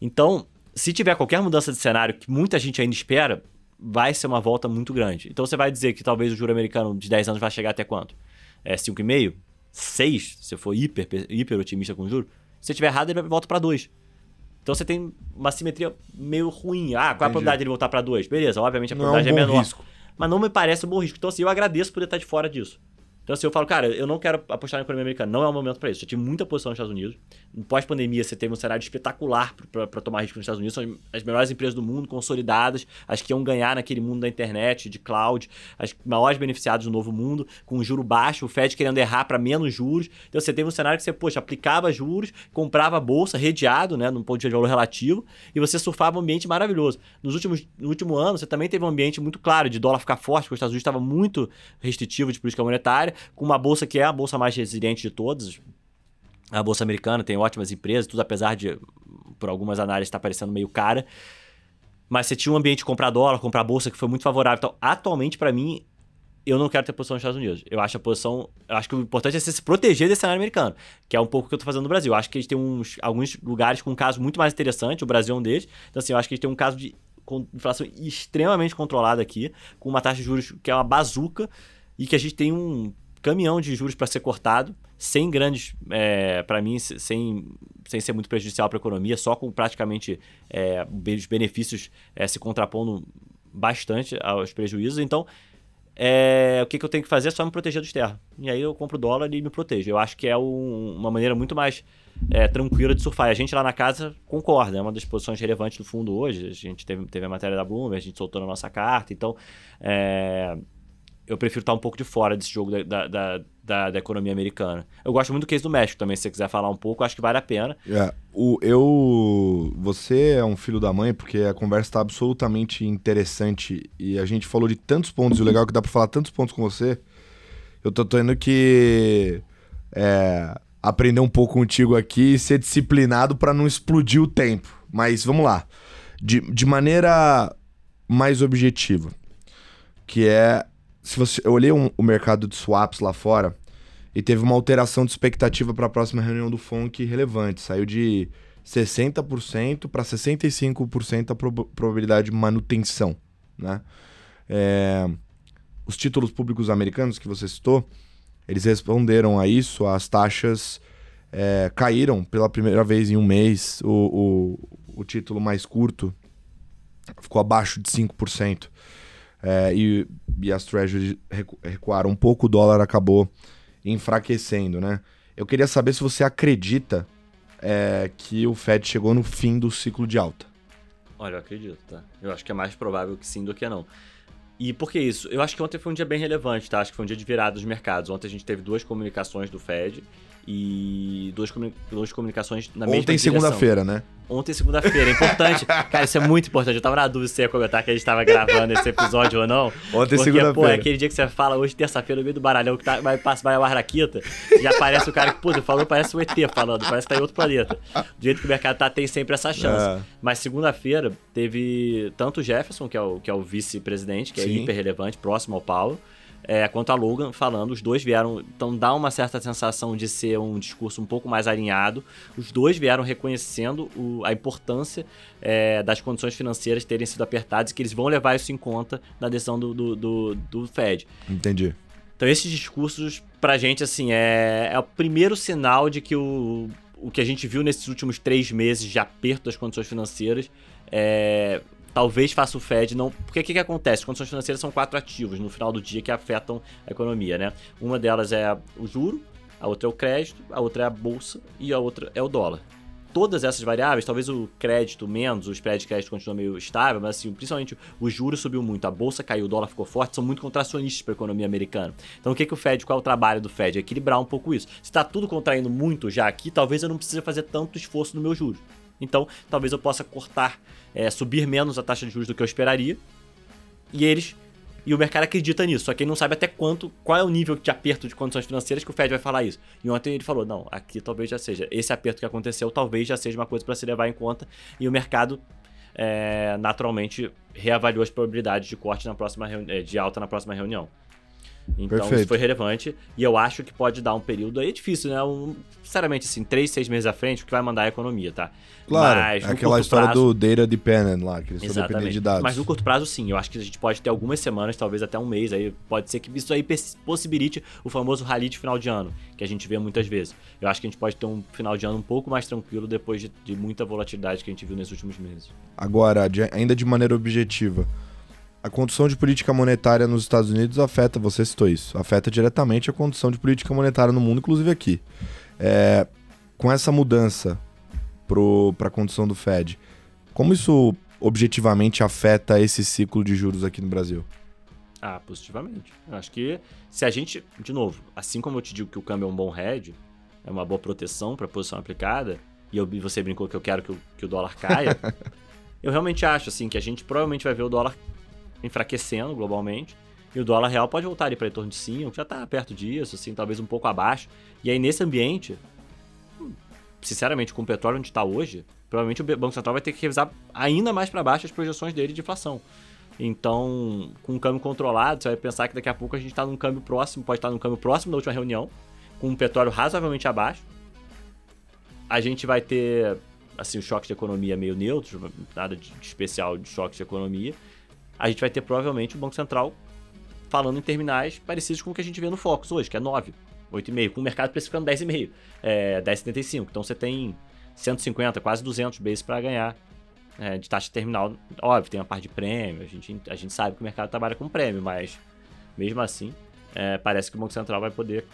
A: Então, se tiver qualquer mudança de cenário que muita gente ainda espera, vai ser uma volta muito grande. Então você vai dizer que talvez o juro americano de 10 anos vai chegar até quanto? É 5,5? 6, se for hiper, hiper otimista com o juro. Se você estiver errado, ele volta para 2. Então você tem uma simetria meio ruim. Ah, qual Entendi. é a probabilidade de ele voltar para 2? Beleza, obviamente a probabilidade é, um é menor. Risco. Mas não me parece um bom risco. Então, assim, eu agradeço por estar de fora disso. Então, assim, eu falo, cara, eu não quero apostar na economia americana. Não é o momento para isso. Já tive muita posição nos Estados Unidos. Pós-pandemia, você teve um cenário espetacular para tomar risco nos Estados Unidos. São as melhores empresas do mundo, consolidadas, as que iam ganhar naquele mundo da internet, de cloud, as maiores beneficiadas do novo mundo, com juro baixo, o Fed querendo errar para menos juros. Então, você teve um cenário que você, poxa, aplicava juros, comprava bolsa, redeado, né, num ponto de valor relativo, e você surfava um ambiente maravilhoso. Nos últimos, no último ano, você também teve um ambiente muito claro de dólar ficar forte, porque os Estados Unidos estava muito restritivo de política monetária com uma bolsa que é a bolsa mais resiliente de todas. A bolsa americana tem ótimas empresas, tudo apesar de, por algumas análises, estar tá parecendo meio cara. Mas você tinha um ambiente de comprar dólar, comprar bolsa que foi muito favorável. Então, atualmente, para mim, eu não quero ter posição nos Estados Unidos. Eu acho a posição. Eu acho que o importante é você se proteger desse cenário americano, que é um pouco o que eu estou fazendo no Brasil. Eu acho que a gente tem uns, alguns lugares com um caso muito mais interessante, o Brasil é um deles. Então, assim, eu acho que a gente tem um caso de inflação extremamente controlada aqui, com uma taxa de juros que é uma bazuca, e que a gente tem um caminhão de juros para ser cortado, sem grandes, é, para mim, sem, sem ser muito prejudicial para a economia, só com praticamente é, os benefícios é, se contrapondo bastante aos prejuízos. Então, é, o que, que, eu tenho que fazer é só me proteger do externo. E aí eu compro dólar e me protejo. Eu acho que é um, uma maneira muito mais é, tranquila de surfar. E a gente lá na casa concorda, é uma das posições relevantes do fundo hoje. A gente teve, teve a matéria da Bloomberg, a gente soltou na nossa carta. Então, é, eu prefiro estar um pouco de fora desse jogo da, da, da, da, economia americana. Eu gosto muito do case do México também, se você quiser falar um pouco, acho que vale a pena.
B: É, o, eu. Você é um filho da mãe, porque a conversa está absolutamente interessante e a gente falou de tantos pontos, e o legal é que dá para falar tantos pontos com você. Eu tô tendo que. É, aprender um pouco contigo aqui e ser disciplinado para não explodir o tempo. Mas vamos lá. De, de maneira mais objetiva, que é se você, eu olhei um, o mercado de swaps lá fora e teve uma alteração de expectativa para a próxima reunião do FONC relevante. Saiu de 60% para 65% a prob probabilidade de manutenção. Né? É, os títulos públicos americanos que você citou, eles responderam a isso, as taxas é, caíram pela primeira vez em um mês, o, o, o título mais curto ficou abaixo de 5%. É, e, e as treasuries recuaram um pouco, o dólar acabou enfraquecendo, né? Eu queria saber se você acredita é, que o Fed chegou no fim do ciclo de alta.
A: Olha, eu acredito, tá? Eu acho que é mais provável que sim do que não. E por que isso? Eu acho que ontem foi um dia bem relevante, tá? Acho que foi um dia de virada dos mercados. Ontem a gente teve duas comunicações do Fed e duas, comuni duas comunicações na mesma
B: Ontem, segunda-feira, né?
A: Ontem, segunda-feira, é importante. Cara, isso é muito importante. Eu tava na dúvida se ia comentar que a gente tava gravando esse episódio ou não.
B: Ontem, segunda-feira.
A: pô, é aquele dia que você fala, hoje, terça-feira, no meio do baralhão, que tá, vai, passa, vai a Arraquita, e aparece o cara que, pô, falou, parece o ET falando, parece que tá em outro planeta. Do jeito que o mercado tá, tem sempre essa chance.
B: É.
A: Mas segunda-feira, teve tanto o Jefferson, que é o, que é o vice-presidente, que é
B: Sim.
A: hiper relevante, próximo ao Paulo, é, quanto a Logan falando, os dois vieram, então dá uma certa sensação de ser um discurso um pouco mais alinhado. Os dois vieram reconhecendo o- a importância é, das condições financeiras terem sido apertadas e que eles vão levar isso em conta na decisão do, do, do, do Fed.
B: Entendi.
A: Então esses discursos, pra gente, assim, é, é o primeiro sinal de que o, o que a gente viu nesses últimos três meses de aperto das condições financeiras é, talvez faça o Fed não. Porque o que, que acontece? Condições financeiras são quatro ativos no final do dia que afetam a economia, né? Uma delas é o juro, a outra é o crédito, a outra é a bolsa e a outra é o dólar. Todas essas variáveis, talvez o crédito menos, o spread de crédito continua meio estável, mas assim, principalmente o juro subiu muito, a bolsa caiu, o dólar ficou forte, são muito contracionistas para a economia americana. Então o que, que o Fed, qual é o trabalho do Fed? É equilibrar um pouco isso. Se está tudo contraindo muito já aqui, talvez eu não precise fazer tanto esforço no meu juros. Então, talvez eu possa cortar, é, subir menos a taxa de juros do que eu esperaria. E eles. E o mercado acredita nisso, só que ele não sabe até quanto, qual é o nível de aperto de condições financeiras que o Fed vai falar isso. E ontem ele falou: não, aqui talvez já seja. Esse aperto que aconteceu talvez já seja uma coisa para se levar em conta. E o mercado é, naturalmente reavaliou as probabilidades de corte na próxima eh, de alta na próxima reunião. Então
B: Perfeito.
A: isso foi relevante e eu acho que pode dar um período aí difícil, né? Um, sinceramente, assim, três, seis meses à frente, o que vai mandar é a economia, tá?
B: Claro,
A: Mas,
B: é aquela história
A: prazo-
B: do data dependent lá, que eles estão dependendo de dados.
A: Mas no curto prazo, sim. Eu acho que a gente pode ter algumas semanas, talvez até um mês. Aí pode ser que isso aí possibilite o famoso rally de final de ano, que a gente vê muitas vezes. Eu acho que a gente pode ter um final de ano um pouco mais tranquilo depois de, de muita volatilidade que a gente viu nesses últimos meses.
B: Agora, de- ainda de maneira objetiva, a condição de política monetária nos Estados Unidos afeta, você citou isso, afeta diretamente a condição de política monetária no mundo, inclusive aqui. É, com essa mudança para a condição do Fed, como isso objetivamente afeta esse ciclo de juros aqui no Brasil?
A: Ah, positivamente. Eu acho que se a gente, de novo, assim como eu te digo que o câmbio é um bom hedge, é uma boa proteção para a posição aplicada, e eu- você brincou que eu quero que o, que o dólar caia, eu realmente acho assim que a gente provavelmente vai ver o dólar enfraquecendo globalmente, e o dólar real pode voltar ali para em torno de 5, já está perto disso, assim, talvez um pouco abaixo. E aí nesse ambiente, hum, sinceramente, com o petróleo onde está hoje, provavelmente o Banco Central vai ter que revisar ainda mais para baixo as projeções dele de inflação. Então, com um câmbio controlado, você vai pensar que daqui a pouco a gente está num câmbio próximo, pode estar num câmbio próximo da última reunião, com um petróleo razoavelmente abaixo. A gente vai ter, assim, o choque de economia meio neutro, nada de especial de choque de economia. A gente vai ter provavelmente o Banco Central falando em terminais parecidos com o que a gente vê no Focus hoje, que é 9, 8,5, com o mercado precificando 10,5, é, 10,75. Então você tem 150, quase 200 bases para ganhar é, de taxa terminal. Óbvio, tem uma parte de prêmio, a gente, a gente sabe que o mercado trabalha com prêmio, mas mesmo assim, é, parece que o Banco Central vai poder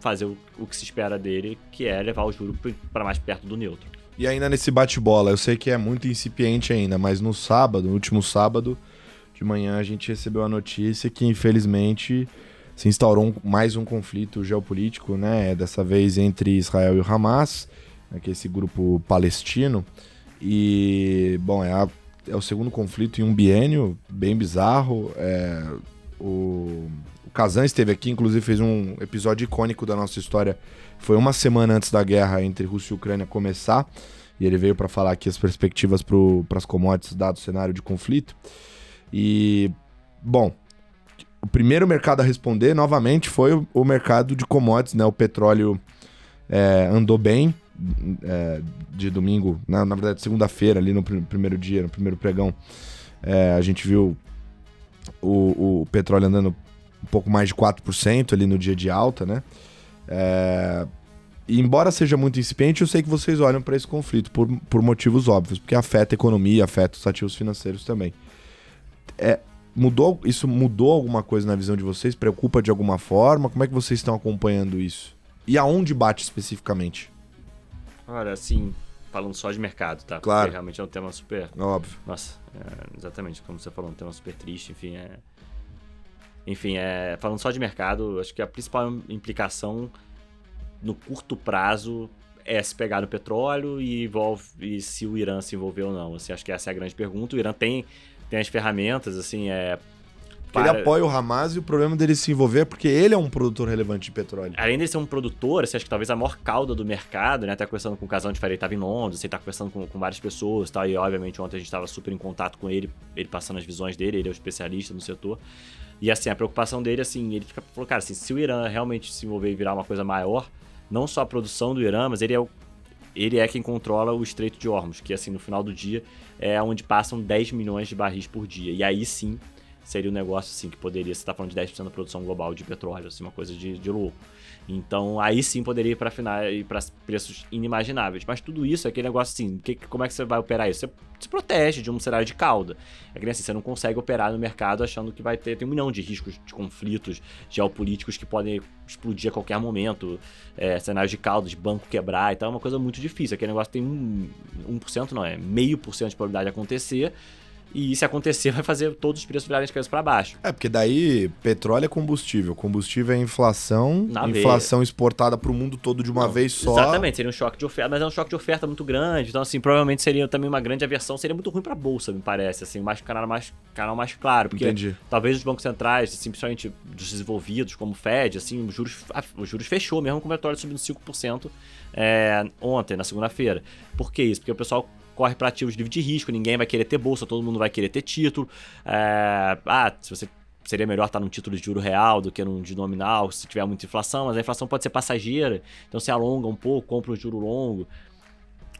A: fazer o, o que se espera dele, que é levar o juro para mais perto do neutro.
B: E ainda nesse bate-bola, eu sei que é muito incipiente ainda, mas no sábado, no último sábado de manhã, a gente recebeu a notícia que infelizmente se instaurou mais um conflito geopolítico, né? Dessa vez entre Israel e o Hamas, né, que é esse grupo palestino. E, bom, é, a- é o segundo conflito em um biênio, bem bizarro. É, o, o Kazan esteve aqui, inclusive fez um episódio icônico da nossa história. Foi uma semana antes da guerra entre Rússia e Ucrânia começar. E ele veio para falar aqui as perspectivas para as commodities, dado o cenário de conflito. E, bom, o primeiro mercado a responder, novamente, foi o, mercado de commodities, né? O petróleo é, andou bem é, de domingo, na, na verdade, segunda-feira, ali no prim- primeiro dia, no primeiro pregão. É, a gente viu o, o petróleo andando um pouco mais de 4% ali no dia de alta, né? É, e embora seja muito incipiente, eu sei que vocês olham para esse conflito por, por motivos óbvios, porque afeta a economia, afeta os ativos financeiros também. É, mudou isso mudou alguma coisa na visão de vocês? Preocupa de alguma forma? Como é que vocês estão acompanhando isso? E aonde bate especificamente?
A: Olha, assim, falando só de mercado, tá?
B: Claro.
A: Porque realmente é um tema super
B: Óbvio.
A: Nossa, é, exatamente, como você falou, um tema super triste, enfim, é... Enfim, é, falando só de mercado, acho que a principal implicação no curto prazo é se pegar no petróleo e, envolve, e se o Irã se envolver ou não. Assim, acho que essa é a grande pergunta. O Irã tem, tem as ferramentas, assim, é.
B: Para... Ele apoia o Hamas e o problema dele se envolver é porque ele é um produtor relevante de petróleo.
A: Além de ser um produtor, assim, acho que talvez a maior cauda do mercado, né? Até conversando com o casal de Faria, estava em Londres, você tá conversando com, com várias pessoas tal, e obviamente ontem a gente estava super em contato com ele, ele passando as visões dele, ele é o especialista no setor. E assim, a preocupação dele, assim, ele falou, cara, assim, se o Irã realmente se envolver e virar uma coisa maior, não só a produção do Irã, mas ele é o ele é quem controla o Estreito de Hormuz, que assim, no final do dia é onde passam 10 milhões de barris por dia. E aí sim seria um negócio assim que poderia, você tá falando de 10% da produção global de petróleo, assim, uma coisa de, de louco. Então aí sim poderia ir para e para preços inimagináveis. Mas tudo isso é aquele negócio assim, que, como é que você vai operar isso? Você se protege de um cenário de cauda. É que assim, você não consegue operar no mercado achando que vai ter tem um milhão de riscos de conflitos geopolíticos que podem explodir a qualquer momento, é, cenários de cauda, de banco quebrar, então é uma coisa muito difícil. Aquele negócio tem um, 1% não é, meio por cento de probabilidade de acontecer e se acontecer, vai fazer todos os preços virarem de cabeça para baixo.
B: É, porque daí petróleo é combustível, combustível é inflação, Na inflação veia. exportada para o mundo todo de uma Não, vez só.
A: Exatamente, seria um choque de oferta, mas é um choque de oferta muito grande. Então, assim, provavelmente seria também uma grande aversão, seria muito ruim para a bolsa, me parece, assim, mais canal mais canal mais claro, porque Entendi. talvez os bancos centrais, simplesmente dos desenvolvidos, como o Fed, assim, os juros, os juros fechou mesmo com o petróleo subindo 5% é, ontem, na segunda-feira. Por que isso? Porque o pessoal corre para ativos livre de risco, ninguém vai querer ter bolsa, todo mundo vai querer ter título. É, ah, se você seria melhor estar num título de juro real do que num de nominal, se tiver muita inflação, mas a inflação pode ser passageira, então se alonga um pouco, compra um juro longo.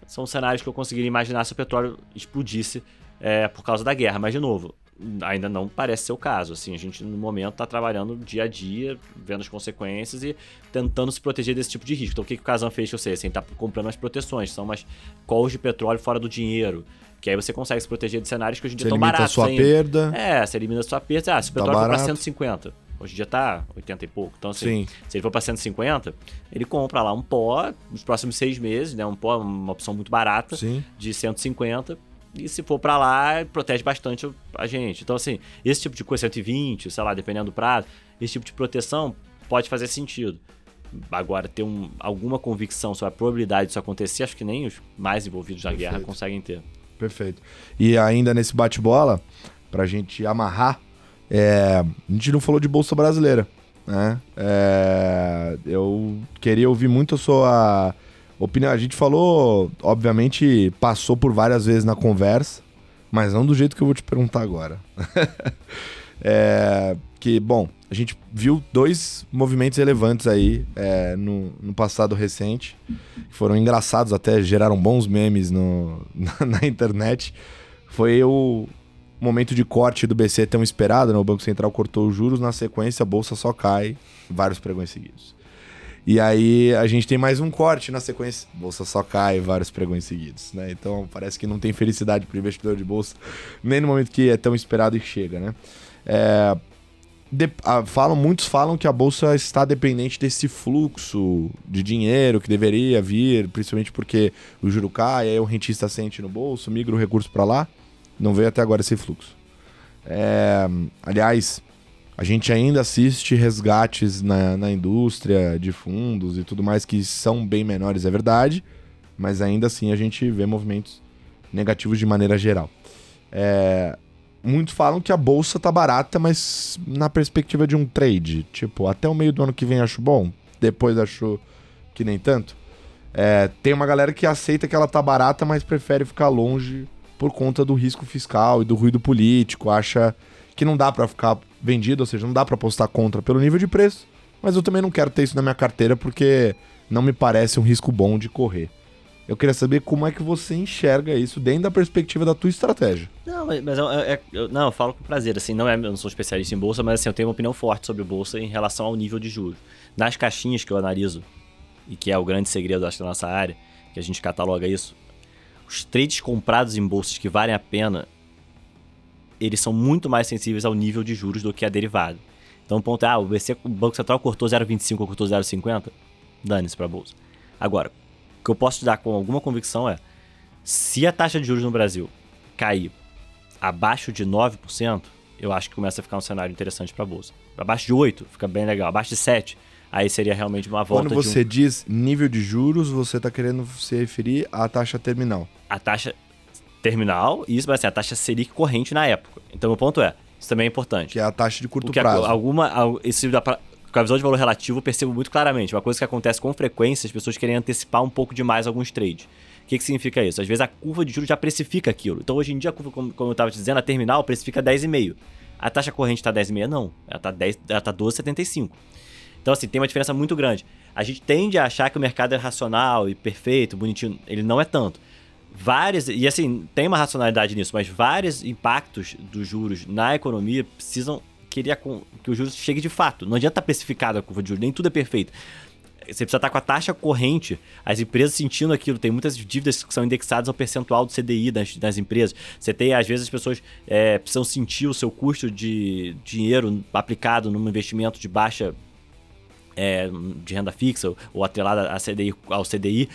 A: São cenários que eu conseguiria imaginar se o petróleo explodisse é, por causa da guerra. Mas, de novo, ainda não parece ser o caso. Assim, a gente no momento está trabalhando dia a dia, vendo as consequências e tentando se proteger desse tipo de risco. Então, o que, que o Kazan fez? Eu sei, assim, tá comprando as proteções, são umas calls de petróleo fora do dinheiro. Que aí você consegue se proteger de cenários que hoje em dia estão baratos.
B: Você elimina a sua perda.
A: É, você elimina a sua perda. Ah, se o petróleo tá for para 150, hoje em dia tá 80 e pouco. Então, assim, Sim. se ele for para 150, ele compra lá um pó nos próximos seis meses, né? Um pó, uma opção muito barata Sim. de 150 e se for para lá, protege bastante a gente. Então, assim, esse tipo de coisa, 120, sei lá, dependendo do prazo, esse tipo de proteção pode fazer sentido. Agora, ter um, alguma convicção sobre a probabilidade disso acontecer, acho que nem os mais envolvidos na Perfeito. guerra conseguem ter.
B: Perfeito. E ainda nesse bate-bola, pra gente amarrar, é, a gente não falou de Bolsa Brasileira, né? É, eu queria ouvir muito a sua Opinião, a gente falou, obviamente, passou por várias vezes na conversa, mas não do jeito que eu vou te perguntar agora. é, que, bom, a gente viu dois movimentos relevantes aí é, no, no, passado recente, que foram engraçados até, geraram bons memes no, na, na internet. Foi o momento de corte do BC tão esperado, né? o Banco Central cortou os juros, na sequência a bolsa só cai, vários pregões seguidos. E aí a gente tem mais um corte na sequência. Bolsa só cai vários pregões seguidos, né? Então parece que não tem felicidade para o investidor de bolsa, nem no momento que é tão esperado e chega, né? É, de, a, falam, muitos falam que a bolsa está dependente desse fluxo de dinheiro que deveria vir, principalmente porque o juro cai, aí o rentista sente no bolso, migra o recurso para lá. Não veio até agora esse fluxo. É, aliás, a gente ainda assiste resgates na, na indústria de fundos e tudo mais que são bem menores, é verdade, mas ainda assim a gente vê movimentos negativos de maneira geral. É, muitos falam que a bolsa tá barata, mas na perspectiva de um trade, tipo, até o meio do ano que vem acho bom, depois acho que nem tanto. É, tem uma galera que aceita que ela tá barata, mas prefere ficar longe por conta do risco fiscal e do ruído político, acha que não dá para ficar vendido, ou seja, não dá para apostar contra pelo nível de preço, mas eu também não quero ter isso na minha carteira porque não me parece um risco bom de correr. Eu queria saber como é que você enxerga isso dentro da perspectiva da tua estratégia.
A: Não, mas, mas eu, é, eu, não, eu falo com prazer, assim, não, é, eu não sou especialista em bolsa, mas assim, eu tenho uma opinião forte sobre bolsa em relação ao nível de juros. Nas caixinhas que eu analiso, e que é o grande segredo acho, da nossa área, que a gente cataloga isso, os trades comprados em bolsas que valem a pena eles são muito mais sensíveis ao nível de juros do que a derivado. Então o ponto é, ah, o, BC, o Banco Central cortou 0,25 ou cortou 0,50, dane-se para a bolsa. Agora, o que eu posso te dar com alguma convicção é, se a taxa de juros no Brasil cair abaixo de 9%, eu acho que começa a ficar um cenário interessante para a bolsa. Abaixo de 8 fica bem legal, abaixo de 7 aí seria realmente uma volta
B: Quando você
A: um...
B: diz nível de juros, você está querendo se referir à taxa terminal.
A: a taxa terminal, e isso vai ser a taxa Selic corrente na época. Então, o ponto é, isso também é importante.
B: Que é a taxa de curto
A: Porque
B: prazo.
A: alguma, al- esse da com a visão de valor relativo eu percebo muito claramente. Uma coisa que acontece com frequência, as pessoas querem antecipar um pouco demais alguns trades. O que, que significa isso? Às vezes a curva de juros já precifica aquilo. Então hoje em dia, a curva, como, como eu estava te dizendo, a terminal precifica 10,5. A taxa corrente está 10,5? Não. Ela está tá 12,75. Então, assim, tem uma diferença muito grande. A gente tende a achar que o mercado é racional e perfeito, bonitinho. Ele não é tanto. Várias, e assim, tem uma racionalidade nisso, mas vários impactos dos juros na economia precisam com- que o juros chegue de fato. Não adianta estar precificado a curva de juros, nem tudo é perfeito. Você precisa estar com a taxa corrente, as empresas sentindo aquilo. Tem muitas dívidas que são indexadas ao percentual do CDI das, das empresas. Você tem, às vezes, as pessoas é, precisam sentir o seu custo de dinheiro aplicado num investimento de baixa é, de renda fixa ou atrelada CDI, ao CDI,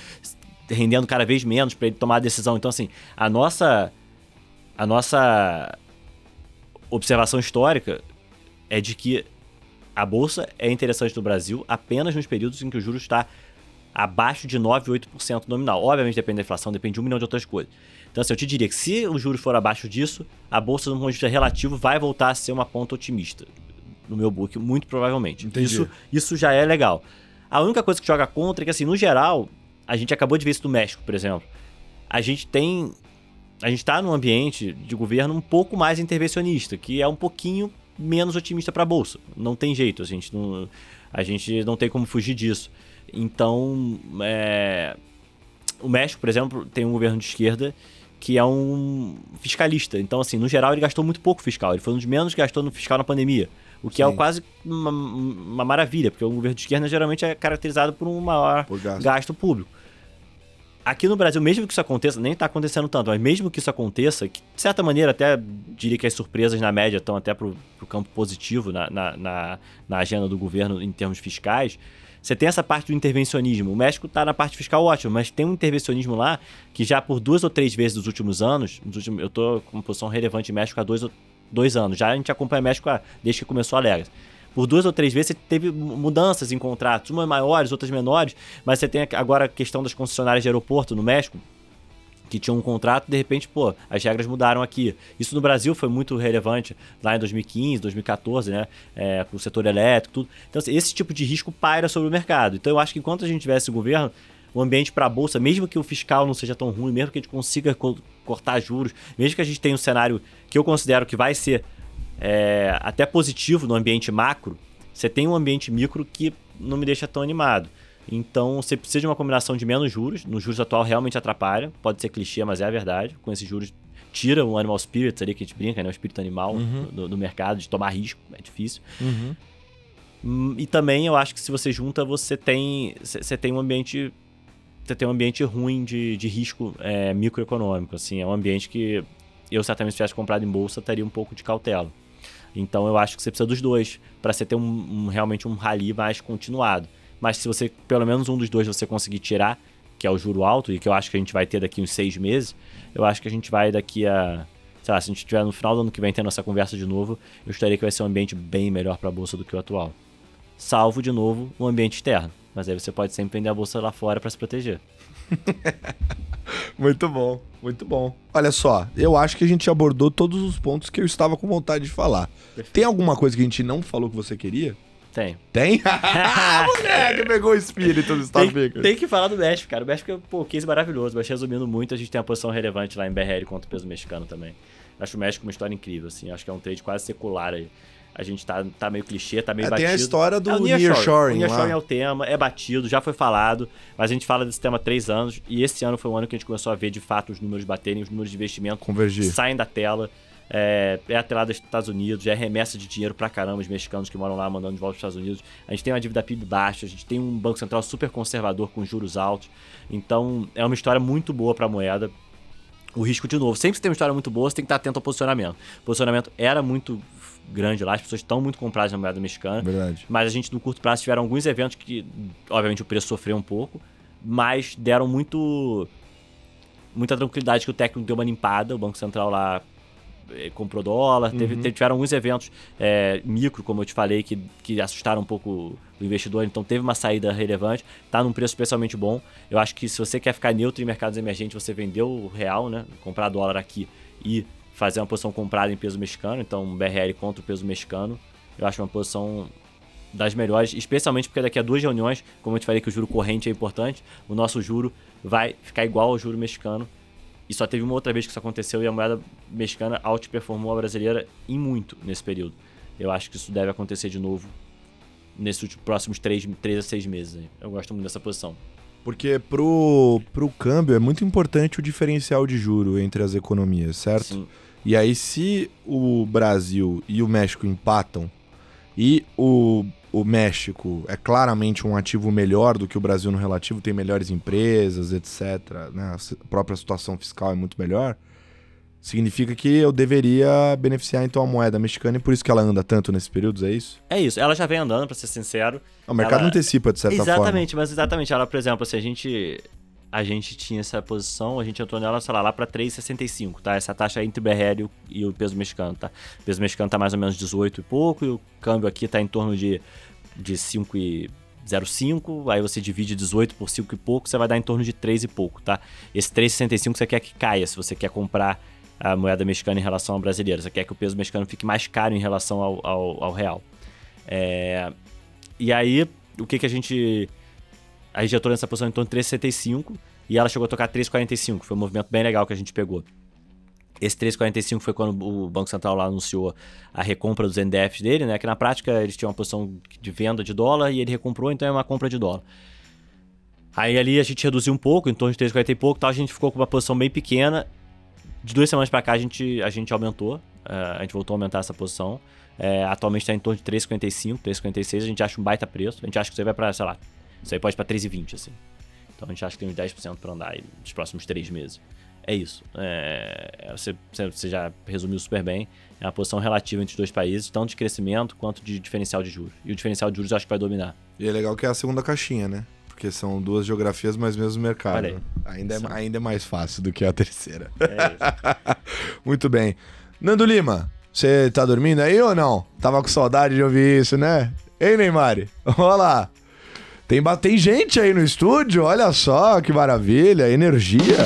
A: rendendo cada vez menos para ele tomar a decisão. Então, assim, a nossa, a nossa observação histórica é de que a bolsa é interessante no Brasil apenas nos períodos em que o juros está abaixo de 9, 8% nominal. Obviamente depende da inflação, depende de um milhão de outras coisas. Então, assim, eu te diria que se o juros for abaixo disso, a bolsa, no ponto de vista relativo, vai voltar a ser uma ponta otimista. No meu book, muito provavelmente.
B: Entendi.
A: Isso, isso já é legal. A única coisa que joga contra é que, assim, no geral, a gente acabou de ver isso no México, por exemplo. A gente tem. A gente está num ambiente de governo um pouco mais intervencionista, que é um pouquinho menos otimista para a bolsa. Não tem jeito, a gente não, a gente não tem como fugir disso. Então, é, o México, por exemplo, tem um governo de esquerda que é um fiscalista. Então, assim, no geral, ele gastou muito pouco fiscal. Ele foi um dos menos que gastou no fiscal na pandemia. O que é
B: Sim.
A: quase uma, uma maravilha, porque o governo de esquerda geralmente é caracterizado por um maior
B: Por gasto.
A: gasto público. Aqui no Brasil, mesmo que isso aconteça, nem tá acontecendo tanto, mas mesmo que isso aconteça, que, de certa maneira até diria que as surpresas na média estão até pro, pro campo positivo na, na, na, na agenda do governo em termos fiscais, você tem essa parte do intervencionismo. O México tá na parte fiscal ótimo, mas tem um intervencionismo lá que já por duas ou três vezes nos últimos anos, nos últimos, eu tô com uma posição relevante em México há dois, ou- dois anos, já a gente acompanha o México há- desde que começou a Legas por duas ou três vezes você teve mu- mudanças em contratos, umas maiores, outras menores, mas você tem agora a questão das concessionárias de aeroporto no México, que tinham um contrato, de repente, pô, as regras mudaram aqui. Isso no Brasil foi muito relevante lá em 2015, 2014, né? É, pro setor elétrico, tudo. Então, assim, esse tipo de risco paira sobre o mercado. Então, eu acho que enquanto a gente tivesse o governo, o ambiente para a bolsa, mesmo que o fiscal não seja tão ruim, mesmo que a gente consiga co- cortar juros, mesmo que a gente tenha um cenário que eu considero que vai ser é, até positivo no ambiente macro, você tem um ambiente micro que não me deixa tão animado. Então você precisa de uma combinação de menos juros. No juros atual realmente atrapalha. Pode ser clichê, mas é a verdade. Com esses juros, tira o animal spirits ali que a gente brinca, né? O espírito animal do, do mercado, de tomar risco. É difícil.
B: Uhum.
A: Hum, E também eu acho que se você junta, você tem, você tem um ambiente. Você tem um ambiente ruim de, de risco é, microeconômico. Assim, é um ambiente que eu certamente se tivesse comprado em bolsa, teria um pouco de cautela. Então eu acho que você precisa dos dois para você ter um, um- realmente um rally mais continuado. Mas se você, pelo menos um dos dois, você conseguir tirar, que é o juro alto, e que eu acho que a gente vai ter daqui uns seis meses, eu acho que a gente vai daqui a. Sei lá, se a gente estiver no final do ano que vem tendo essa conversa de novo, eu estaria que vai ser um ambiente bem melhor para a bolsa do que o atual. Salvo, de novo, o ambiente externo. Mas aí você pode sempre vender a bolsa lá fora para se proteger.
B: Muito bom, muito bom. Olha só, eu acho que a gente abordou todos os pontos que eu estava com vontade de falar. Tem alguma coisa que a gente não falou que você queria?
A: Tem.
B: Tem? Moleque, pegou o espírito dos Estados
A: Tem, tem que falar do México, cara. O México é pô, case maravilhoso, mas resumindo muito, a gente tem uma posição relevante lá em BRL contra o peso mexicano também. Acho o México uma história incrível, assim. Acho que é um trade quase secular aí. A gente tá, tá meio clichê, tá meio
B: É,
A: batido.
B: tem a história do
A: É
B: nearshoring
A: nearshoring
B: lá.
A: é o tema, é batido, já foi falado, mas a gente fala desse tema há três anos e esse ano foi o ano que a gente começou a ver de fato os números baterem, os números de investimento
B: Convergir.
A: saem da tela. É, é atrelado aos Estados Unidos, é remessa de dinheiro pra caramba os mexicanos que moram lá mandando de volta para os Estados Unidos. A gente tem uma dívida PIB baixa, a gente tem um Banco Central super conservador com juros altos. Então é uma história muito boa pra moeda. O risco, de novo, sempre que tem uma história muito boa, você tem que estar atento ao posicionamento. O posicionamento era muito grande lá, as pessoas estão muito compradas na moeda mexicana.
B: Verdade.
A: Mas a gente, no curto prazo, tiveram alguns eventos que, obviamente, o preço sofreu um pouco, mas deram muito. muita tranquilidade que o técnico deu uma limpada, o Banco Central lá eh, comprou dólar, teve, teve- tiveram alguns eventos é, micro, como eu te falei, que, que assustaram um pouco o investidor, então teve uma saída relevante, tá num preço especialmente bom. Eu acho que se você quer ficar neutro em mercados emergentes, você vendeu o real, né? Comprar dólar aqui e fazer uma posição comprada em peso mexicano, então um BRL contra o peso mexicano, eu acho uma posição das melhores, especialmente porque daqui a duas reuniões, como eu te falei que o juro corrente é importante, o nosso juro vai ficar igual ao juro mexicano. E só teve uma outra vez que isso aconteceu e a moeda mexicana outperformou a brasileira em muito nesse período. Eu acho que isso deve acontecer de novo nesses próximos 3, três a 6 meses. Eu gosto muito dessa posição.
B: Porque pro, pro câmbio é muito importante o diferencial de juro entre as economias, certo?
A: Sim.
B: E aí, se o Brasil e o México empatam e o, o México é claramente um ativo melhor do que o Brasil no relativo, tem melhores empresas, etc., né? a própria situação fiscal é muito melhor, significa que eu deveria beneficiar então a moeda mexicana e por isso que ela anda tanto nesses períodos, é isso?
A: É isso. Ela já vem andando, pra ser sincero.
B: O mercado
A: Ela-
B: antecipa, de certa forma.
A: exatamente, mas exatamente. Ela, por exemplo, se a gente a gente tinha essa posição, a gente entrou nela, sei lá, lá para 3,65, tá? Essa taxa entre o BRL e o, e peso mexicano, tá? O peso mexicano tá mais ou menos 18 e pouco, e o câmbio aqui tá em torno de, de 5,05, aí você divide 18 por 5 e pouco, você vai dar em torno de 3 e pouco, tá? Esse 3,65 você quer que caia, se você quer comprar a moeda mexicana em relação à brasileira, você quer que o peso mexicano fique mais caro em relação ao, ao, ao real. É, e aí, o que que a gente... A gente entrou nessa posição em torno de 3,65 e ela chegou a tocar 3,45. Foi um movimento bem legal que a gente pegou. Esse 3,45 foi quando o Banco Central lá anunciou a recompra dos NDFs dele, né? Que na prática eles tinham uma posição de venda de dólar e ele recomprou, então é uma compra de dólar. Aí ali a gente reduziu um pouco, em torno de 3,40 e pouco, tal, a gente ficou com uma posição bem pequena. De duas semanas pra cá a gente, a gente aumentou, eh, a gente voltou a aumentar essa posição. Eh, atualmente está em torno de 3,55, 3,56, a gente acha um baita preço. A gente acha que isso aí vai pra, sei lá, isso aí pode pra 3,20, assim. Então a gente acha que tem uns 10% pra andar aí nos próximos três meses. É isso. É, você, você- você já resumiu super bem. É uma posição relativa entre os dois países, tanto de crescimento quanto de diferencial de juros. E o diferencial de juros eu acho que vai dominar.
B: E é legal que é a segunda caixinha, né? Porque são duas geografias, mas mesmo mercado.
A: Aí.
B: Ainda,
A: Sim.
B: é, ainda é mais fácil do que a terceira.
A: É isso.
B: Muito bem. Nando Lima, você tá dormindo aí ou não? Tava com saudade de ouvir isso, né? Ei, Neymar? Olha lá. Tem, tem gente aí no estúdio, olha só que maravilha, energia.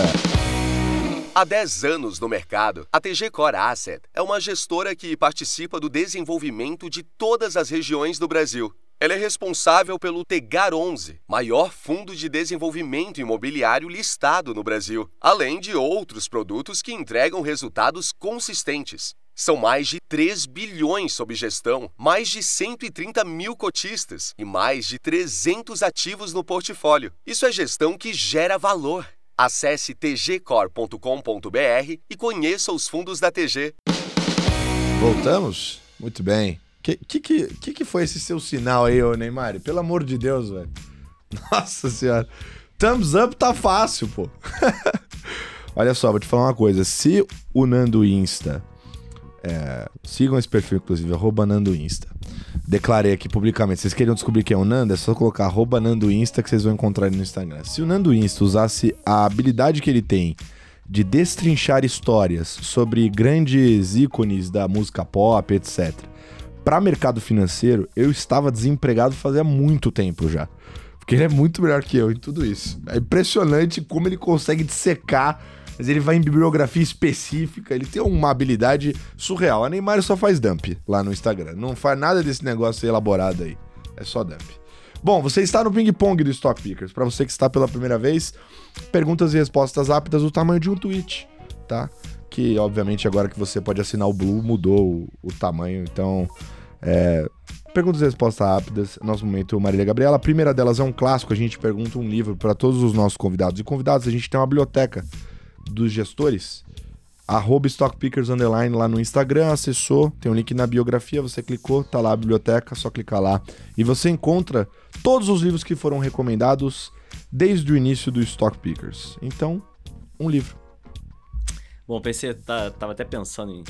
C: Há 10 anos no mercado, a TG Core Asset é uma gestora que participa do desenvolvimento de todas as regiões do Brasil. Ela é responsável pelo Tegar 11, maior fundo de desenvolvimento imobiliário listado no Brasil, além de outros produtos que entregam resultados consistentes. São mais de 3 bilhões sob gestão, mais de 130 mil cotistas e mais de 300 ativos no portfólio. Isso é gestão que gera valor. Acesse tgcor.com.br e conheça os fundos da TG.
B: Voltamos? Muito bem. Que que, que, que foi esse seu sinal aí, ô Neymar? Pelo amor de Deus, velho. Nossa senhora. Thumbs up tá fácil, pô. Olha só, vou te falar uma coisa. Se o Nando Insta. é, sigam esse perfil, inclusive, arroba Nando Insta. Declarei aqui publicamente. Vocês queriam descobrir quem é o Nando? É só colocar arroba Nando Insta que vocês vão encontrar ele no Instagram. Se o Nando Insta usasse a habilidade que ele tem de destrinchar histórias sobre grandes ícones da música pop, etc. Para mercado financeiro, eu estava desempregado fazia muito tempo já. Porque ele é muito melhor que eu em tudo isso. É impressionante como ele consegue dissecar, mas ele vai em bibliografia específica, ele tem uma habilidade surreal. A Neymar só faz dump lá no Instagram. Não faz nada desse negócio elaborado aí. É só dump. Bom, você está no ping-pong do Stock Pickers. Para você que está pela primeira vez, perguntas e respostas rápidas do tamanho de um tweet, tá? Que, obviamente, agora que você pode assinar o Blue, mudou o, o tamanho. Então, é, perguntas e respostas rápidas. Nosso momento, Marília Gabriela. A primeira delas é um clássico. A gente pergunta um livro para todos os nossos convidados. E convidados, a gente tem uma biblioteca dos gestores. Arroba StockPickers Underline lá no Instagram, acessou, tem um link na biografia, você clicou, tá lá a biblioteca, só clicar lá. E você encontra todos os livros que foram recomendados desde o início do Stock Pickers. Então, um livro.
A: Bom, pensei, tá, tava até pensando em,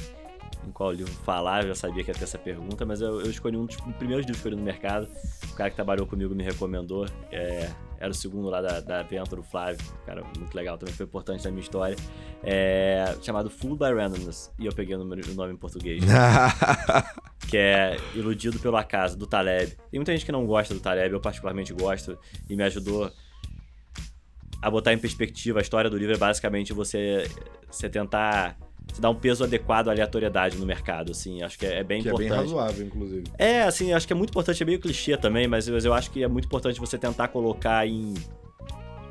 A: em qual livro falar, eu já sabia que ia ter essa pergunta, mas eu, eu escolhi um dos primeiros livros que eu li no mercado. O cara que trabalhou comigo me recomendou. É, era o segundo lá da, da Venture, o Flávio. Cara, muito legal, também foi importante na minha história. É, chamado Fooled by Randomness. E eu peguei o, número, o nome em português. que é Iludido pelo Acaso, do Taleb. Tem muita gente que não gosta do Taleb, eu particularmente gosto. E me ajudou a botar em perspectiva. A história do livro é basicamente você, você tentar se dar um peso adequado à aleatoriedade no mercado, assim. Acho que é, é bem
B: que
A: importante.
B: é bem razoável, inclusive.
A: É, assim, acho que é muito importante, é meio clichê também, mas, mas eu acho que é muito importante você tentar colocar em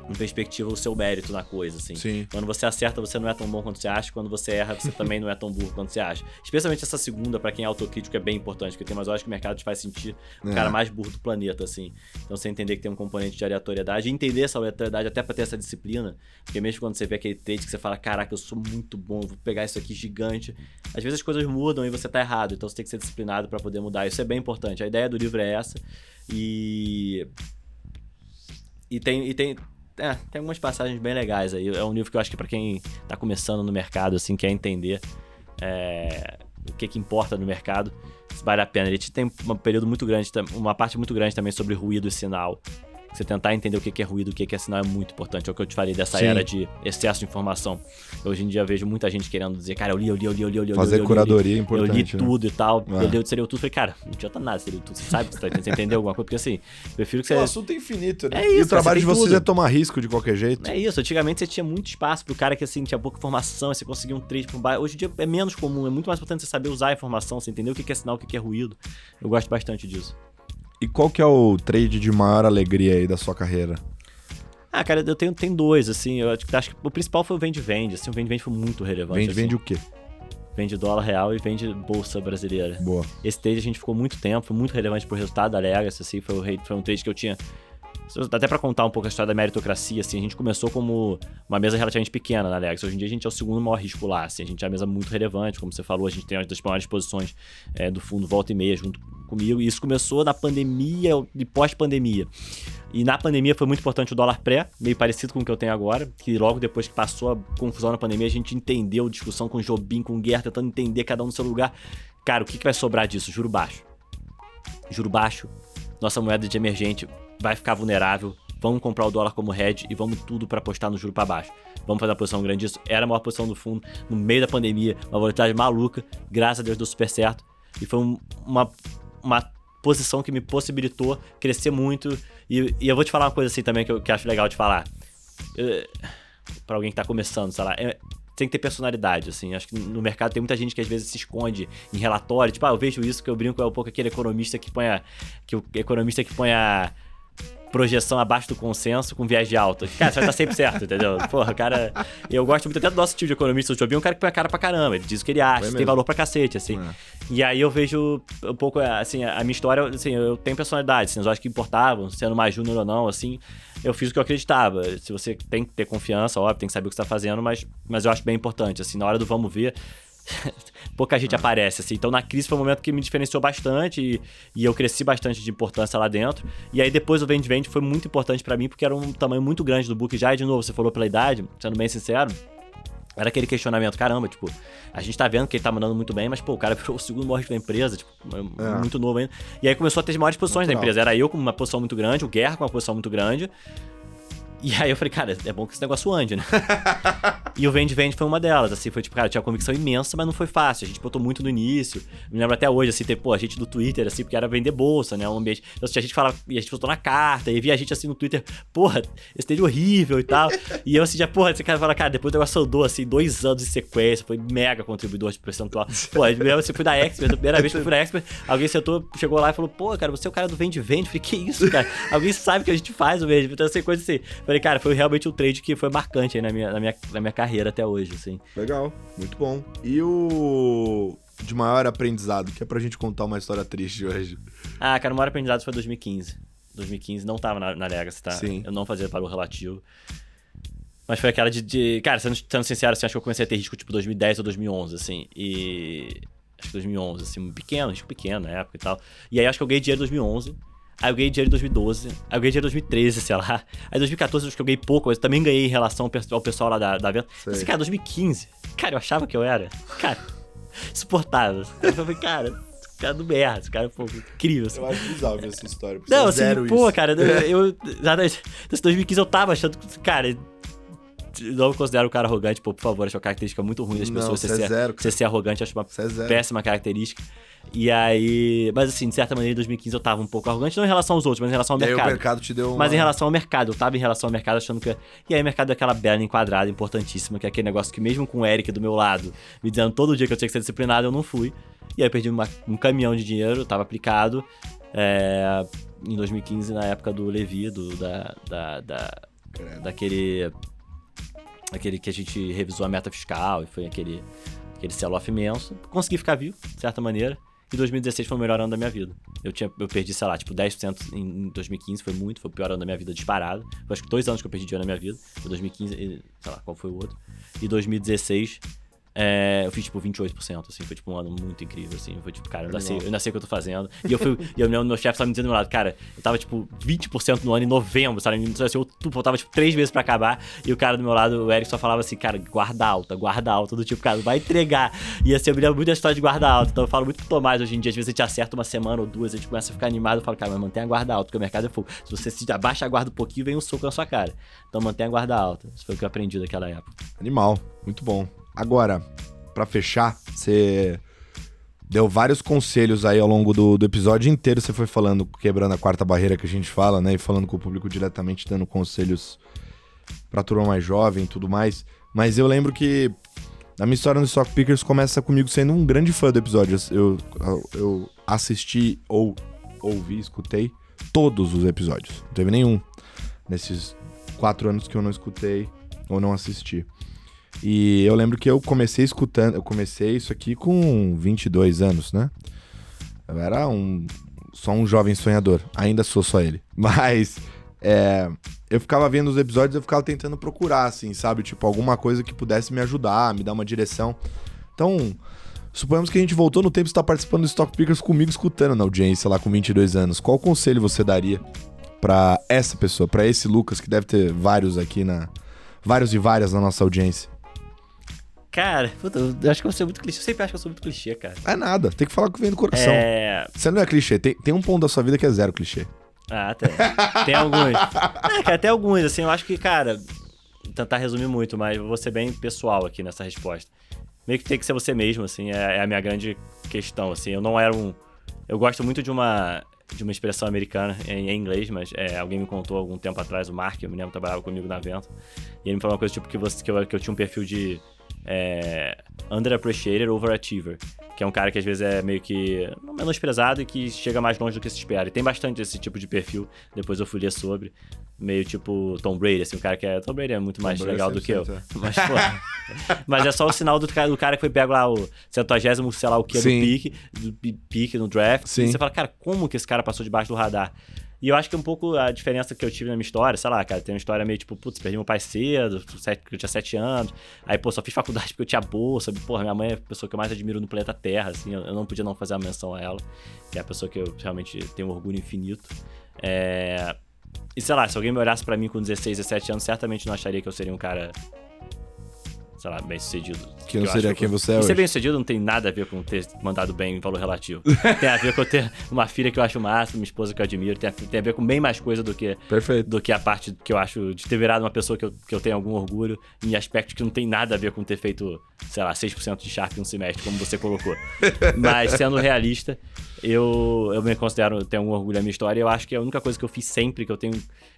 A: em perspectiva o seu mérito na coisa, assim.
B: Sim.
A: Quando você acerta, você não é tão bom quanto você acha. Quando você erra, você também não é tão burro quanto você acha. Especialmente essa segunda, para quem é autocrítico, é bem importante, porque tem umas horas que o mercado te faz sentir o
B: É.
A: cara mais burro do planeta, assim. Então você entender que tem um componente de aleatoriedade, e entender essa aleatoriedade até pra ter essa disciplina. Porque mesmo quando você vê aquele trade que você fala, caraca, eu sou muito bom, vou pegar isso aqui gigante. Às vezes as coisas mudam e você tá errado, então você tem que ser disciplinado para poder mudar. Isso é bem importante. A ideia do livro é essa. E. E tem, e tem, é, tem algumas passagens bem legais aí. É um livro que eu acho que pra quem tá começando no mercado, assim, quer entender é, o que que importa no mercado, vale a pena. Ele tem um período muito grande, uma parte muito grande também sobre ruído e sinal. Você tentar entender o que é ruído, o que é sinal é muito importante. É o que eu te falei dessa
B: Sim.
A: era de excesso de informação. Hoje em dia eu vejo muita gente querendo dizer, cara, eu li, eu li, eu li, eu li, eu li. eu li,
B: Fazer
A: eu li, eu li,
B: curadoria é
A: Eu
B: importante.
A: li
B: né?
A: tudo e tal.
B: É.
A: Eu li Serial Tudo. Falei, cara, não adianta nada Serial Tudo. Você sabe que você tá entendeu alguma coisa? Porque assim, prefiro que você.
B: O assunto é infinito, né?
A: É
B: e
A: isso,
B: o trabalho de vocês é tomar risco de qualquer jeito.
A: É isso, antigamente você tinha muito espaço pro cara que assim tinha pouca informação, você conseguia um trade por baixo. Hoje em dia é menos comum, é muito mais importante você saber usar a informação, você entender o que é sinal, o que é ruído. Eu gosto bastante disso.
B: E qual que é o trade de maior alegria aí da sua carreira?
A: Ah, cara, eu tenho, tenho dois, assim, eu acho que- acho que o principal foi o vende-vende, assim, o vende-vende foi muito relevante.
B: Vende,
A: assim.
B: o quê?
A: Vende dólar real e vende bolsa brasileira.
B: Boa.
A: Esse trade a gente ficou muito tempo, foi muito relevante pro resultado da Legacy, assim, foi, o rei- foi um trade que eu tinha... Até pra contar um pouco a história da meritocracia, assim, a gente começou como uma mesa relativamente pequena na Legacy. Hoje em dia a gente é o segundo maior risco lá, assim, a gente é uma mesa muito relevante, como você falou, a gente tem uma das maiores posições é, do fundo volta e meia junto comigo, e isso começou na pandemia e pós-pandemia. E na pandemia foi muito importante o dólar pré, meio parecido com o que eu tenho agora, que logo depois que passou a confusão na pandemia, a gente entendeu discussão com o Jobim, com o Guerra, tentando entender cada um no seu lugar. Cara, o que, que vai sobrar disso? Juro baixo. Juro baixo. Nossa moeda de emergente vai ficar vulnerável. Vamos comprar o dólar como hedge e vamos tudo para apostar no juro para baixo. Vamos fazer uma posição grande disso. Era a maior posição do fundo no meio da pandemia, uma volatilidade maluca. Graças a Deus deu super certo. E foi um- uma, uma posição que me possibilitou crescer muito. E, e eu vou te falar uma coisa assim também que eu que acho legal de falar. para alguém que tá começando, sei lá, é- tem que ter personalidade, assim. Acho que no mercado tem muita gente que às vezes se esconde em relatório. Tipo, ah, eu vejo isso que eu brinco é um pouco aquele economista que põe a. Que o economista que põe a projeção abaixo do consenso com viés de alta. Cara, você vai estar sempre certo, entendeu? Porra, o cara. Eu gosto muito até do nosso tio de economista, o Jobim, é um cara que põe a cara pra caramba. Ele diz o que ele acha, tem valor pra cacete, assim.
B: É.
A: E aí eu vejo um pouco, assim, a minha história, assim, eu tenho personalidade, assim, as horas que importavam, sendo mais júnior ou não, assim, eu fiz o que eu acreditava. Se você tem que ter confiança, óbvio, tem que saber o que você tá fazendo, mas, mas eu acho bem importante, assim, na hora do vamos ver, pouca gente aparece, assim. Então na crise foi um momento que me diferenciou bastante e, e eu cresci bastante de importância lá dentro. E aí depois o vende-vende foi muito importante pra mim, porque era um tamanho muito grande do book já, e de novo, você falou pela idade, sendo bem sincero, era aquele questionamento, caramba, tipo, a gente tá vendo que ele tá mandando muito bem, mas, pô, o cara virou o segundo maior da empresa, tipo, é
B: É.
A: muito novo ainda. E aí começou a ter as maiores posições da
B: Natural.
A: empresa. Era eu com uma posição muito grande, o Guerra com uma posição muito grande. E aí eu falei, cara, é bom que esse negócio ande, né? e o Vende Vende foi uma delas, assim, foi tipo, cara, tinha uma convicção imensa, mas não foi fácil. A gente botou muito no início. Me lembro até hoje, assim, ter, pô, a gente do Twitter, assim, porque era vender bolsa, né? Um ambiente. Então, assim, a gente falava, e a gente botou na carta, e via a gente assim no Twitter, porra, esse trade horrível e tal. e eu assim, já, porra, esse cara fala, cara, depois o negócio andou, assim, dois anos em sequência, foi mega contribuidor de percentual. Pô, eu lembro, você fui da Expert, a primeira vez que eu fui da Expert, alguém sentou, chegou lá e falou, pô, cara, você é o cara do Vende Vende. Eu falei, que isso, cara? alguém sabe que a gente faz o Vende, então, assim, coisa assim. Falei, cara, foi realmente um trade que foi marcante aí na minha, na minha, na minha carreira até hoje, assim.
B: Legal, muito bom. E o de maior aprendizado, que é pra gente contar uma história triste hoje.
A: Ah, cara, o maior aprendizado foi 2015. 2015 não tava na, na Legacy, tá?
B: Sim.
A: Eu não fazia valor relativo. Mas foi aquela de. de- cara, sendo, sendo sincero, assim, acho que eu comecei a ter risco tipo 2010 ou 2011, assim. E. Acho que 2011, assim, pequeno, risco pequeno na época e tal. E aí acho que eu ganhei dinheiro em 2011. Aí eu ganhei dinheiro em 2012. Aí eu ganhei dinheiro em 2013, sei lá. Aí em 2014 acho que eu ganhei pouco, mas eu também ganhei em relação ao pe- ao pessoal lá da, da venda.
B: Sei.
A: Mas, cara, 2015. Cara, eu achava que eu era. Cara. insuportável. Eu falei, cara, cara do merda, esse cara, pô, incrível. Assim.
B: Eu acho bizarro ver essa história.
A: Não,
B: É
A: assim,
B: zero
A: pô,
B: isso.
A: cara, eu, eu já desde 2015 eu tava achando que, cara, não considero um cara arrogante, pô, por favor, acho uma característica muito ruim das
B: Não,
A: pessoas
B: você é
A: ser,
B: zero,
A: você ser arrogante, acho uma
B: é
A: péssima característica. E aí, mas assim, de certa maneira, em 2015 eu tava um pouco arrogante, não em relação aos outros, mas em relação ao
B: E aí o
A: mercado.
B: mercado te deu uma...
A: Mas em relação ao mercado, eu tava em relação ao mercado achando que. E aí o mercado é aquela bela enquadrada importantíssima, que é aquele negócio que mesmo com o Eric do meu lado, me dizendo todo dia que eu tinha que ser disciplinado, eu não fui. E aí eu perdi uma- um caminhão de dinheiro, tava aplicado. é, em 2015, na época do Levi, do, da, da, da- daquele. Aquele que a gente revisou a meta fiscal e foi aquele, aquele sell-off imenso. Consegui ficar vivo, de certa maneira. E 2016 foi o melhor ano da minha vida. Eu, tinha, eu perdi, sei lá, tipo, 10% em, em 2015, foi muito, foi o pior ano da minha vida disparado. Foi acho que dois anos que eu perdi dinheiro na minha vida. Foi 2015, e, sei lá, qual foi o outro. E 2016, é, eu fiz tipo 28%, assim, foi tipo um ano muito incrível, assim. Foi tipo, cara, eu ainda sei, eu ainda sei o que eu tô fazendo. E eu fui, e eu, meu, meu chefe tava me dizendo do meu lado, cara, eu tava tipo 20% no ano em novembro, sabe? Assim, eu faltava tipo três meses pra acabar. E o cara do meu lado, o Eric, só falava assim, cara, guarda alta, guarda alta, do tipo, cara, vai entregar. E assim, eu me lembro muito da história de guarda alta. Então eu falo muito pro Tomás hoje em dia, às vezes a gente acerta uma semana ou duas, a gente começa a ficar animado, eu falo, cara, mas mantenha a guarda alta, porque o mercado é fogo. Se você se abaixa a guarda um pouquinho, vem um soco na sua cara. Então mantenha a guarda alta. Isso foi o que eu aprendi daquela época.
B: Animal, muito bom. Agora, pra fechar, você deu vários conselhos aí ao longo do, do episódio inteiro. Você foi falando, quebrando a quarta barreira que a gente fala, né? E falando com o público diretamente, dando conselhos pra turma mais jovem e tudo mais. Mas eu lembro que a minha história no Stock Pickers começa comigo sendo um grande fã do episódio. Eu, eu assisti ou ouvi, escutei todos os episódios. Não teve nenhum nesses quatro anos que eu não escutei ou não assisti. E eu lembro que eu comecei escutando, eu comecei isso aqui com 22 anos, né? Eu era um só um jovem sonhador, ainda sou só ele. Mas é, eu ficava vendo os episódios, eu ficava tentando procurar, assim, sabe? Tipo, alguma coisa que pudesse me ajudar, me dar uma direção. Então, suponhamos que a gente voltou no tempo e está participando do Stock Pickers comigo, escutando na audiência lá com 22 anos. Qual conselho você daria pra essa pessoa, pra esse Lucas, que deve ter vários aqui na. Vários e várias na nossa audiência?
A: Cara, puta, eu acho que eu sou muito clichê. Eu sempre acho que eu sou muito clichê, cara.
B: É nada, tem que falar que vem do coração.
A: É.
B: Você não é clichê, tem, tem um ponto da sua vida que é zero clichê.
A: Ah, tem. Tem alguns. É, cara, tem alguns, assim, eu acho que, cara, tentar resumir muito, mas vou ser bem pessoal aqui nessa resposta. Meio que tem que ser você mesmo, assim, é, é a minha grande questão, assim. Eu não era um. Eu gosto muito de uma. De uma expressão americana em, em inglês, mas é, alguém me contou algum tempo atrás, o Mark, eu me lembro, trabalhava comigo na Vento. E ele me falou uma coisa tipo que, você, que, eu, que eu tinha um perfil de é, underappreciated overachiever. Que é um cara que às vezes é meio que menosprezado e que chega mais longe do que se espera. E tem bastante esse tipo de perfil, depois eu fui ler sobre. Meio tipo Tom Brady, assim, um cara que é. Tom Brady é muito mais
B: Brady
A: legal do que eu.
B: 100%, é.
A: Mas, pô, mas é só o sinal do cara, do cara que foi pego lá o centagésimo, sei lá o que, do pique, do pi- pique no draft.
B: Sim.
A: E você fala, cara, como que esse cara passou debaixo do radar? E eu acho que um pouco a diferença que eu tive na minha história, sei lá, cara, tem uma história meio tipo, putz, perdi meu pai cedo, sete- eu tinha sete anos, aí, pô, só fiz faculdade porque eu tinha bolsa, porra, minha mãe é a pessoa que eu mais admiro no planeta Terra, assim, eu não podia não fazer uma menção a ela, que é a pessoa que eu realmente tenho um orgulho infinito. É... E sei lá, se alguém me olhasse pra mim com 16, 17 anos, certamente não acharia que eu seria um cara, sei lá, bem sucedido.
B: Que não seria quem você é
A: ser bem sucedido não tem nada a ver com ter mandado bem em valor relativo. tem a ver com eu ter uma filha que eu acho máximo, minha esposa que eu admiro, tem a, tem a ver com bem mais coisa do que
B: Perfeito.
A: do que a parte que eu acho de ter virado uma pessoa que eu, que eu tenho algum orgulho em aspectos que não tem nada a ver com ter feito, sei lá, 6% de Sharp em um semestre, como você colocou. Mas sendo realista, eu, eu me considero, tenho um orgulho da minha história eu acho que é a única coisa que eu fiz sempre, que eu tenho.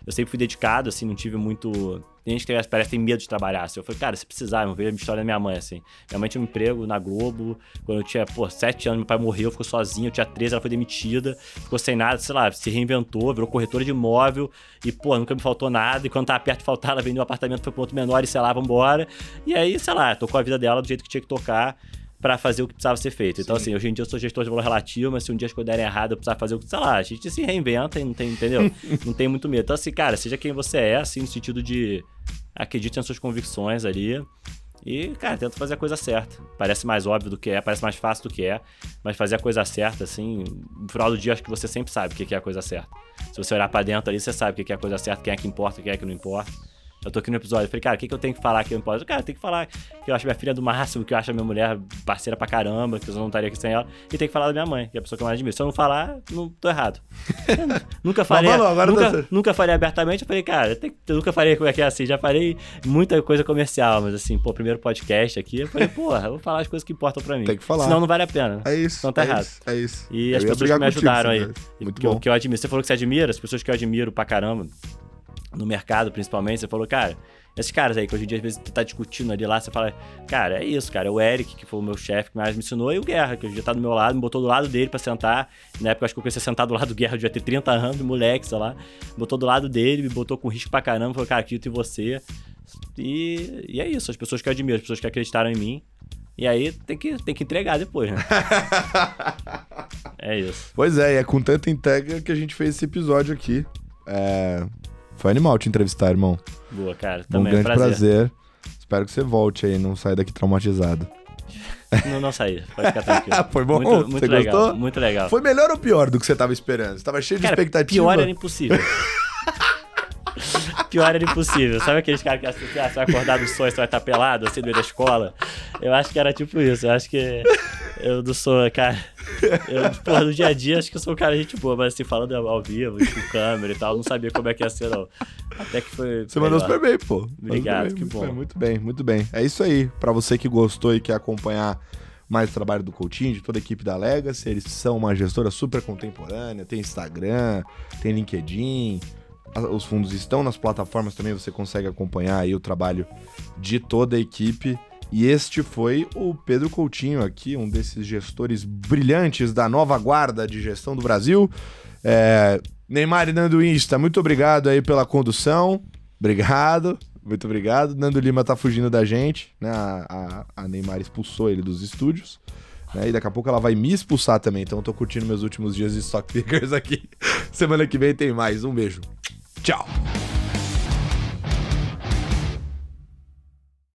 A: Eu sempre fui dedicado, assim, não tive muito. Tem gente que parece tem medo de trabalhar. Assim. Eu falei, cara, se precisar, eu ver a história da minha mãe, assim. Minha mãe tinha um emprego na Globo, quando eu tinha, pô, 7 anos, meu pai morreu, ficou sozinho, eu tinha 13, ela foi demitida, ficou sem nada, sei lá, se reinventou, virou corretora de imóvel e, pô, nunca me faltou nada. E quando tava perto de faltar, ela vendeu um apartamento, foi pro outro menor e, sei lá, vambora. E aí, sei lá, tocou a vida dela do jeito que tinha que tocar pra fazer o que precisava ser feito. Então, assim, hoje em dia eu sou gestor de valor relativo, mas se um dia as coisas derem errado, eu precisar fazer o que, sei lá, a gente se reinventa e não tem, entendeu? não tem muito medo. Então, assim, cara, seja quem você é, assim, no sentido de acredite nas suas convicções ali. E, cara, tenta fazer a coisa certa. Parece mais óbvio do que é, parece mais fácil do que é, mas fazer a coisa certa, assim, no final do dia, acho que você sempre sabe o que é a coisa certa. Se você olhar pra dentro ali, você sabe o que é a coisa certa, quem é que importa, quem é que não importa. Eu tô aqui no episódio. Eu falei, cara, o que, que eu tenho que falar aqui no pode? Cara, tem que falar que eu acho minha filha do máximo, que eu acho a minha mulher parceira pra caramba, que eu não estaria aqui sem ela. E tem que falar da minha mãe, que é a pessoa que eu mais admiro. Se eu não falar, não tô errado. nunca falei.
B: falou, agora
A: nunca,
B: tá-
A: nunca falei abertamente. Eu falei, cara, eu nunca falei como é que é assim. Já falei muita coisa comercial, mas assim, pô, primeiro podcast aqui. Eu falei, porra, eu vou falar as coisas que importam pra mim.
B: Tem que falar.
A: Senão não vale a pena.
B: É isso.
A: Então tá
B: é
A: errado.
B: Isso, é isso.
A: E
B: Eu
A: as pessoas que me
B: contigo,
A: ajudaram aí.
B: Sandro. Muito
A: que, eu-
B: bom.
A: que eu admiro. Você falou que você admira, as pessoas que eu admiro pra caramba, no mercado principalmente, você falou, cara, esses caras aí que hoje em dia às vezes tu tá discutindo ali lá, você fala, cara, é isso, cara. É o Eric, que foi o meu chefe que mais me ensinou, e o Guerra, que hoje em dia tá do meu lado, me botou do lado dele pra sentar. Na época eu acho que eu comecei a sentar do lado do Guerra, eu devia ter 30 anos, moleque, sei lá. Botou do lado dele, me botou com risco pra caramba, falou, cara, acredito em você. E, e é isso, as pessoas que eu admiro, as pessoas que acreditaram em mim. E aí tem que, tem que entregar depois, né? é isso.
B: Pois é, e é com tanta entrega que a gente fez esse episódio aqui. É... Foi animal te entrevistar, irmão.
A: Boa, cara.
B: Um
A: Também é um
B: grande
A: prazer.
B: prazer. Espero que você volte aí, não saia daqui traumatizado.
A: Não, não saí. Pode ficar tranquilo.
B: Foi bom?
A: Muito, muito
B: Você
A: legal.
B: gostou?
A: Muito legal.
B: Foi melhor ou pior do que você tava esperando? Você tava cheio de
A: Cara,
B: expectativa?
A: pior era impossível. pior era impossível. Sabe aqueles caras que que ah, você vai acordar do sonho, você vai estar pelado, assim, no meio da escola? Eu acho que era tipo isso. Eu acho que eu não sou, cara... Eu, porra, no dia a dia, acho que eu sou um cara gente boa, mas assim, falando ao vivo, com câmera e tal, não sabia como é que ia ser, não. Até que foi
B: Você mandou super bem, pô.
A: Obrigado,
B: bem,
A: que
B: muito
A: bom.
B: bem, Muito bem, muito bem. É isso aí. Pra você que gostou e quer acompanhar mais o trabalho do Coutinho, de toda a equipe da Legacy, eles são uma gestora super contemporânea, tem Instagram, tem LinkedIn, os fundos estão nas plataformas também, você consegue acompanhar aí o trabalho de toda a equipe. E este foi o Pedro Coutinho aqui, um desses gestores brilhantes da nova guarda de gestão do Brasil. É, Neymar e Nando Insta, muito obrigado aí pela condução. Obrigado, muito obrigado. Nando Lima tá fugindo da gente, né? A, a- a Neymar expulsou ele dos estúdios. né? E daqui a pouco ela vai me expulsar também. Então eu tô curtindo meus últimos dias de Stock Pickers aqui. Semana que vem tem mais. Um beijo. Ciao.